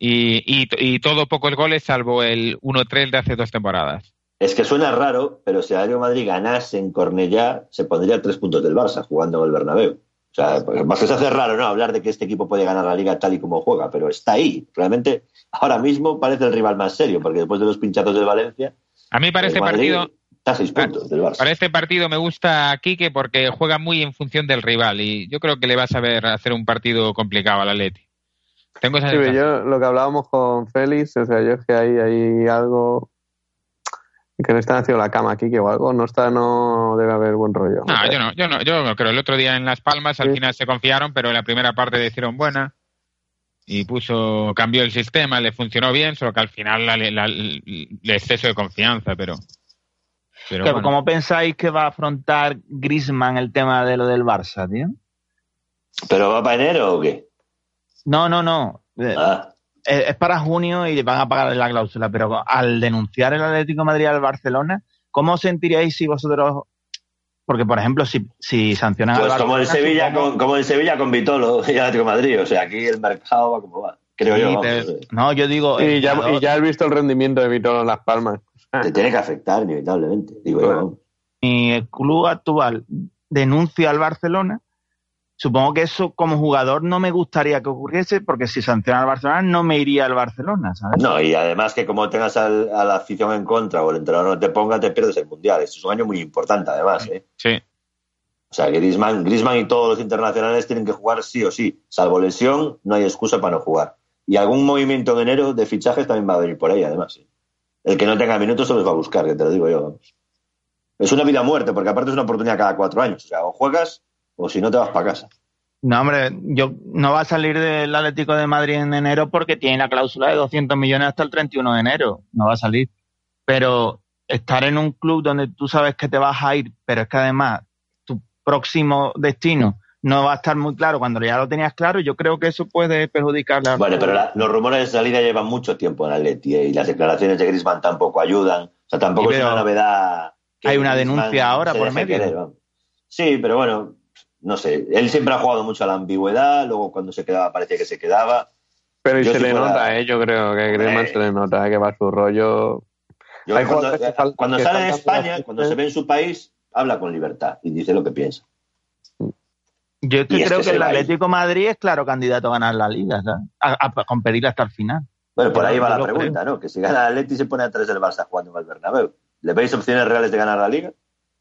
y, y, y todo pocos goles, salvo el 1-3 de hace dos temporadas. Es que suena raro, pero si de Madrid ganase en Cornellá, se pondría tres puntos del Barça jugando en el Bernabéu. O sea, pues, más que se hace raro, ¿no? Hablar de que este equipo puede ganar la liga tal y como juega, pero está ahí. Realmente, ahora mismo parece el rival más serio, porque después de los pinchazos del Valencia, A mí para el este Madrid partido, está a seis puntos del Barça. para este partido me gusta Quique porque juega muy en función del rival y yo creo que le va a saber hacer un partido complicado al Atleti. Tengo esa Sí, pero sensación. yo lo que hablábamos con Félix, o sea, yo es que hay, hay algo. Que le están haciendo la cama aquí, que o algo. No está, no debe haber buen rollo. No, yo no, yo no, yo no creo. El otro día en Las Palmas al Sí. final se confiaron, pero en la primera parte le hicieron buena y puso, cambió el sistema, le funcionó bien, solo que al final la- la- el exceso de confianza, pero. pero bueno. ¿Cómo pensáis que va a afrontar Grisman el tema de lo del Barça, tío? ¿Pero va para enero o qué? No, no, no. Eh, Ah, Es es para junio y van a pagar la cláusula, pero al denunciar el Atlético de Madrid al Barcelona, ¿cómo os sentiríais si vosotros... Porque, por ejemplo, si, si sancionan al pues Barcelona... como en Sevilla con, como en Sevilla con Vitolo [LAUGHS] y Atlético de Madrid. O sea, aquí el mercado va como va. Creo Sí, yo. pero- no yo digo... Y ya, y ya has visto el rendimiento de Vitolo en Las Palmas. Te tiene que afectar inevitablemente. Digo yo. Bueno. vamos. mi el club actual denuncia al Barcelona, supongo que eso como jugador no me gustaría que ocurriese, porque si sanciona al Barcelona no me iría al Barcelona, ¿sabes? No, y además que como tengas al- a la afición en contra o el entrenador no te ponga, te pierdes el Mundial. Esto es un año muy importante, además. ¿eh? Sí. O sea, que Griezmann, Griezmann y todos los internacionales tienen que jugar sí o sí. Salvo lesión, no hay excusa para no jugar. Y algún movimiento en enero de fichajes también va a venir por ahí, además. ¿eh? El que no tenga minutos se los va a buscar, que te lo digo yo. vamos. Es una vida muerte, porque aparte es una oportunidad cada cuatro años. O sea, o juegas o si no te vas para casa. No, hombre, yo no va a salir del Atlético de Madrid en enero porque tiene la cláusula de 200 millones hasta el 31 de enero, no va a salir. Pero estar en un club donde tú sabes que te vas a ir, pero es que además tu próximo destino no va a estar muy claro cuando ya lo tenías claro, yo creo que eso puede perjudicarle. al- Bueno, pero la- los rumores de salida llevan mucho tiempo en Atleti ¿eh? y las declaraciones de Griezmann tampoco ayudan. O sea, tampoco es una novedad. que hay una Griezmann denuncia ahora por medio. querer, sí, pero bueno, no sé. Él siempre ha jugado mucho a la ambigüedad, luego cuando se quedaba parecía que se quedaba. Pero y se si le fuera- nota, ¿eh? Yo creo que Griezmann Eh. se le nota que va a su rollo. Yo cuando, que sale de España, cuando se ve en su país, habla con libertad y dice lo que piensa. Yo es que Y este creo que el ir. Atlético Madrid es claro candidato a ganar la liga, ¿sabes? A, a competir hasta el final. Bueno, por ahí va la pregunta, ¿no? Que si gana el Atleti se pone a tres del Barça jugando en el Bernabéu. ¿Le veis opciones reales de ganar la Liga?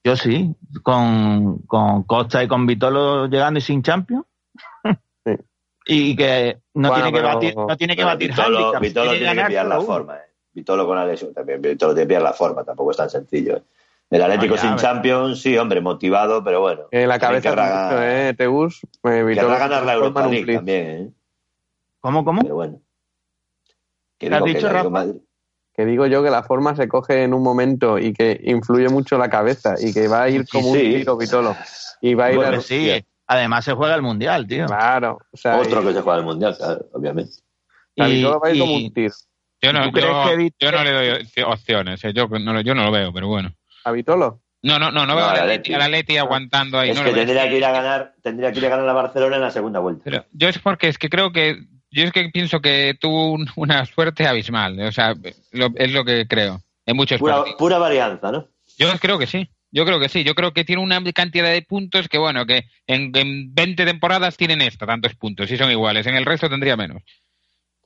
Yo sí, con, con Costa y con Vitolo llegando y sin Champions. Sí. [LAUGHS] Y que no Bueno, tiene que pero- batir, no tiene que batir Vitolo, handicap, Vitolo tiene que pillar la forma. ¿eh? Vitolo con la lesión también. Vitolo tiene que pillar la forma. Tampoco es tan sencillo. ¿eh? El Atlético No, ya, sin. Champions, sí, hombre, motivado, pero bueno. En la cabeza querrá, mucho, ¿eh? Teus. Eh, Vitolo querrá ganar la Europa League también, ¿eh? ¿Cómo, cómo? Pero bueno. ¿Qué has dicho, Rafa? Madrid- Que digo yo que la forma se coge en un momento y que influye mucho la cabeza y que va a ir como sí. un tiro Vitolo. Y va a ir Bueno, a sí, además se juega el Mundial, tío. Claro. O sea, Otro y- que se juega el Mundial, claro, obviamente. o sea, Y- Vitolo va a ir como y- un tiro. Yo no, ¿Tú crees yo, que Vit- yo no le doy opciones. eh. Yo, no, lo- yo no lo veo, pero bueno. ¿A Vitolo? No, no, no, no veo No, al Atleti, Atleti. al Atleti aguantando ahí. es no que tendría que ir a ganar, tendría que ir a ganar a Barcelona en la segunda vuelta. Pero yo es porque es que creo que yo es que pienso que tuvo un- una suerte abismal, o sea, lo- es lo que creo en muchos Pura, partidos. pura varianza, ¿no? Yo creo que sí. Yo creo que sí, yo creo que tiene una cantidad de puntos que, bueno, que en, en 20 temporadas tienen esta, tantos puntos, y son iguales. En el resto tendría menos.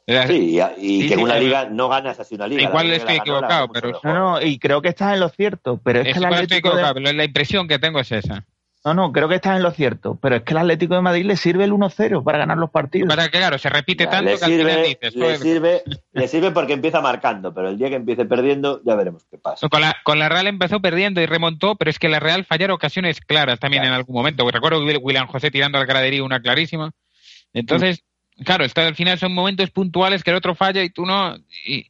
Era- Sí, y, y Sí, que en sí, una además- liga no ganas así una liga. Igual La liga estoy la la equivocado, pero-. No, no, y creo que estás en lo cierto, pero es, es que igual estoy Atlético de... equivocado, pero la impresión que tengo es esa. No, no, creo que estás en lo cierto, pero es que el Atlético de Madrid le sirve el 1-0 para ganar los partidos. Para que, claro, se repite Ya, tanto le que al final sirve, dices, le "Joder, sirve, le sirve porque empieza marcando, pero el día que empiece perdiendo ya veremos qué pasa. Con la, con la Real empezó perdiendo y remontó, pero es que la Real fallaron ocasiones claras también Claro. en algún momento. Recuerdo que William José tirando al graderío una clarísima. Entonces, claro, está, al final son momentos puntuales que el otro falla y tú no. Y,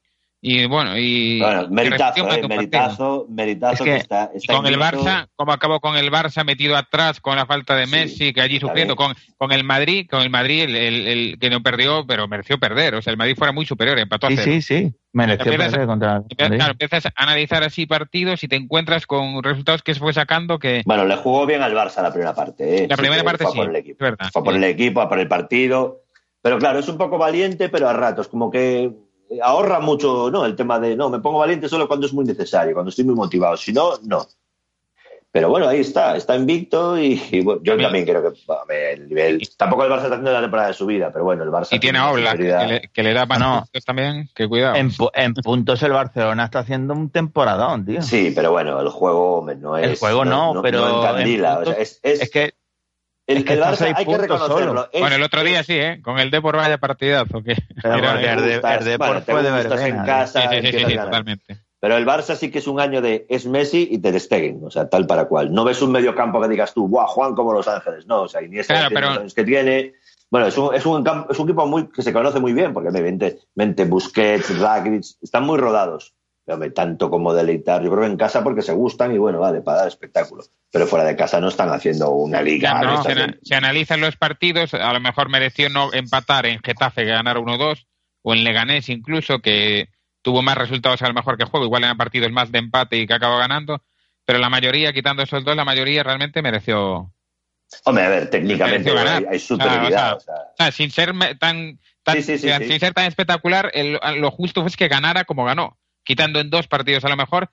y bueno, y. Bueno, meritazo, eh, meritazo, meritazo Es que, que- está, está con el. Barça, como acabó con el Barça metido atrás con la falta de Sí, Messi, que allí sufriendo, con, con el Madrid, con el Madrid, el, el- el que no perdió, pero mereció perder. O sea, el Madrid fuera muy superior, empató a Sí, cero. sí, sí. Mereció Empiezas- perder contra el Empiezas- Madrid. Claro, empiezas a analizar así partidos y te encuentras con resultados que se fue sacando que. Bueno, le jugó bien al Barça la primera parte. eh. La primera que parte fue a sí, por el equipo. verdad. Fue a por el equipo, a por el partido. Pero claro, es un poco valiente, pero a ratos, como que ahorra mucho, ¿no? El tema de, no, me pongo valiente solo cuando es muy necesario, cuando estoy muy motivado. Si no, no. Pero bueno, ahí está, está invicto y, y bueno, yo también creo que el nivel. Tampoco el Barça está haciendo la temporada de su vida, pero bueno, el Barça. Y tiene Oblak, que le, que le da No. también, que cuidado. En, pu- en puntos el Barcelona está haciendo un temporadón, tío. Sí, pero bueno, el juego no es. El juego no, pero No en o sea, puntos- es, es- Es que el, es que el Barça hay que reconocerlo. es- bueno, el otro día sí, ¿eh? Con el Depor vaya partidazo. Que el de- gustas, el Depor bueno, te fue de gustas verbena, en casa, sí, sí, sí, totalmente. Pero el Barça sí que es un año de es Messi y Ter Stegen, o sea, tal para cual. No ves un medio campo que digas tú, ¡buah, Juan como Los Ángeles! No, o sea, Iniesta Claro, pero- los que tiene. Bueno, es un, es un, es un equipo muy, que se conoce muy bien, porque evidentemente Busquets, Rakitic, están muy rodados. Tanto como deleitar, yo creo que en casa porque se gustan y bueno, vale, para dar espectáculo. Pero fuera de casa no están haciendo una liga. No, no si analizan los partidos, a lo mejor mereció no empatar en Getafe que ganar 1-2, o en Leganés incluso, que tuvo más resultados a lo mejor que juego, igual eran partidos más de empate y que acabó ganando, pero la mayoría, quitando esos dos, la mayoría realmente mereció, Hombre, a ver, técnicamente hay, hay sea, superioridad. o o sea, O sea, sin ser tan, tan- Sí, sí, sí, sin ser tan espectacular, el- lo justo fue que ganara como ganó, quitando en dos partidos a lo mejor,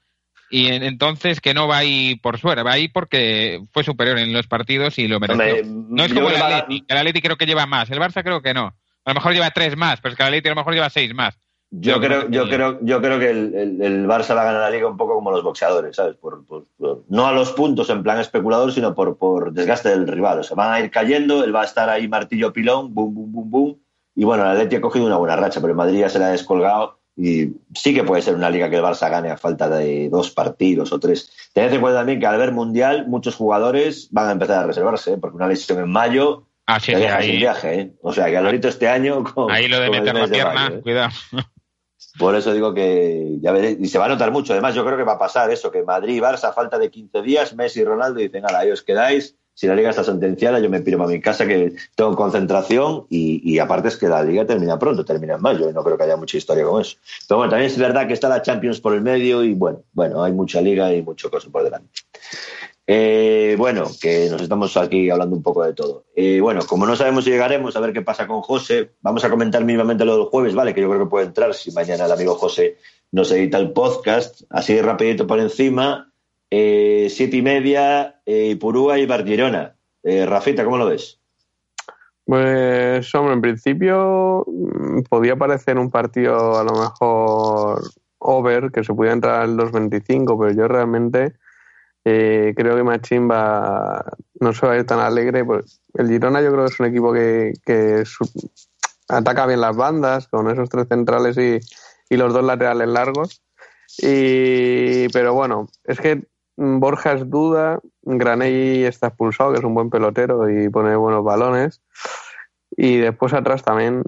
y en- entonces que no va ahí por suerte, va ahí porque fue superior en los partidos y lo mereció. hombre, No es como el Atleti, que el Atleti creo que lleva más, el Barça creo que no. A lo mejor lleva tres más, pero es que el Atleti a lo mejor lleva seis más. Yo Creo yo creo, yo creo que el, el- el Barça va a ganar la liga un poco como los boxeadores, ¿sabes? Por, por- por- no a los puntos en plan especulador, sino por, por desgaste del rival. O sea, van a ir cayendo, él va a estar ahí martillo pilón, boom, boom, boom, boom. Y bueno, el Atleti ha cogido una buena racha, pero el Madrid ya se la ha descolgado y sí que puede ser una liga que el Barça gane a falta de dos partidos o tres. Tened en cuenta también que al ver Mundial, muchos jugadores van a empezar a reservarse, ¿eh? porque una lesión en mayo Ah, sí, te sí, deja sin ahí, viaje. ¿eh? O sea, que Alorito este año... Con, ahí lo de meter la pierna, mayo, ¿eh? cuidado. Por eso digo que ya y se va a notar mucho. Además, yo creo que va a pasar eso, que Madrid y Barça, a falta de 15 días, Messi y Ronaldo dicen, ala, ahí os quedáis, si la liga está sentenciada, yo me piro para mi casa que tengo concentración y, y aparte es que la liga termina pronto, termina en mayo y no creo que haya mucha historia con eso. Pero bueno, también es verdad que está la Champions por el medio y bueno, bueno, hay mucha liga y mucho cosa por delante. Eh, bueno, que nos estamos aquí hablando un poco de todo. Eh, bueno, como no sabemos si llegaremos a ver qué pasa con José, vamos a comentar mínimamente lo del jueves, ¿vale? Que yo creo que puede entrar si mañana el amigo José nos edita el podcast. Así rapidito por encima. Eh, siete y media, eh, Purúa y Bargirona. Eh, Rafita, ¿cómo lo ves? Pues, hombre, en principio mm, podía parecer un partido a lo mejor over, que se pudiera entrar al 2.25, pero yo realmente eh, creo que Machín va, no se va a ir tan alegre. Pues el Girona yo creo que es un equipo que, ataca bien las bandas, con esos tres centrales y, y los dos laterales largos. Y, pero bueno, es que mm, Borja es duda, Granelli está expulsado, que es un buen pelotero y pone buenos balones. Y después atrás también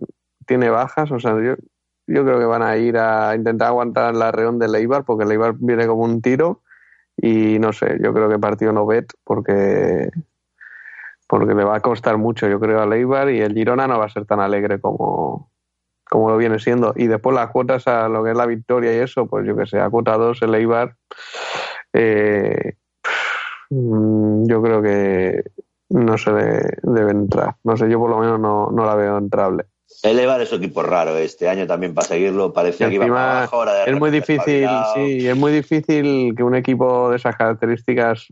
tiene bajas, o sea, yo, yo creo que van a ir a intentar aguantar la reón de Leibar, porque Leibar viene como un tiro. Y no sé, yo creo que partido no bet, porque, porque le va a costar mucho, yo creo, a Leibar. Y el Girona no va a ser tan alegre como, como lo viene siendo. Y después las cuotas a lo que es la victoria y eso, pues yo que sé, a cuota 2 el Eibar, eh, mm, yo creo que no se de- debe entrar. No sé, yo por lo menos no, no la veo entrable. El Eibar es un equipo raro este año también para seguirlo. Parecía que iba para Encima abajo, ahora de es muy difícil, sí, es muy difícil que un equipo de esas características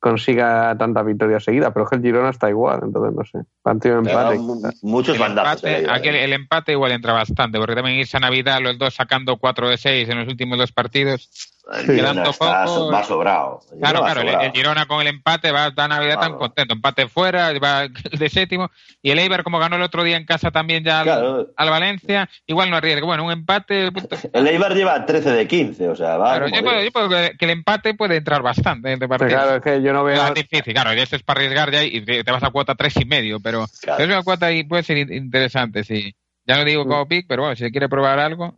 consiga tantas victorias seguidas, pero es que el Girona está igual, entonces no sé. Partido de empate. mu- muchos El bandazos. empate, aquí el, ¿eh? el empate igual entra bastante, porque también irse a Navidad los dos sacando 4 de 6 en los últimos dos partidos. El Sí. Girona Quedando está- poco- va sobrado. El Claro, claro, el, sobrado. el Girona con el empate va a Navidad tan Claro. contento. Empate fuera, va [LAUGHS] de séptimo. Y el Eibar, como ganó el otro día en casa también ya al, Claro. al Valencia, igual no arriesga. Bueno, un empate. El Eibar lleva 13 de 15, o sea, va. Claro, yo, puedo, yo puedo que, que el empate puede entrar bastante en partido. Claro, es que yo no veo. Es difícil, claro, y esto es para arriesgar ya y te, te vas a cuota tres y medio, pero Claro. es una cuota y puede ser in- interesante, sí. Ya no digo como pick, pero bueno, si se quiere probar algo,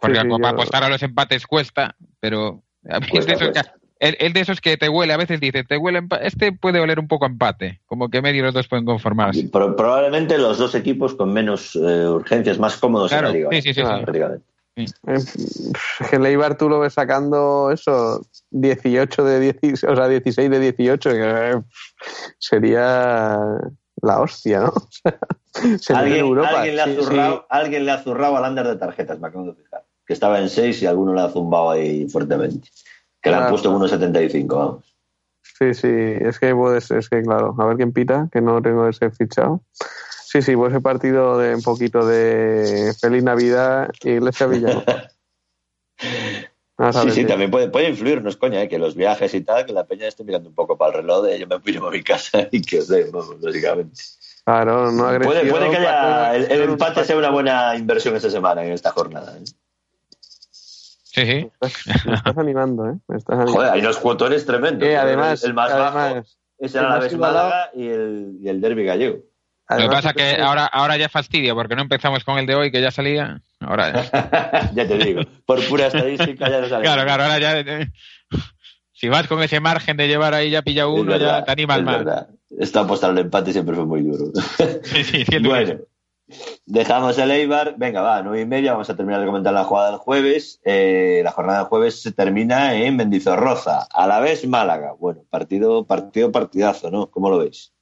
porque Sí, sí, como para yo- apostar a los empates cuesta, pero a mí Cuesta, es de esos el, el de esos que te huele, a veces dice, te huele este puede oler un poco a empate, como que medio los dos pueden conformarse. Pro- probablemente los dos equipos con menos eh, urgencias, más cómodos Claro, en la liga. sí, sí, sí, Claro. sí. prácticamente. Eh, el Eibar tú lo ves sacando eso, 18 de 16, o sea, 16 de 18, que eh, sería la hostia, ¿no? [LAUGHS] [LAUGHS] Se en ¿Alguien, Europa. alguien le ha Sí, sí. zurrado, alguien le ha zurrado al under de tarjetas, me acabo de fijar. Que estaba en 6 y alguno le ha zumbado ahí fuertemente. Que le han Claro. puesto en 1.75, vamos. Sí, sí, es que puedes, es que claro, a ver quién pita, que no tengo ese fichado. Sí, sí, pues ese partido de un poquito de Feliz Navidad, Iglesia [LAUGHS] a Sí, sí, también puede, puede influir, no es coña, ¿eh? que los viajes y tal, que la peña esté mirando un poco para el reloj de yo me piro a mi casa [LAUGHS] y que os den, lógicamente. Claro, no agresión. Puede, puede que haya el, el empate sea una buena inversión esta semana, en esta jornada. ¿eh? Sí, sí. Me estás animando, ¿eh? Me estás animando. Joder, hay unos cuotones tremendos. Eh, además, el más bajo además, es el Alavés Málaga y el, y el Derby gallego. Lo que además, pasa que ahora, ahora ya fastidia, porque no empezamos con el de hoy, que ya salía. Ahora ya. [LAUGHS] ya te digo, por pura estadística ya no sale. Claro, claro, ahora ya. eh, Si vas con ese margen de llevar ahí ya pilla Es uno, verdad, ya te animas es más. Esta apostar al empate siempre fue muy duro. [LAUGHS] Sí, sí, bueno, dejamos el Eibar. Venga, va, nueve y media. Vamos a terminar de comentar la jugada del jueves. Eh, la jornada del jueves se termina en Mendizorroza. A la vez Málaga. Bueno, partido, partido, partidazo, ¿no? ¿Cómo lo veis?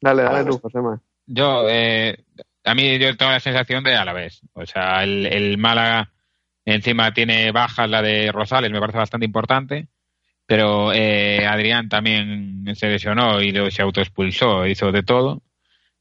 Dale, dale tú, Josema. Yo, eh, a mí yo tengo la sensación de a la vez. O sea, el, el Málaga encima tiene bajas, la de Rosales me parece bastante importante, pero eh, Adrián también se lesionó y se autoexpulsó, hizo de todo.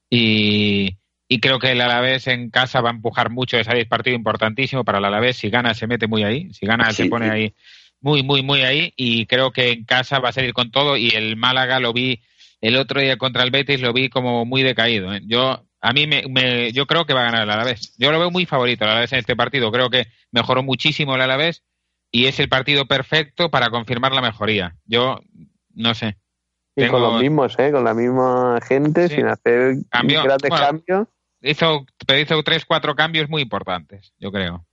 Y, y creo que el Alavés en casa va a empujar mucho, es ahí, partido importantísimo para el Alavés. Si gana, se mete muy ahí. Si gana, se pone sí. ahí muy, muy, muy ahí. Y creo que en casa va a salir con todo. Y el Málaga lo vi el otro día contra el Betis, lo vi como muy decaído. ¿eh? Yo, a mí, me, me- yo creo que va a ganar el Alavés. Yo lo veo muy favorito el Alavés en este partido. Creo que mejoró muchísimo el Alavés y es el partido perfecto para confirmar la mejoría. Yo, no sé. Y Tengo- con los mismos, ¿eh? Con la misma gente, Sí. sin hacer grandes bueno. cambios. hizo, pero hizo tres, cuatro cambios muy importantes, yo creo.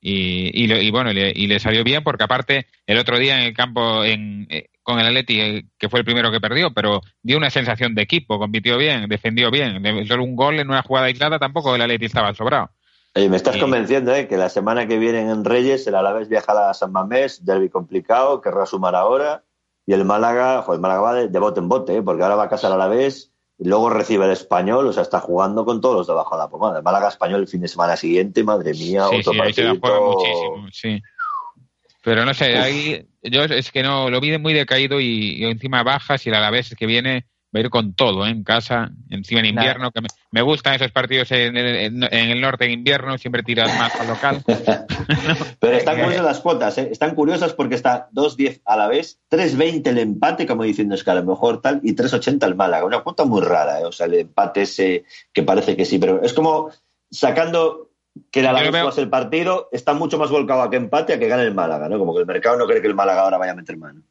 Y, y, y bueno, y le, y le salió bien porque aparte el otro día en el campo en, eh, con el Atleti, que fue el primero que perdió, pero dio una sensación de equipo, compitió bien, defendió bien. Solo un gol en una jugada aislada tampoco el Atleti estaba sobrado. Oye, me estás convenciendo, ¿eh? Que la semana que viene en Reyes el Alavés viaja a San Mamés, derby complicado, querrá sumar ahora. Y el Málaga, joder, el Málaga va de, de bote en bote, ¿eh? Porque ahora va a casa el Alavés y luego recibe el Español, o sea, está jugando con todos los de abajo de la pomada. El Málaga Español el fin de semana siguiente, madre mía, Sí, otro sí, ahí se la partidito. juega muchísimo, sí. Pero no sé, ahí yo es que no, lo vi muy decaído y, y encima bajas y el Alavés que viene va a ir con todo, ¿eh? en casa, encima en invierno, que me, me gustan esos partidos en el, en- en el norte en invierno, siempre tiras más al local. [LAUGHS] Pero están curiosas las cuotas, ¿eh? Están curiosas porque está 2.10 a la vez, 3.20 el empate, como diciendo es que a lo mejor tal, y 3.80 el Málaga. Una cuota muy rara, ¿eh? O sea, el empate ese que parece que sí, pero es como sacando que el Alavés veo- el partido, está mucho más volcado a que empate a que gane el Málaga, ¿no? Como que el mercado no cree que el Málaga ahora vaya a meter mano.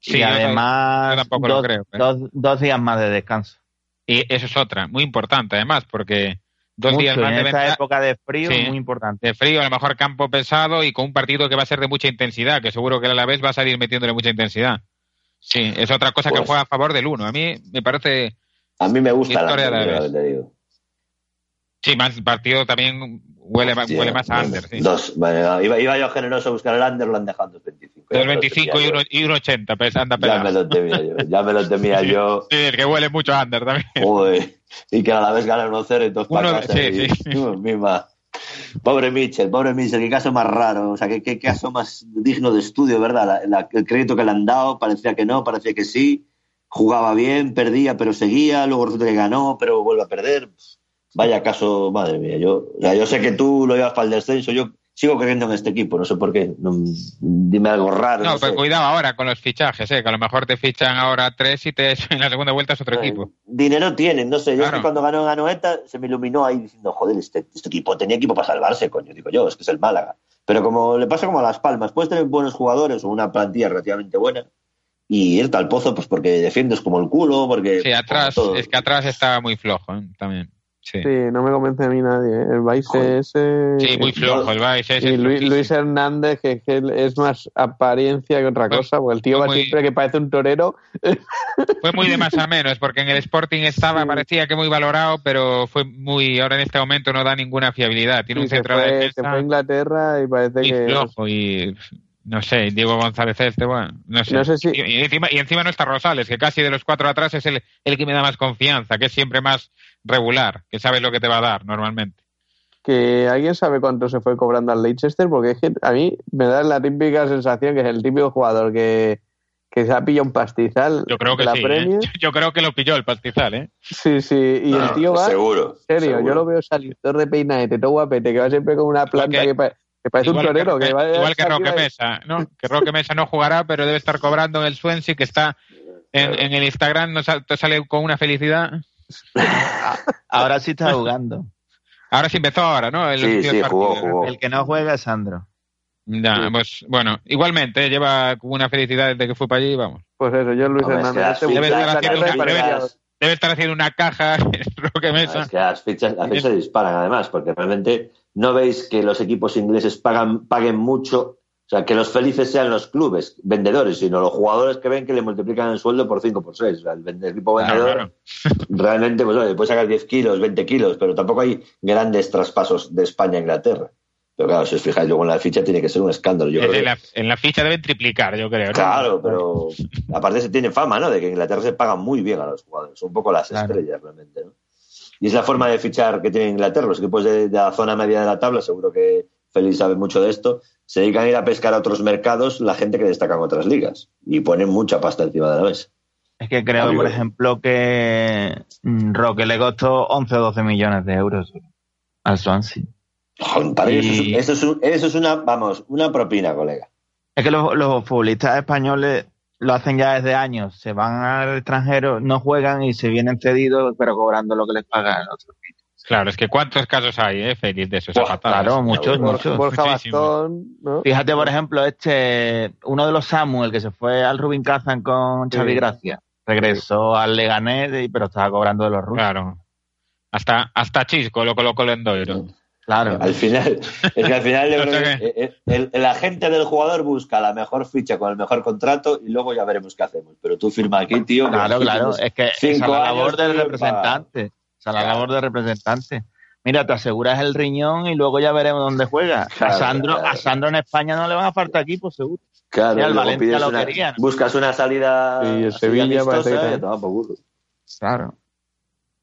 Sí, y además, yo tampoco lo dos, creo, dos, dos días más de descanso. Y eso es otra, muy importante además, porque dos Mucho, días más en de, esta venta- época de frío, Sí. muy importante. de frío, a lo mejor campo pesado y con un partido que va a ser de mucha intensidad, que seguro que el Alavés va a salir metiéndole mucha intensidad. Sí, es otra cosa que Pues- juega a favor del uno. A mí me parece A mí me gusta la Victoria de Alavés. te digo. Sí, más partido también huele, más- Hostia, huele más a under, sí. Dos. Bueno, iba, iba yo generoso a buscar el under, lo han dejado en 2.25. Ya Del me lo 25 y, temía uno, yo. y un 80, pues anda Ya pelado. me lo temía yo, ya me lo temía [LAUGHS] yo. Sí, el que huele mucho a under también. Y que a la vez gana 1-0 y todos para Uno- casa. sí, y- sí. [LAUGHS] Dios, mima. Pobre Mitchell, pobre Mitchell, qué caso más raro, o sea, qué, qué caso más digno de estudio, ¿verdad? La- la- el crédito que le han dado, parecía que no, parecía que sí, jugaba bien, perdía, pero seguía, luego resulta que ganó, pero vuelve a perder. Vaya caso, madre mía, yo, o sea, yo sé que tú lo llevas para el descenso, yo sigo creyendo en este equipo, no sé por qué, no- dime algo raro. No, no pero sé. cuidado ahora con los fichajes, ¿eh? que a lo mejor te fichan ahora tres y te [LAUGHS] en la segunda vuelta es otro equipo. Dinero tienen, no sé. Yo es Claro. que cuando ganó Ganoeta se me iluminó ahí diciendo, joder, este, este equipo tenía equipo para salvarse, coño. Digo yo, es que es el Málaga. Pero como le pasa como a Las Palmas, puedes tener buenos jugadores o una plantilla relativamente buena y irte al pozo, pues porque defiendes como el culo, porque. Sí, atrás, es que atrás estaba muy flojo ¿eh? también. Sí. Sí, no me convence a mí nadie. ¿eh? El Vice ese. Sí, muy flojo el Vice. ese Y Luis. Luis Hernández, que, que es más apariencia que otra Fue- cosa, porque el tío va muy- siempre que parece un torero. [LAUGHS] Fue muy de más a menos, porque en el Sporting estaba, Sí. parecía que muy valorado, pero fue muy, ahora en este momento no da ninguna fiabilidad. Tiene y un se, centro de fue, se defensa fue a Inglaterra y parece muy que. flojo y no sé, Diego González este, bueno, no sé. No sé si- y, y encima, y encima no está Rosales, que casi de los cuatro atrás es el, el que me da más confianza, que es siempre más regular, que sabes lo que te va a dar normalmente. que alguien sabe cuánto se fue cobrando al Leicester, porque es que a mí me da la típica sensación que es el típico jugador que, que se ha pillado un pastizal Yo creo que la sí. ¿eh? Yo creo que lo pilló el pastizal, ¿eh? Sí, sí, y No, el tío va, en Seguro. serio, seguro. yo lo veo salir todo de peinadete, todo guapete, que va siempre con una planta que- que parece un Igual que torero. Roque- Que va igual que Roque Mesa, ¿no? Que Roque Mesa no jugará, pero debe estar cobrando en el Swansea, que está en, en el Instagram, nos sale con una felicidad. Ahora sí está jugando. Ahora sí empezó ahora, ¿no? Los Sí, últimos sí, jugó, partidos. jugó. El que no juega es Sandro. Ya, pues bueno, igualmente, eh, lleva una felicidad desde que fue para allí, vamos. Pues eso, yo Luis es que Hernández. este Debe estar haciendo una- debe- Debe estar haciendo una caja en [LAUGHS] Roque Ah, Mesa. Es que las fichas, las fichas se disparan además, porque realmente no veis que los equipos ingleses pagan, paguen mucho, o sea, que los felices sean los clubes vendedores, sino los jugadores que ven que le multiplican el sueldo por 5 por 6. O sea, el, equipo vendedor claro. [LAUGHS] realmente, pues oye, puede sacar 10 kilos, 20 kilos, pero tampoco hay grandes traspasos de España a Inglaterra. Pero claro, si os fijáis, luego en la ficha tiene que ser un escándalo. Yo En la, en la ficha deben triplicar, yo creo. ¿no? Claro, pero [LAUGHS] aparte se tiene fama, ¿no? De que en Inglaterra se paga muy bien a los jugadores, son un poco las Claro. estrellas realmente, ¿no? Y es la forma de fichar que tiene Inglaterra. Los equipos de, de la zona media de la tabla, seguro que Félix sabe mucho de esto, se dedican a ir a pescar a otros mercados la gente que destaca en otras ligas y ponen mucha pasta encima de la mesa. Es que creo, Amigo. por ejemplo, que mm, Roque le costó 11 o 12 millones de euros al Swansea. Joder, Y- eso, es, eso, es un- eso es una, vamos, una propina, colega. Es que los, los futbolistas españoles lo hacen ya desde años. Se van al extranjero, no juegan y se vienen cedidos, pero cobrando lo que les paga el otro. Claro, es que cuántos casos hay, ¿eh, Félix, de esos zapatadas? Claro, muchos, muchos. Borja. Bastón, ¿no? Fíjate, por ejemplo, este, uno de los Samuel que se fue al Rubin Kazan con Xavi Sí. Gracia. Regresó al Leganés, y- pero estaba cobrando de los rusos. Claro. Hasta, hasta Chisco lo colocó el Endoiro. Claro. Al final, es que al final yo [LAUGHS] No creo sé que, eh, el, el agente del jugador busca la mejor ficha con el mejor contrato y luego ya veremos qué hacemos. Pero tú firma aquí, tío. Claro, claro. Es que es la años, labor del representante. Es la Claro. labor del representante. Mira, te aseguras el riñón y luego ya veremos dónde juega. Claro, a, Sandro, claro. a Sandro en España no le van a faltar equipos, seguro. Claro, Mira, el Valencia pides lo una- quería, ¿no? buscas una salida, Sí, el Sevilla amistosa parece que y también. a tomar por culo. Claro.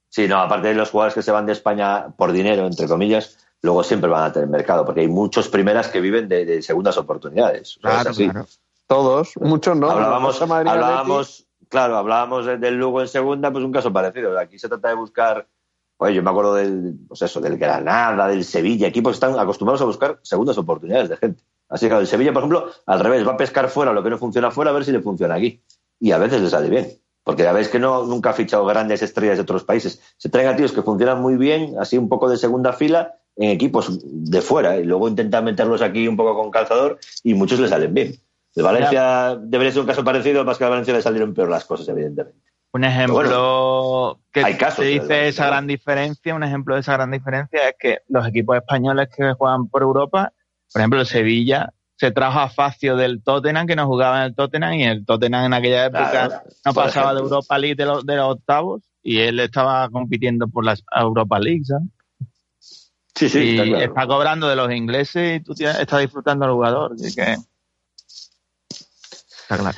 Sí, no, aparte de los jugadores que se van de España por dinero, entre comillas, luego siempre van a tener mercado, porque hay muchos primeras que viven de, de segundas oportunidades. Claro, claro. Todos, muchos no. hablábamos, claro, hablábamos de- del Lugo en segunda, pues un caso parecido. Aquí se trata de buscar, oye, yo me acuerdo del, pues eso, del Granada, del Sevilla, equipos que están acostumbrados a buscar segundas oportunidades de gente. Así que el Sevilla, por ejemplo, al revés, va a pescar fuera lo que no funciona fuera a ver si le funciona aquí. Y a veces le sale bien. Porque ya veis que no, nunca ha fichado grandes estrellas de otros países. Se traen a tíos que funcionan muy bien, así un poco de segunda fila, en equipos de fuera, y luego intentan meterlos aquí un poco con calzador, y muchos le salen bien. El Valencia debería ser un caso parecido, más que a Valencia le salieron peor las cosas, evidentemente. Un ejemplo que hay casos, de dice esa claro. gran diferencia, un ejemplo de esa gran diferencia es que los equipos españoles que juegan por Europa, por ejemplo, el Sevilla se trajo a Facio del Tottenham, que no jugaba en el Tottenham, y el Tottenham en aquella época Claro, no pasaba de. Europa League de los, de los octavos, y él estaba compitiendo por la Europa League, ¿sabes? Sí, sí, y está claro. está cobrando de los ingleses y tú tienes- estás disfrutando al jugador, así que... Está claro.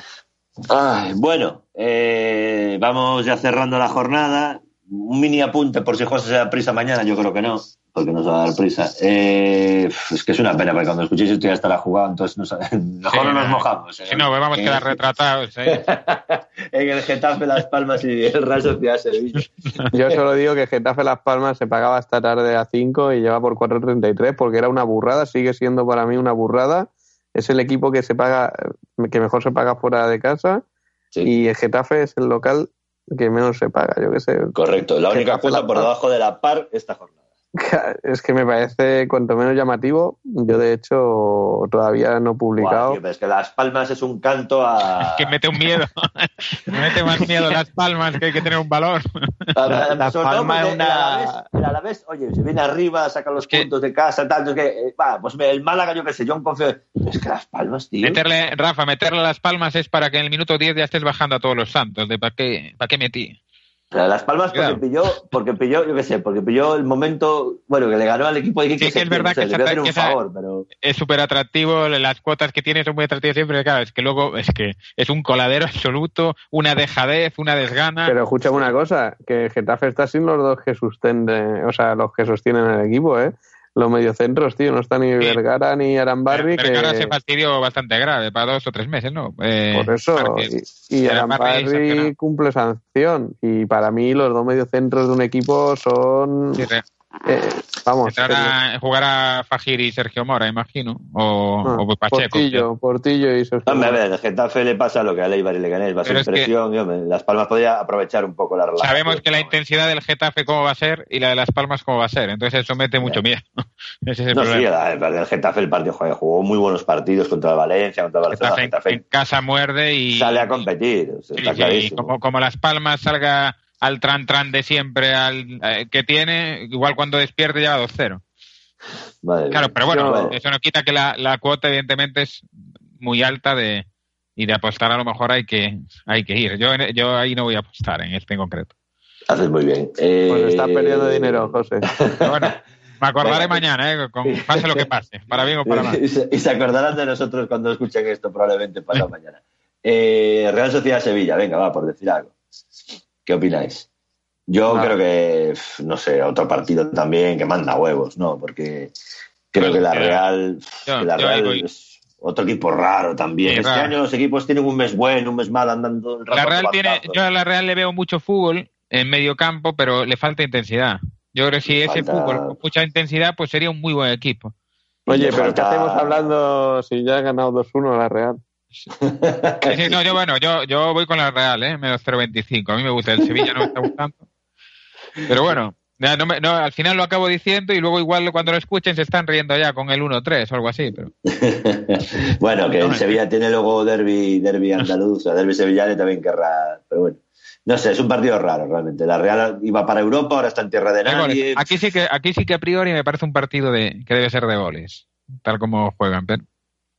Ay, bueno, eh, vamos ya cerrando la jornada. Un mini apunte por si José se da prisa mañana, yo creo que no, porque nos va a dar prisa. Eh, es que es una pena, porque cuando escuchéis esto ya estará jugado, entonces no sabe- [LAUGHS] mejor Sí, no nos no. mojamos. ¿eh? Si no, vamos a quedar retratados. ¿eh? [LAUGHS] en el Getafe Las Palmas y el Real Sociedad Sevilla. [LAUGHS] Yo solo digo que Getafe Las Palmas se pagaba esta tarde a 5 y lleva por 4.33 porque era una burrada, sigue siendo para mí una burrada. Es el equipo que se paga, que mejor se paga fuera de casa Sí. y el Getafe es el local que menos se paga, yo qué sé. Correcto, la única Getafe cuota por debajo de la par esta jornada. [LAUGHS] Es que me parece cuanto menos llamativo. Yo de hecho todavía no he publicado. Tío, es que Las Palmas es un canto a... Que mete un miedo. [LAUGHS] mete más miedo las palmas que hay que tener un valor. A- a- Las todo Palmas es una- el Alavés, el Alavés, oye, se viene arriba, saca los que- puntos de casa, tal, entonces que, eh, va, pues el Málaga, yo qué sé, yo confío. Pero es que Las Palmas, tío. Meterle, Rafa, meterle las palmas es para que en el minuto 10 ya estés bajando a todos los santos. De ¿Para qué, para qué metí? Las Palmas porque Cuidado. pilló, porque pilló, yo qué sé, porque pilló el momento, bueno, que le ganó al equipo de Quique Sí, que es verdad no sé, que esa- favor, pero... Es súper atractivo, las cuotas que tiene son muy atractivas siempre. Claro, es que luego es que es un coladero [LAUGHS] absoluto, una dejadez, una desgana. Pero escúchame una cosa, que Getafe está sin los dos que sostienen, o sea, los que sostienen el equipo, ¿eh? Los mediocentros, tío, no está ni Vergara ni Arambarri, Pero ahora se que fastidió bastante grave, para dos o tres meses, ¿no? Eh, por eso, Márquez. y, y Arambarri cumple sanción, y para mí los dos mediocentros de un equipo son Sí, Eh, vamos. Entrará, jugará Fajir y Sergio Mora, imagino. O, Ah, o Pacheco. Portillo, Portillo y Sergio. Hombre, a ver, el Getafe le pasa lo que a Leibar y Leganés, va a ser que- presión, y, hombre, Las Palmas podría aprovechar un poco la relación. Sabemos que la intensidad del Getafe cómo va a ser y la de Las Palmas cómo va a ser. Entonces eso mete mucho miedo. [LAUGHS] Ese es el No, sí, problema. el, el Getafe el partido joder, jugó muy buenos partidos contra el Valencia, contra el Barcelona. Getafe en, Getafe en casa muerde y, sale a competir, Sí, está sí, clarísimo. como, como Las Palmas salga al tran tran de siempre al, eh, que tiene, igual cuando despierte lleva 2-0. Madre Claro, pero bueno, Yo- eso no quita que la, la cuota evidentemente es muy alta de y de apostar a lo mejor hay que hay que ir. Yo en- yo ahí no voy a apostar en este en concreto. Haces muy bien. Eh, Pues estás perdiendo dinero, José. [LAUGHS] Pero bueno, me acordaré mañana, ¿eh? Con, pase lo que pase, para bien o para mal. [LAUGHS] y, se, y se acordarán de nosotros cuando escuchen esto, probablemente pasado mañana. Eh, Real Sociedad Sevilla, venga, va, por decir algo. ¿Qué opináis? Yo Ah. creo que, no sé, otro partido también que manda huevos, ¿no? Porque creo que la Real, yo- que la Real es otro equipo raro también. Sí, este raro. año los equipos tienen un mes bueno, un mes mal, andando La Real a tiene, yo a la Real le veo mucho fútbol en medio campo, pero le falta intensidad. Yo creo que si Le ese falta- fútbol con mucha intensidad, pues sería un muy buen equipo. Oye, pero ¿qué falta- hacemos hablando si ya has ganado 2-1 la Real? Sí, no, yo bueno, yo, yo voy con la Real, ¿eh? Menos 0.25. A mí me gusta, el Sevilla no me está gustando. Pero bueno, no no, al final lo acabo diciendo y luego igual cuando lo escuchen se están riendo ya con el 1-3 o algo así. Pero [LAUGHS] bueno, que el Sevilla tiene luego derby, derby andaluz, o derby sevillano también querrá. Pero bueno, no sé, es un partido raro realmente. La Real iba para Europa, ahora está en tierra de nadie. aquí sí que aquí sí que a priori me parece un partido de que debe ser de goles, tal como juegan. Pero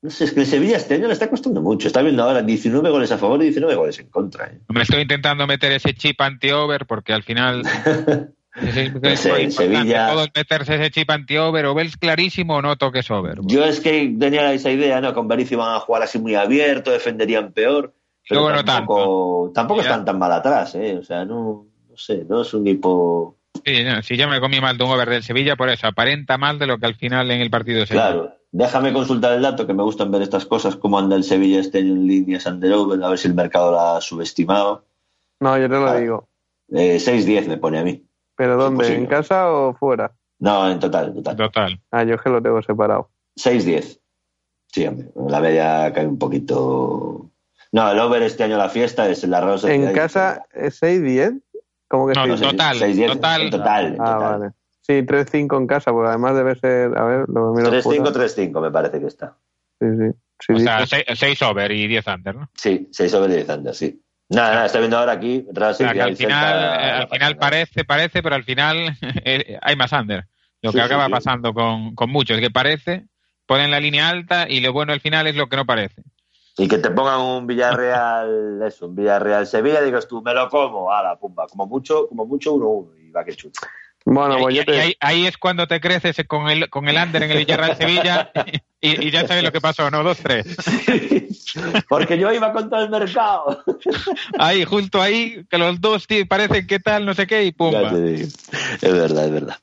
No sé, es que el Sevilla este año le está costando mucho. Está viendo ahora 19 goles a favor y 19 goles en contra. ¿eh? me estoy intentando meter ese chip anti-over porque al final [LAUGHS] es, es- No es sé, importante Sevilla- todos meterse ese chip anti-over o ves clarísimo o no toques over. Yo es que tenía esa idea, ¿no? Con Berizzo iban a jugar así muy abierto, defenderían peor. Pero Luego no tampoco, tampoco están tan mal atrás, ¿eh? O sea, no, no sé, no es un equipo. Sí, no, si yo me comí mal de un over del Sevilla, por eso aparenta mal de lo que al final en el partido se Claro, déjame consultar el dato, que me gustan ver estas cosas, cómo anda el Sevilla este año en líneas under over, a ver si el mercado la ha subestimado. No, yo te lo Ah. digo. Eh, 6-10 me pone a mí. ¿Pero dónde? ¿En casa o fuera? No, en total, en total. Total. Ah, yo es que lo tengo separado. 6-10. Sí, hombre, la media cae un poquito. No, el over este año la fiesta es la Rosa. ¿En casa es 6-10? ¿Cómo que No, sí? no, total, total. En total, en Ah, total. vale. Sí, 3-5 en casa, porque además debe ser. A ver, lo miro 3-5, fuera. 3-5 me parece que está. Sí, sí. Sí, O sí. sea, 6 over y 10 under, ¿no? Sí, 6 over 10 under, sí. Nada, nada, estoy viendo ahora aquí. Real O sea, que Sevilla al y Celta, final, eh, al final parece, parece, pero al final [LAUGHS] eh, hay más under. Lo Sí, que acaba sí. pasando con, con muchos, que parece, ponen la línea alta y lo bueno al final es lo que no parece. Y que te pongan un Villarreal, [LAUGHS] eso, un Villarreal Sevilla, digas tú, me lo como, a la pumba, como mucho, como mucho 1-1 y va que chuta. Bueno, y, pues y- yo te. y ahí, ahí es cuando te creces con el, con el under en el Villarreal Sevilla y, y ya sabes lo que pasó, ¿no? 2-3. Porque yo iba con todo el mercado. Ahí, justo ahí, que los dos tío, parecen que tal, no sé qué, y digo. Es verdad, es verdad.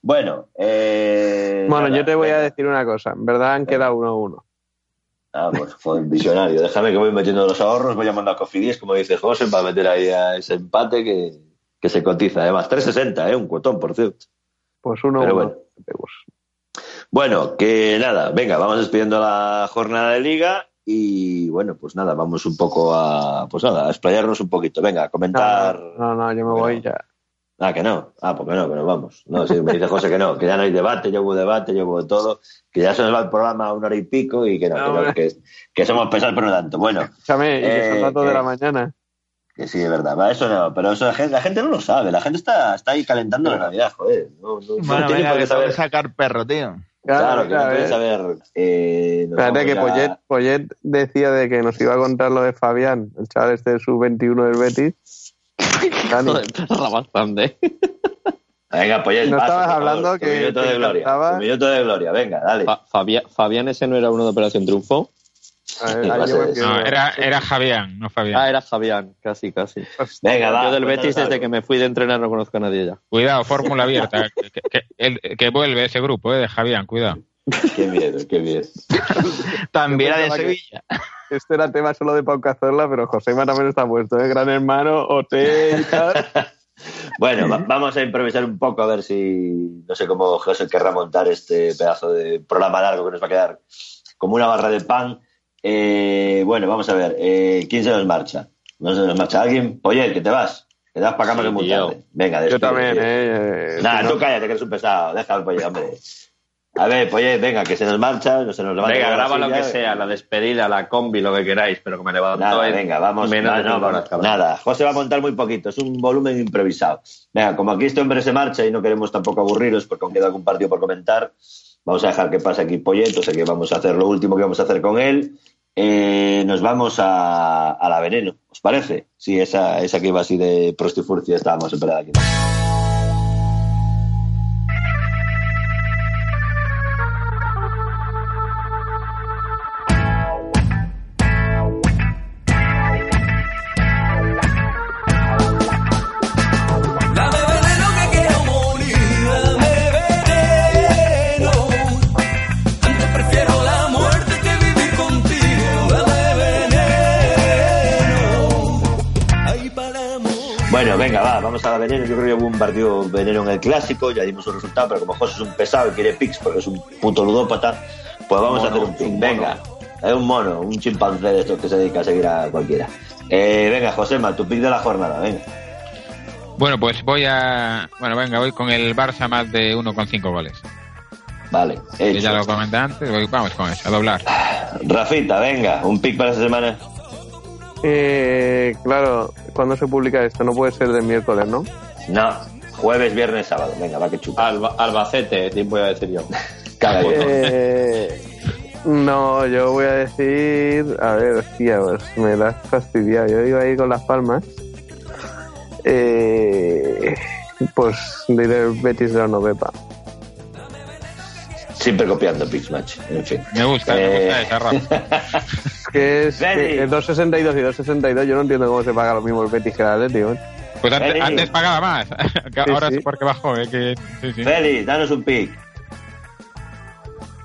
Bueno, eh, Bueno, nada, yo te voy a decir una cosa. En verdad han quedado 1-1. Ah, pues joder, visionario. Déjame que voy metiendo los ahorros, voy llamando a Cofidis, como dice José, para meter ahí a ese empate que, que se cotiza. Además, 3.60, ¿eh? Un cuotón, por cierto. Pues 1-1. Pero bueno. Bueno, que nada, venga, vamos despidiendo la jornada de liga y bueno, pues nada, vamos un poco a, pues nada, a explayarnos un poquito. Venga, a comentar. No, no, yo me voy ya. Ah, que no. Ah, pues que no, no vamos. No, sí, me dice José que no, que ya no hay debate, ya hubo debate, ya hubo todo, que ya se nos va el programa a una hora y pico y que no, No, que, no, que, que somos pesados pero no tanto. Bueno, Escúchame, y que son Eh, las 2 de que- la mañana. Que sí, es verdad. Va, eso no, pero eso la gente, la gente no lo sabe, la gente está, está ahí calentando la Navidad, joder. No, no, no Bueno, tiene venga, por qué que saber. sacar perro, tío. Claro, que no claro, eh. saber. Eh, Espérate que ya- Poyet, Poyet decía de que nos iba a contar lo de Fabián, el chaval este de sub-21 del Betis. [LAUGHS] Dani, Joder, bastante. [LAUGHS] Venga, ya No paso, estabas favor, hablando tu que minuto de gloria. tu minuto de gloria, venga, dale. Fa- Fabián, Fabián ese no era uno de Operación Triunfo. [LAUGHS] a ver. No, era, era Javián, no Fabián. Ah, era Fabián, casi, casi. Venga, va. Yo del Betis, desde algo. que me fui de entrenar, no conozco a nadie ya. Cuidado, fórmula [LAUGHS] abierta. que, que- que- el- que vuelve ese grupo, eh, de Javián, cuidado. Qué miedo, qué miedo. [LAUGHS] También era de Sevilla. Este era tema solo de Pau Cazorla, pero Josema también está puesto, ¿eh? Gran hermano, hotel y tal. Bueno, va- vamos a improvisar un poco a ver si, no sé cómo José querrá montar este pedazo de programa largo que nos va a quedar como una barra de pan. Eh, bueno, vamos a ver, eh, ¿quién se nos marcha? ¿No se nos marcha alguien? Oye, que te vas, te vas para cama Sí, muy tarde. Venga, Yo despide, también, tío. ¿eh? Nah, Si no- tú cállate, que eres un pesado. Al pollo, hombre. A ver, Poyet, venga, que se nos marcha, no se nos levanta. Venga, graba lo que sea, la despedida, la combi, lo que queráis, pero que me levanto Nada, en venga, vamos. menos no, de no, vamos, nada, José va a montar muy poquito, es un volumen improvisado. Venga, como aquí este hombre se marcha y no queremos tampoco aburriros porque aún queda algún partido por comentar, vamos a dejar que pase aquí Poyet, o sea que vamos a hacer lo último que vamos a hacer con él. Eh, nos vamos a, a la veneno, ¿os parece? Sí, esa, esa que iba así de prostifurcia estábamos superada aquí. Venga, va, vamos a la veneno. Yo creo que hubo un partido veneno en el clásico, ya dimos un resultado, pero como José es un pesado y quiere picks porque es un puto ludópata, pues vamos a hacer un pick. Venga, es un mono, un chimpancé de estos que se dedica a seguir a cualquiera. Eh, venga, Josema, tu pick de la jornada, venga. Bueno, pues voy a. Bueno, venga, voy con el Barça más de 1,5 goles. Vale, hecho. ya lo comenté antes, voy- vamos con eso, a doblar. Rafita, venga, un pick para esta semana. Eh, claro, ¿cuándo se publica esto? No puede ser de miércoles, ¿no? No, jueves, viernes, sábado. Venga, va que chupa. Alba- Albacete, te voy a decir yo. [LAUGHS] Eh, no, yo voy a decir. A ver, hostia, pues me la has fastidiado. Yo iba a ir con las palmas. Eh, pues diré Betis de la Novepa. Siempre copiando picks, macho. En fin. Me gusta, me Eh, gusta esa Rafa. [LAUGHS] Que es que es 2.62 y 2.62. Yo no entiendo cómo se paga lo mismo el Betis que el Atlético. ¿eh? Pues antes, pagaba más. [LAUGHS] Sí, Ahora sí. es porque bajó, eh, que, sí, sí. Feli, danos un pick.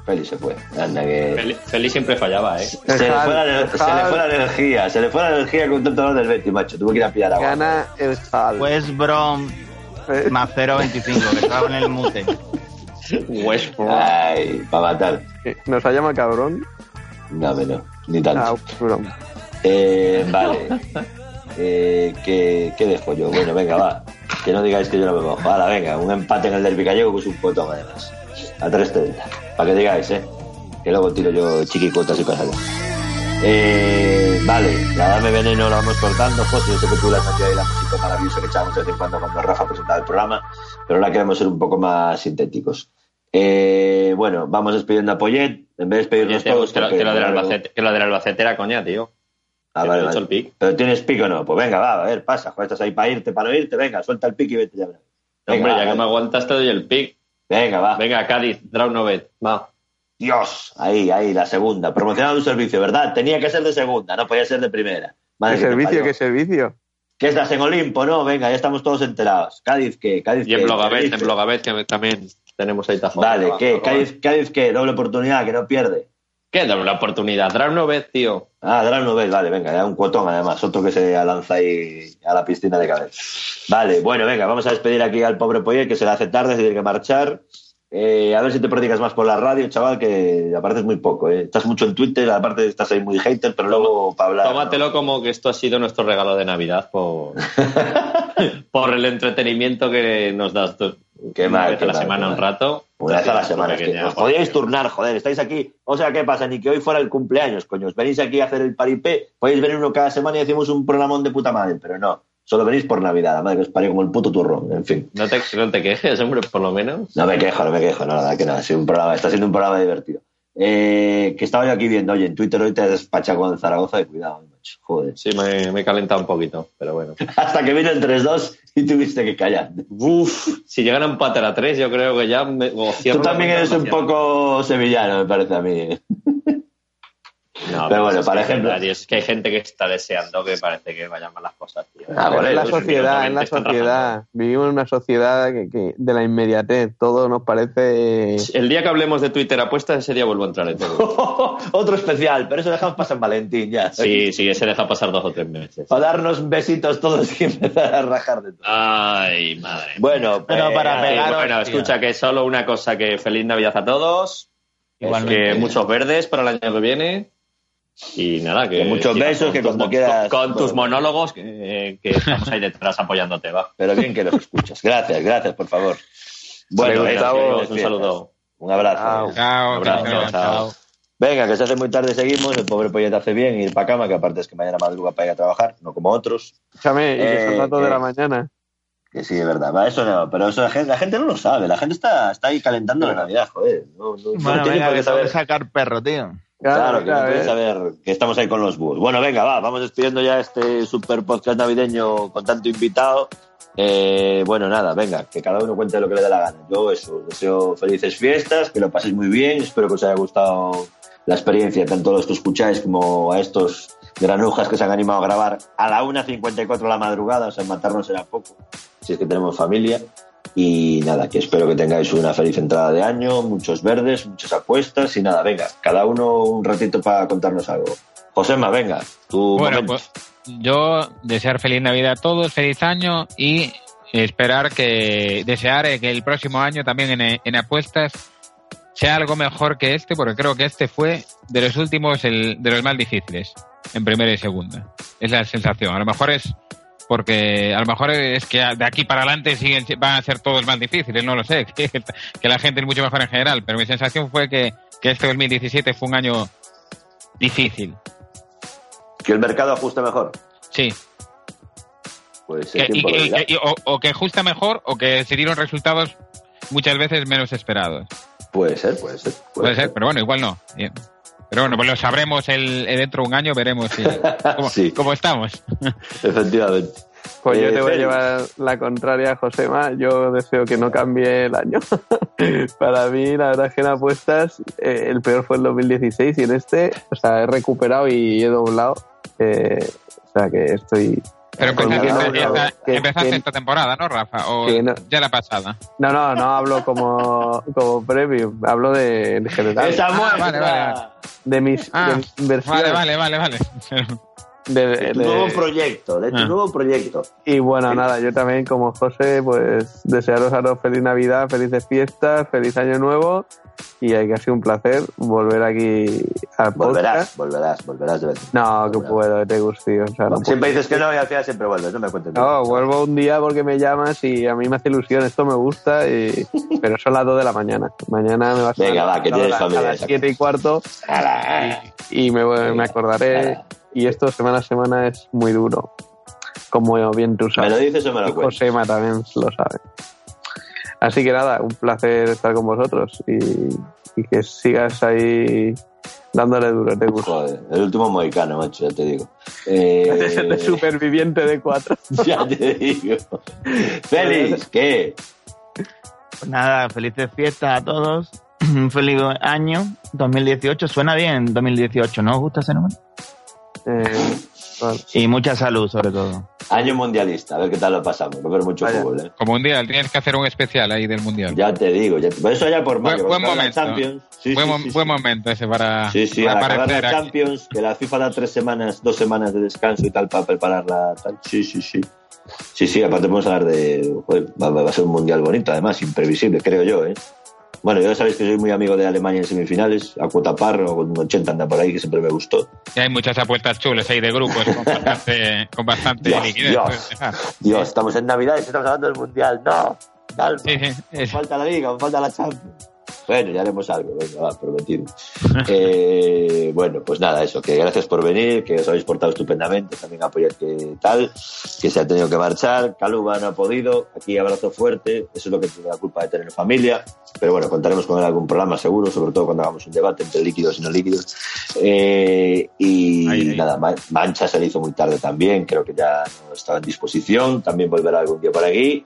Feli se fue. Anda que. Feli, Feli siempre fallaba, ¿eh? Se le, fue la, El se le fue la energía, se le fue la energía con tanto dolor del Betis, macho. Tuve que ir a pillar agua. Gana el Hal. West Brom Eh, más 0.25, que estaba en el mute. [LAUGHS] West Brom. Ay, para matar. Nos ha llamado cabrón. No, me no, ni tanto. Ah. Eh, vale. [LAUGHS] Eh, ¿qué, ¿Qué dejo yo? Bueno, venga, va. Que no digáis que yo no me mojo. Hala, venga, un empate en el derbi gallego que es un potón además. A 3.30. Para que digáis, ¿eh? Que luego tiro yo chiquicuotas y cosas. Eh, vale, la dame veneno la vamos cortando. José, yo sé que tú la has ahí la música maravillosa que echábamos de vez en cuando cuando Rafa presentaba el programa, pero ahora queremos ser un poco más sintéticos. Eh, bueno, vamos despidiendo a Poyet. En vez de despedirnos Que, todos. que, porque- que lo del Albacete, que lo del Albacete era coña, tío. Ah, Que vale, no he hecho vale. el pick. Pero tienes pico o no. Pues venga, va, a ver, pasa. Joder, estás ahí para irte, para no irte. Venga, suelta el pico y vete ya. Hombre, va, ya que me aguantas te doy el pick. venga, va. Venga, Cádiz, draw novet. Va. Dios, ahí, ahí, la segunda. Promocionando un servicio, ¿verdad? Tenía que ser de segunda, no podía ser de primera. Madre ¿Qué que servicio? ¿Qué servicio? ¿Qué estás en Olimpo? No, venga, ya estamos todos enterados. Cádiz, ¿qué? Cádiz, Y en. Blogabet, en Blogabet que también tenemos ahí tafón. Vale, Va, ¿qué? Cádiz, Cádiz, ¿qué? Doble oportunidad, que no pierde. ¿Qué? La oportunidad. Novet, tío. Ah, Dragon Nobel, vale, venga, ya un cuotón además, otro que se lanza ahí a la piscina de cabeza. Vale, bueno, venga, vamos a despedir aquí al pobre Poyet que se le hace tarde, se tiene que marchar. Eh, a ver si te predicas más por la radio, chaval, que aparte es muy poco, ¿eh? Estás mucho en Twitter, aparte estás ahí muy hater, pero luego para hablar. Tómatelo como que esto ha sido nuestro regalo de Navidad por, [LAUGHS] por el entretenimiento que nos das tú. Qué una mal, vez qué a la semana un rato. Una vez a la semana, os podíais turnar, joder, estáis aquí. O sea, ¿qué pasa? Ni que hoy fuera el cumpleaños, coño. Os venís aquí a hacer el paripé, podéis venir uno cada semana y hacemos un programón de puta madre, pero no. Solo venís por Navidad, la madre que os parió como el puto turrón, en fin. No te, no te quejes, hombre, por lo menos. No me quejo, no me quejo, no, verdad que sido un programa, está siendo un programa divertido. Eh, que estaba yo aquí viendo, oye, en Twitter hoy te has despachado con Zaragoza y cuidado, macho, joder. Sí, me, me he calentado un poquito, pero bueno. [LAUGHS] Hasta que vino el 3-2 y tuviste que callar. Uf, si llegan a empatar a tres, yo creo que ya me, Tú también eres un hacia- poco sevillano, me parece a mí. No, pero bueno, para ejemplo- verdad, Es que hay gente que está deseando que parece que vayan mal las cosas, tío. Ah, bueno, es la sociedad, es la sociedad. Vivimos en una sociedad que, que de la inmediatez. Todo nos parece. El día que hablemos de Twitter apuestas, ese día vuelvo a entrar en todo. [LAUGHS] Otro especial, pero eso dejamos pasar en Valentín ya. Sí, sí, ese deja pasar dos o tres meses. O darnos besitos todos y [LAUGHS] empezar a rajar de todo. Ay, madre. Bueno, Pero pues, para Eh, pegar bueno, hostia. escucha que solo una cosa, que feliz Navidad a todos. Igualmente. Que muchos verdes para el año que viene. Y nada, que, Que muchos besos, con que cuando quieras- Con, con tus bueno. monólogos, que, que [LAUGHS] estamos ahí detrás apoyándote, va. Pero bien que los escuchas. Gracias, gracias, por favor. Bueno, Gustavo, felices un fiestas. saludo. Un abrazo. Chao. Un abrazo, chao. Venga, que se hace muy tarde, seguimos. El pobre Pollete hace bien ir para cama, que aparte es que mañana madruga para ir a trabajar, no como otros. Escúchame, y que son Eh, las dos de eh. la mañana. Que sí, es verdad. Va, eso no, pero eso la gente, la gente no lo sabe. La gente está, está ahí calentando la Navidad, joder. No, no, no Bueno, tiene venga, por qué que saber. sacar perro, tío. Claro, que no eh. saber que estamos ahí con los búhos. Bueno, venga, va, vamos despidiendo ya este super podcast navideño con tanto invitado. Eh, bueno, nada, venga, que cada uno cuente lo que le dé la gana. Yo eso, deseo felices fiestas, que lo paséis muy bien, espero que os haya gustado la experiencia, tanto a los que escucháis como a estos granujas que se han animado a grabar a la 1.54 de la madrugada, o sea, matarnos era poco, si es que tenemos familia. Y nada, que espero que tengáis una feliz entrada de año, muchos verdes, muchas apuestas y nada, venga, cada uno un ratito para contarnos algo. Josema, venga, tu Bueno, momento. pues yo desear feliz Navidad a todos, feliz año y esperar que, desear que el próximo año también en, en apuestas sea algo mejor que este, porque creo que este fue de los últimos, el, de los más difíciles, en primera y segunda. Es la sensación. A lo mejor es porque, a lo mejor es que de aquí para adelante siguen, van a ser todos más difíciles, no lo sé, [LAUGHS] que, que la gente es mucho mejor en general, pero mi sensación fue que, que este 2017 fue un año difícil. que el mercado ajuste mejor. Sí, Pues Que- y- y- y- o, o que ajusta mejor o que se dieron resultados muchas veces menos esperados. Puede ser, puede ser. Puede ser, pero bueno, igual no. Pero bueno, pues lo sabremos el, el dentro de un año, veremos si, [LAUGHS] cómo, Sí. cómo estamos. Efectivamente. Pues yo Eh, te voy a llevar la contraria, Josema. Yo deseo que no cambie el año. [LAUGHS] Para mí, la verdad es que en apuestas, eh, el peor fue el 2016 y en este, o sea, he recuperado y he doblado. eh, o sea, que estoy. Pero Pues empezaste, esta, nada, esta- que- empezaste que- esta temporada, ¿no, Rafa? O que no. ya la pasada. No, no, no hablo como, como premium, hablo de, en general. Esa Ah, muestra vale, vale. De mis Ah, de mis. Vale, vale, vale, vale. de- de tu de- nuevo proyecto, de tu Ah. nuevo proyecto. Y bueno, nada, yo también como José, pues desearos a todos feliz Navidad, felices fiestas, feliz año nuevo y hay que ha sido un placer volver aquí al Volverás, podcast. volverás, volverás de vez. No, que Volverás. puedo, te gusto, tío. O sea, no, Siempre puedo. dices que no y al final siempre vuelves, no me cuentes. No, vuelvo un día porque me llamas y a mí me hace ilusión, esto me gusta, y... [LAUGHS] pero son las 2 de la mañana. Mañana me vas a Venga, va, que tienes a, familia, a las exacto. 7 y cuarto y me, voy- me acordaré. Y esto semana a semana es muy duro, como bien tú ¿Me sabes. lo dices o me Y lo cuentas? Josema también lo sabe. Así que nada, un placer estar con vosotros y, y que sigas ahí dándole duro, te gusta. Joder, el último mohicano, macho, ya te digo. [LAUGHS] Eh, De superviviente de cuatro. [LAUGHS] ya te digo. Félix, ¿qué? Pues nada, felices fiestas a todos. [CLEARS THROAT] Un feliz año 2018. Suena bien 2018, ¿no os gusta ese número? Eh, Y mucha salud, sobre todo. Año mundialista, a ver qué tal lo pasamos. Va a haber mucho Vaya. fútbol, ¿eh? Como mundial, tienes que hacer un especial ahí del mundial. Ya te digo, ya te- por eso ya por Buen- mayo. buen momento. Champions. Sí, buen, sí, mo- sí, buen momento ese para, Sí, sí, para acabar la aquí. Champions, que la FIFA da tres semanas, dos semanas de descanso y tal para prepararla. Tal. Sí, sí, sí. Sí, sí, aparte podemos hablar de. joder, va, va a ser un mundial bonito, además, imprevisible, creo yo, ¿eh? Bueno, ya sabéis que soy muy amigo de Alemania en semifinales, a cuota par o con 80 anda por ahí, que siempre me gustó. Y hay muchas apuestas chulas ahí de grupos con bastante, [LAUGHS] con bastante Dios, liquidez. Dios. Dios, estamos en Navidad y estamos hablando del mundial. ¡No! Calma. Sí, sí, es- falta la liga, me falta la Champions. Bueno, ya haremos algo, venga, va, prometido. [LAUGHS] Eh, bueno, pues nada, eso, que gracias por venir, que os habéis portado estupendamente, también apoyar que tal, que se ha tenido que marchar, Caluba no ha podido, aquí abrazo fuerte, eso es lo que tiene la culpa de tener familia, pero bueno, contaremos con él algún programa seguro, sobre todo cuando hagamos un debate entre líquidos y no líquidos. Eh, y Ahí, ahí. nada, Ma- Mancha se le hizo muy tarde también, creo que ya no estaba en disposición, también volverá algún día por aquí.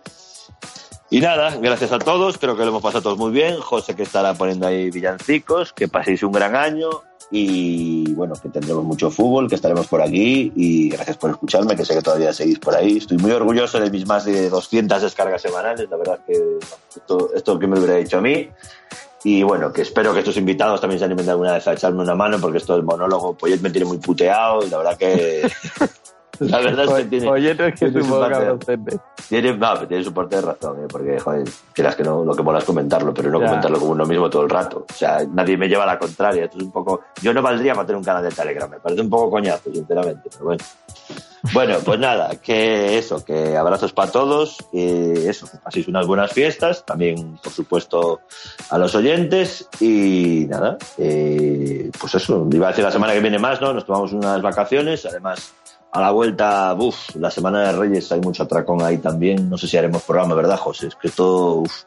Y nada, gracias a todos, creo que lo hemos pasado todos muy bien. José que estará poniendo ahí villancicos, que paséis un gran año. y bueno, que tendremos mucho fútbol, que estaremos por aquí y gracias por escucharme, que sé que todavía seguís por ahí. Estoy muy orgulloso de mis más de 200 descargas semanales, la verdad que esto, esto que me hubiera dicho a mí. Y bueno, que espero que estos invitados también se animen alguna vez a echarme una mano porque esto del monólogo, Poyet me tiene muy puteado y la verdad que... [LAUGHS] La verdad es que tiene. Oye, no es que tiene su un parte-. Tiene, no, tiene su parte de razón, ¿eh? porque, joder, quieras que no, lo que mola es comentarlo, pero no Ya. comentarlo como uno mismo todo el rato. O sea, nadie me lleva a la contraria. Esto es un poco. Yo no valdría para tener un canal de Telegram, me parece un poco coñazo, sinceramente, pero bueno. Bueno, pues nada, que eso, que abrazos para todos, y eso, que paséis unas buenas fiestas, también, por supuesto, a los oyentes, y nada, eh, pues eso, iba a decir la semana que viene más, ¿no? Nos tomamos unas vacaciones, además, a la vuelta, uff, la semana de Reyes hay mucho atracón ahí también, no sé si haremos programa, ¿verdad, José? Es que esto, uf,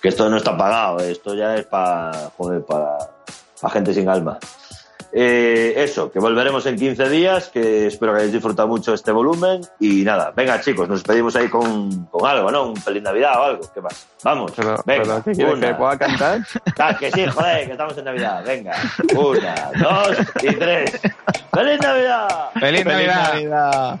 que esto no está pagado, esto ya es para, joder, para, para gente sin alma. Eh, eso, que volveremos en 15 días, que espero que hayáis disfrutado mucho este volumen. Y nada, venga chicos, nos despedimos ahí con, con algo, ¿no? Un feliz Navidad o algo, ¿qué más? Vamos, Pero, venga. pero ¿qué quieres una. que pueda cantar? [LAUGHS] Ah, que sí, joder, que estamos en Navidad. Venga, una, dos y tres. ¡Feliz Navidad! ¡Feliz, Navidad! Navidad.